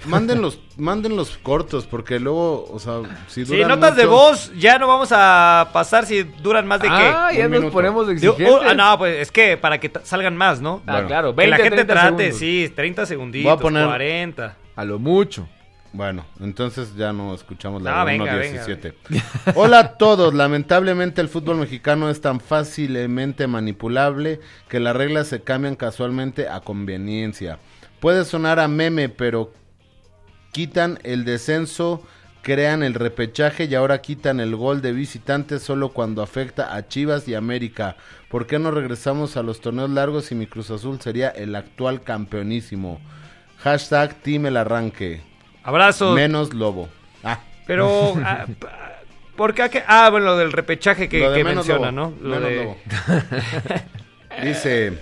S6: manden los, manden los cortos, porque luego, o sea, si
S4: Sí,
S6: duran
S4: notas de voz ya no vamos a pasar si duran más de
S2: Ah,
S4: qué.
S2: ya
S6: Un
S2: nos
S6: minuto.
S2: ponemos
S4: Digo,
S2: exigentes.
S4: oh, ah, no, pues es que para que salgan más, ¿no?
S2: Ah, claro,
S4: que la
S2: 20,
S4: gente
S2: 30
S4: trate,
S2: segundos.
S4: sí, 30 segunditos,
S6: Voy a poner-
S4: 40.
S2: A lo mucho.
S6: Bueno, entonces ya no escuchamos la
S4: Ah,
S6: de
S4: venga,
S6: 1.17. Hola a todos, lamentablemente el fútbol mexicano es tan fácilmente manipulable que las reglas se cambian casualmente a conveniencia. Puede sonar a meme, pero quitan el descenso, crean el repechaje y ahora quitan el gol de visitantes solo cuando afecta a Chivas y América. ¿Por qué no regresamos a los torneos largos y mi Cruz Azul sería el actual campeonísimo? Hashtag Team el Arranque.
S4: Abrazos.
S6: Menos Lobo. Ah.
S4: Pero, ah, p- ¿por qué? a qué? Ah, bueno, lo del repechaje que,
S6: Lo
S4: menciona,
S6: lobo,
S4: ¿no? Lo
S6: menos
S4: de-
S6: lobo. Dice,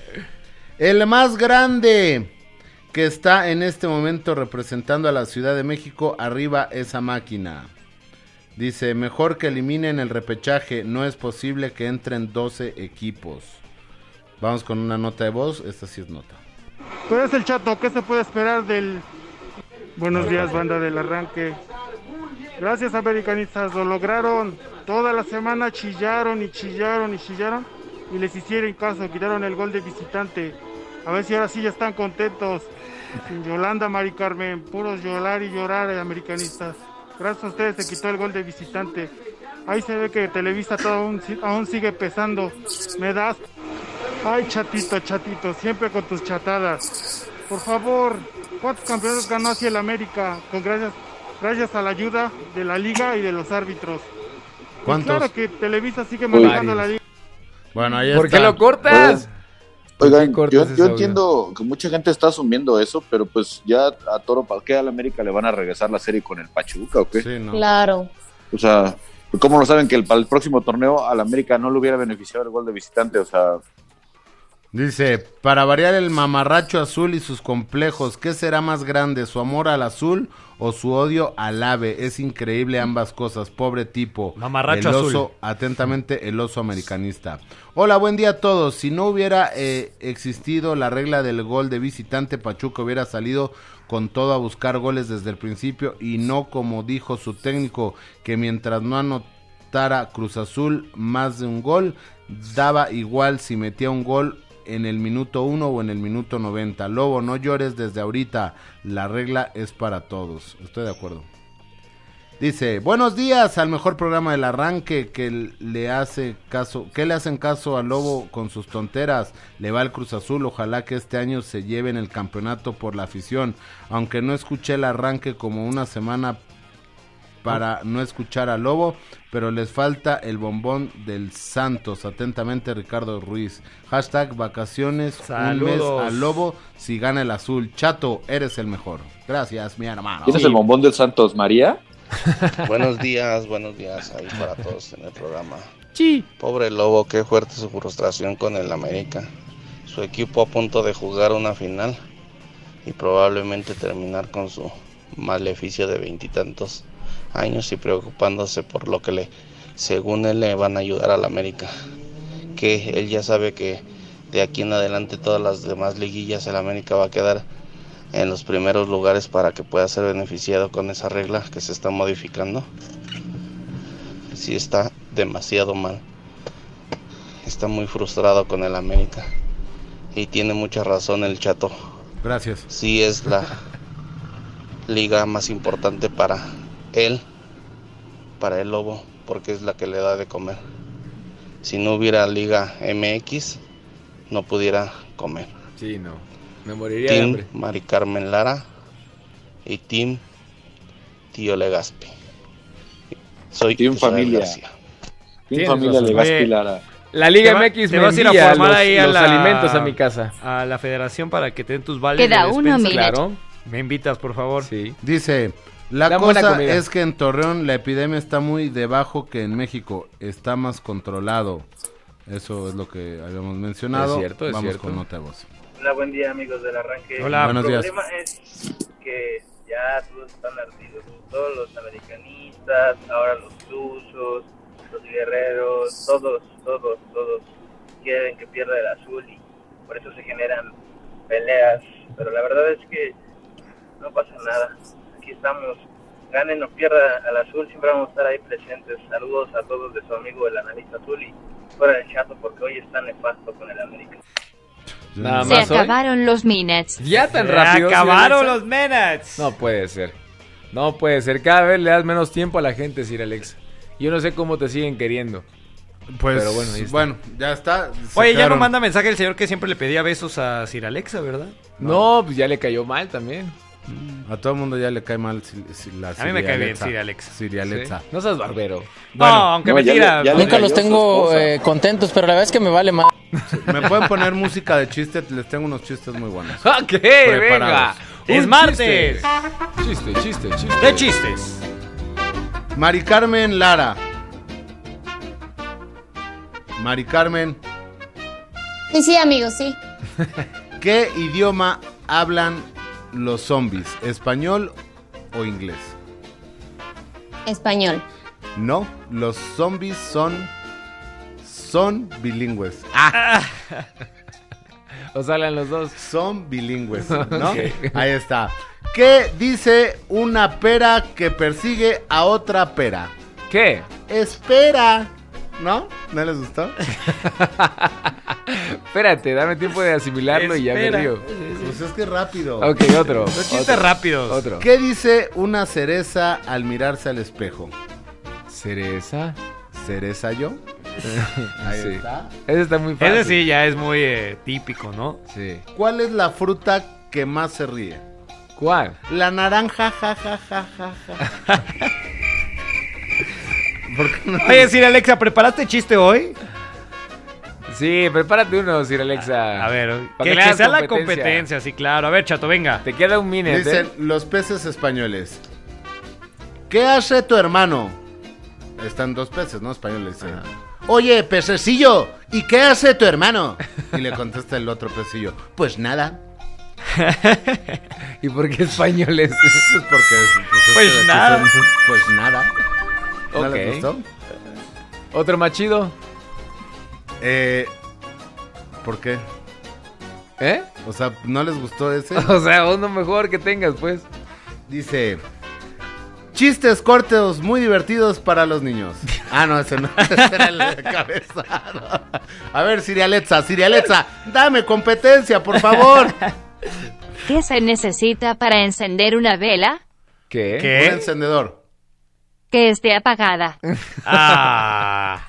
S6: el más grande que está en este momento representando a la Ciudad de México, arriba esa máquina. Dice, mejor que eliminen el repechaje, no es posible que entren 12 equipos. Vamos con una nota de voz, esta sí es nota.
S28: Pues es el chato, ¿qué se puede esperar del... Buenos días, banda del arranque. Gracias, americanistas, lo lograron. Toda la semana chillaron y chillaron y chillaron y les hicieron caso, quitaron el gol de visitante. A ver si ahora sí ya están contentos. Yolanda, Mari Carmen, puros llorar y llorar, eh, americanistas. Gracias a ustedes se quitó el gol de visitante. Ahí se ve que Televisa todo aún, si- aún sigue pesando. Me das. Ay, chatito, chatito, siempre con tus chatadas. Por favor, ¿cuántos campeonatos ganó así el América? Con gracias, gracias a la ayuda de la liga y de los árbitros.
S6: ¿Cuántos?
S28: claro que Televisa sigue manejando la liga.
S6: Bueno, ahí
S2: ¿Por
S6: está.
S2: qué lo cortas?
S19: Oigan,
S2: cortas
S19: yo, entiendo que mucha gente está asumiendo eso, pero pues ya a Toro Palquea al América le van a regresar la serie con el Pachuca, ¿o qué?
S6: Sí, no.
S5: Claro.
S19: O sea, ¿cómo lo saben que el, para el próximo torneo al América no le hubiera beneficiado el gol de visitante? O sea,
S6: Dice, para variar el mamarracho azul y sus complejos, ¿qué será más grande, su amor al azul o su odio al ave? Es increíble ambas cosas, pobre tipo.
S4: Mamarracho
S6: el oso,
S4: azul.
S6: Atentamente, el oso americanista. Hola, buen día a todos. Si no hubiera eh, existido la regla del gol de visitante, Pachuca hubiera salido con todo a buscar goles desde el principio y no como dijo su técnico, que mientras no anotara Cruz Azul más de un gol, daba igual si metía un gol en el minuto 1 o en el minuto 90. Lobo, no llores desde ahorita. La regla es para todos. Estoy de acuerdo. Dice, buenos días al mejor programa del arranque que le hace caso, que le hacen caso al Lobo con sus tonteras. Le va el Cruz Azul, ojalá que este año se lleven el campeonato por la afición. Aunque no escuché el arranque como una semana para no escuchar al Lobo, pero les falta el bombón del Santos. Atentamente Ricardo Ruiz. Hashtag vacaciones, un mes
S4: Saludos.
S6: al Lobo si gana el azul. Chato, eres el mejor. Gracias, mi hermano.
S19: ¿quién es el bombón del Santos? ¿María?
S29: Buenos días, buenos días ahí para todos en el programa.
S2: Sí.
S29: Pobre Lobo, qué fuerte su frustración con el América. Su equipo a punto de jugar una final y probablemente terminar con su maleficio de veintitantos años y preocupándose por lo que le, según él, le van a ayudar al América. Que él ya sabe que de aquí en adelante todas las demás liguillas el América va a quedar en los primeros lugares para que pueda ser beneficiado con esa regla que se está modificando. Sí está demasiado mal. Está muy frustrado con el América. Y tiene mucha razón el chato.
S6: Gracias.
S29: Sí es la liga más importante para él, para el lobo, porque es la que le da de comer. Si no hubiera liga MX, no pudiera comer.
S2: Sí, no. Me moriría de
S29: Team
S2: hambre.
S29: Mari Carmen Lara y Team Tío Legaspi. Soy
S19: Team Familia.
S29: García.
S19: Team Familia
S2: Oye,
S19: Lara.
S2: La Liga
S4: va-
S2: MX me
S4: vas a ir a formar
S2: los,
S4: ahí a
S2: los
S4: la-
S2: alimentos a mi casa.
S4: A la federación para que te den tus vales
S7: Queda
S4: de
S7: uno.
S2: Claro.
S4: Me invitas, por favor.
S2: Sí.
S6: Dice, la cosa es que en Torreón la epidemia está muy debajo que en México. Está más controlado. Eso es lo que habíamos mencionado.
S2: Es cierto, es
S6: Vamos
S2: cierto.
S6: con nota de voz.
S30: Hola, buen día amigos del arranque.
S6: Hola.
S30: El
S6: Buenos días.
S30: problema es que
S31: ya todos están ardidos, todos los americanistas, ahora los usos, los guerreros, todos, todos, todos quieren que pierda el azul y por eso se generan peleas, pero la verdad es que no pasa nada, aquí estamos, ganen o pierda al azul, siempre vamos a estar ahí presentes, saludos a todos de su amigo el analista azul y fuera del chato porque hoy está nefasto con el América.
S2: Nada
S7: Se
S2: más hoy.
S7: acabaron los minutes.
S2: Ya tan
S4: Se
S2: rápido.
S4: acabaron los minutes.
S2: No puede ser. No puede ser. Cada vez le das menos tiempo a la gente, Sir Alexa. Yo no sé cómo te siguen queriendo.
S6: Pues
S2: Pero bueno,
S6: bueno, ya está. se
S4: Oye, ya no manda mensaje el señor que siempre le pedía besos a Sir Alexa, ¿verdad?
S2: No, pues ya le cayó mal también.
S6: A todo el mundo ya le cae mal si- si la
S4: A mí me cae bien
S6: Sirialexa.
S4: Sir Alexa.
S6: Sirialexa.
S2: Sí. No seas barbero.
S4: No, aunque
S19: No, le- ya le
S30: Nunca los tengo eh, contentos, pero la verdad es que me vale más.
S6: ¿Me pueden poner música de chiste? Les tengo unos chistes muy buenos.
S2: Ok, venga.
S4: Es
S2: Un
S4: martes.
S2: Chiste, chiste, chiste.
S4: De chistes.
S6: Mari Carmen Lara. Mari Carmen,
S5: Sí, sí, amigos, sí.
S6: ¿qué idioma hablan los zombies? ¿Español o inglés?
S5: Español.
S6: No, los zombies son son bilingües.
S2: O salen los dos.
S6: Son bilingües, ¿no? Ahí está. ¿Qué dice una pera que persigue a otra pera?
S2: ¿Qué?
S6: Espera. ¿No? ¿No les gustó?
S2: Espérate, dame tiempo de asimilarlo y ya me río.
S6: Pues es que rápido.
S2: Ok, otro.
S4: Los chistes
S2: otro,
S4: rápidos.
S2: Otro.
S6: ¿Qué dice una cereza al mirarse al espejo?
S2: ¿Cereza?
S6: ¿Cereza yo? Ahí
S2: Sí.
S6: está.
S2: Ese está muy fácil.
S4: Ese sí ya es muy eh, típico, ¿no?
S2: Sí.
S6: ¿Cuál es la fruta que más se ríe?
S2: ¿Cuál?
S6: La naranja, ja, ja, ja, ja, ja. ¿Por qué no?
S4: Oye, Sir Alexa, ¿preparaste chiste hoy?
S2: Sí, prepárate uno, Sir Alexa.
S4: A ver, que, que sea la competencia, sí, claro. A ver, chato, venga.
S2: Te queda un minute.
S6: Dicen
S2: ¿eh?
S6: los peces españoles. ¿Qué hace tu hermano? Están dos peces, ¿no? Españoles. Oye, pececillo, ¿y qué hace tu hermano? Y le contesta el otro pececillo, pues nada.
S2: ¿Y por qué españoles?
S6: Pues porque... Pues,
S4: Pues
S6: aquí
S4: nada.
S6: son- Pues nada. ¿No les gustó?
S2: ¿Otro machido?
S6: Eh, ¿Por qué?
S2: ¿Eh?
S6: O sea, ¿no les gustó ese?
S2: O sea, uno mejor que tengas, pues.
S6: Dice... Chistes cortos muy divertidos para los niños. Ah, no, ese no. Ese era el de cabeza. A ver, Siri Alexa, Siri Alexa, dame competencia, por favor.
S7: ¿Qué se necesita para encender una vela?
S2: ¿Qué?
S6: Un encendedor.
S7: Que esté apagada.
S4: Ah.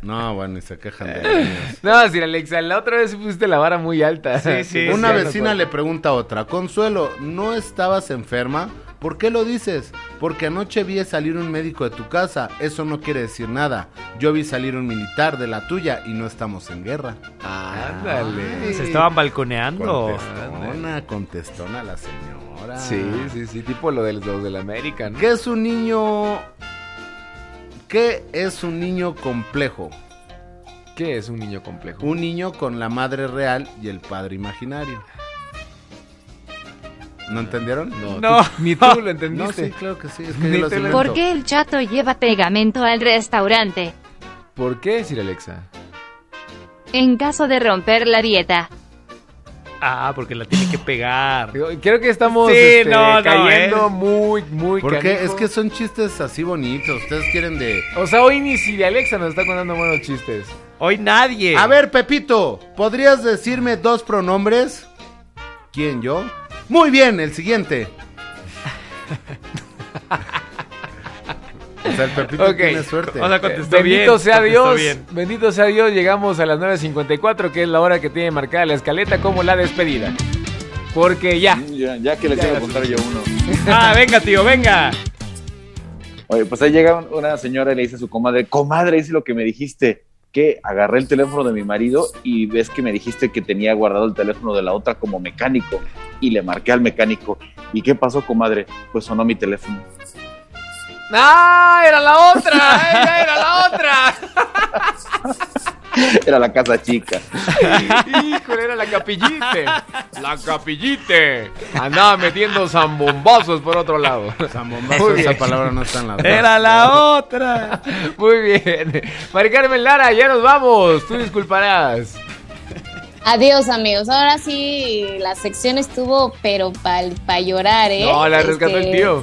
S6: No, bueno, y se quejan de los niños.
S2: No, Sir Alexa, la otra vez pusiste la vara muy alta.
S4: Sí, sí.
S6: Una
S2: ya no
S6: vecina le pregunta a otra, Consuelo, ¿no estabas enferma? ¿Por qué lo dices? Porque anoche vi salir un médico de tu casa. Eso no quiere decir nada. Yo vi salir un militar de la tuya y no estamos en guerra.
S2: Ándale.
S4: Se estaban balconeando.
S6: Contestona, contestona la señora.
S2: Sí, sí, sí, tipo lo de los del América, ¿no?
S6: ¿Qué es un niño? ¿Qué es un niño complejo?
S2: ¿Qué es un niño complejo?
S6: Un niño con la madre real y el padre imaginario. ¿No entendieron?
S2: No,
S4: No.
S2: tú- ni tú lo
S6: No,
S2: entendiste.
S6: sí, claro que sí. Es que yo
S2: lo-.
S7: ¿Por qué el chato lleva pegamento al restaurante?
S2: ¿Por qué, Sir Alexa?
S7: En caso de romper la dieta.
S4: Ah, porque la tiene que pegar.
S2: Creo que estamos
S4: Sí,
S2: este,
S4: no, no,
S2: cayendo
S4: eh.
S2: muy, muy
S6: Porque es que son chistes así bonitos. Ustedes quieren de.
S2: O sea, hoy ni Siri Alexa nos está contando buenos chistes.
S4: Hoy nadie.
S6: A ver, Pepito, ¿podrías decirme dos pronombres? ¿Quién, yo? Muy bien, el siguiente. o sea, el Pepito
S2: Ok.
S6: tiene suerte.
S4: O sea, contestó
S2: Bendito
S4: bien,
S2: sea Dios,
S4: bien.
S2: bendito sea Dios, llegamos a las 9.54, que es la hora que tiene marcada la escaleta como la despedida. Porque ya.
S19: Ya, ya que les
S2: Ya,
S19: quiero contar yo uno.
S4: Ah, venga, tío, venga.
S19: Oye, pues ahí llega un- una señora y le dice a su comadre, comadre, hice lo que me dijiste, que agarré el teléfono de mi marido y ves que me dijiste que tenía guardado el teléfono de la otra como mecánico y le marqué al mecánico. ¿Y qué pasó, comadre? Pues sonó mi teléfono.
S2: ¡Ah! ¡Era la otra! ¡Ella era la otra!
S19: Era la casa chica.
S2: Híjole, era la capillite. La capillite. Andaba metiendo zambombazos por otro lado.
S6: Zambombazo,
S2: Muy
S6: esa palabra no está en la
S4: Era la otra.
S2: Muy bien. Mari Carmen Lara, ya nos vamos. Tú disculparás.
S5: Adiós, amigos. Ahora sí, la sección estuvo, pero para llorar, ¿eh?
S2: No, la rescató el
S5: Este,
S2: tío.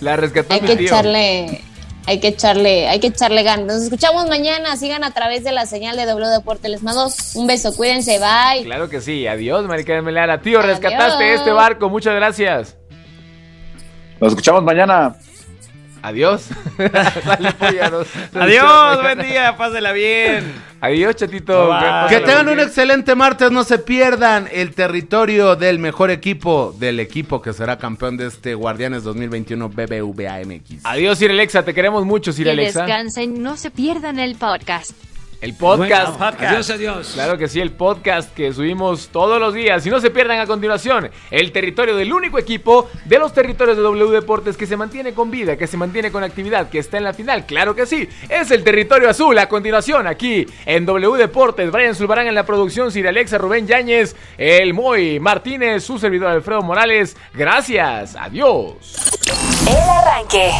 S2: La rescató
S5: Hay
S2: mi
S5: que
S2: tío.
S5: echarle, hay que echarle, hay que echarle ganas. Nos escuchamos mañana. Sigan a través de la señal de W Deporte. Les mando un beso. Cuídense. Bye.
S2: Claro que sí. Adiós, Mari Carmen Lara. Tío, rescataste
S5: Adiós.
S2: este barco. Muchas gracias.
S19: Nos escuchamos mañana.
S2: Adiós.
S4: Adiós, buen día, pásela bien.
S2: Adiós, chatito.
S4: Bye.
S6: Que tengan un excelente martes, no se pierdan el territorio del mejor equipo, del equipo que será campeón de este Guardianes 2021 BBVA MX.
S2: Adiós, Sir Alexa. Te queremos mucho, Sir
S7: Que
S2: Alexa.
S7: descansen, no se pierdan el podcast.
S2: El podcast.
S7: Bueno,
S2: Adiós, adiós. Claro que sí, el podcast que subimos todos los días. Y no se pierdan a continuación el territorio del único equipo de los territorios de W Deportes que se mantiene con vida, que se mantiene con actividad, que está en la final. Claro que sí, es el territorio azul. A continuación, aquí en W Deportes, Brian Zulbarán en la producción, Sir Alexa, Rubén Yáñez, el Moy Martínez, su servidor Alfredo Morales. Gracias, adiós.
S1: El arranque.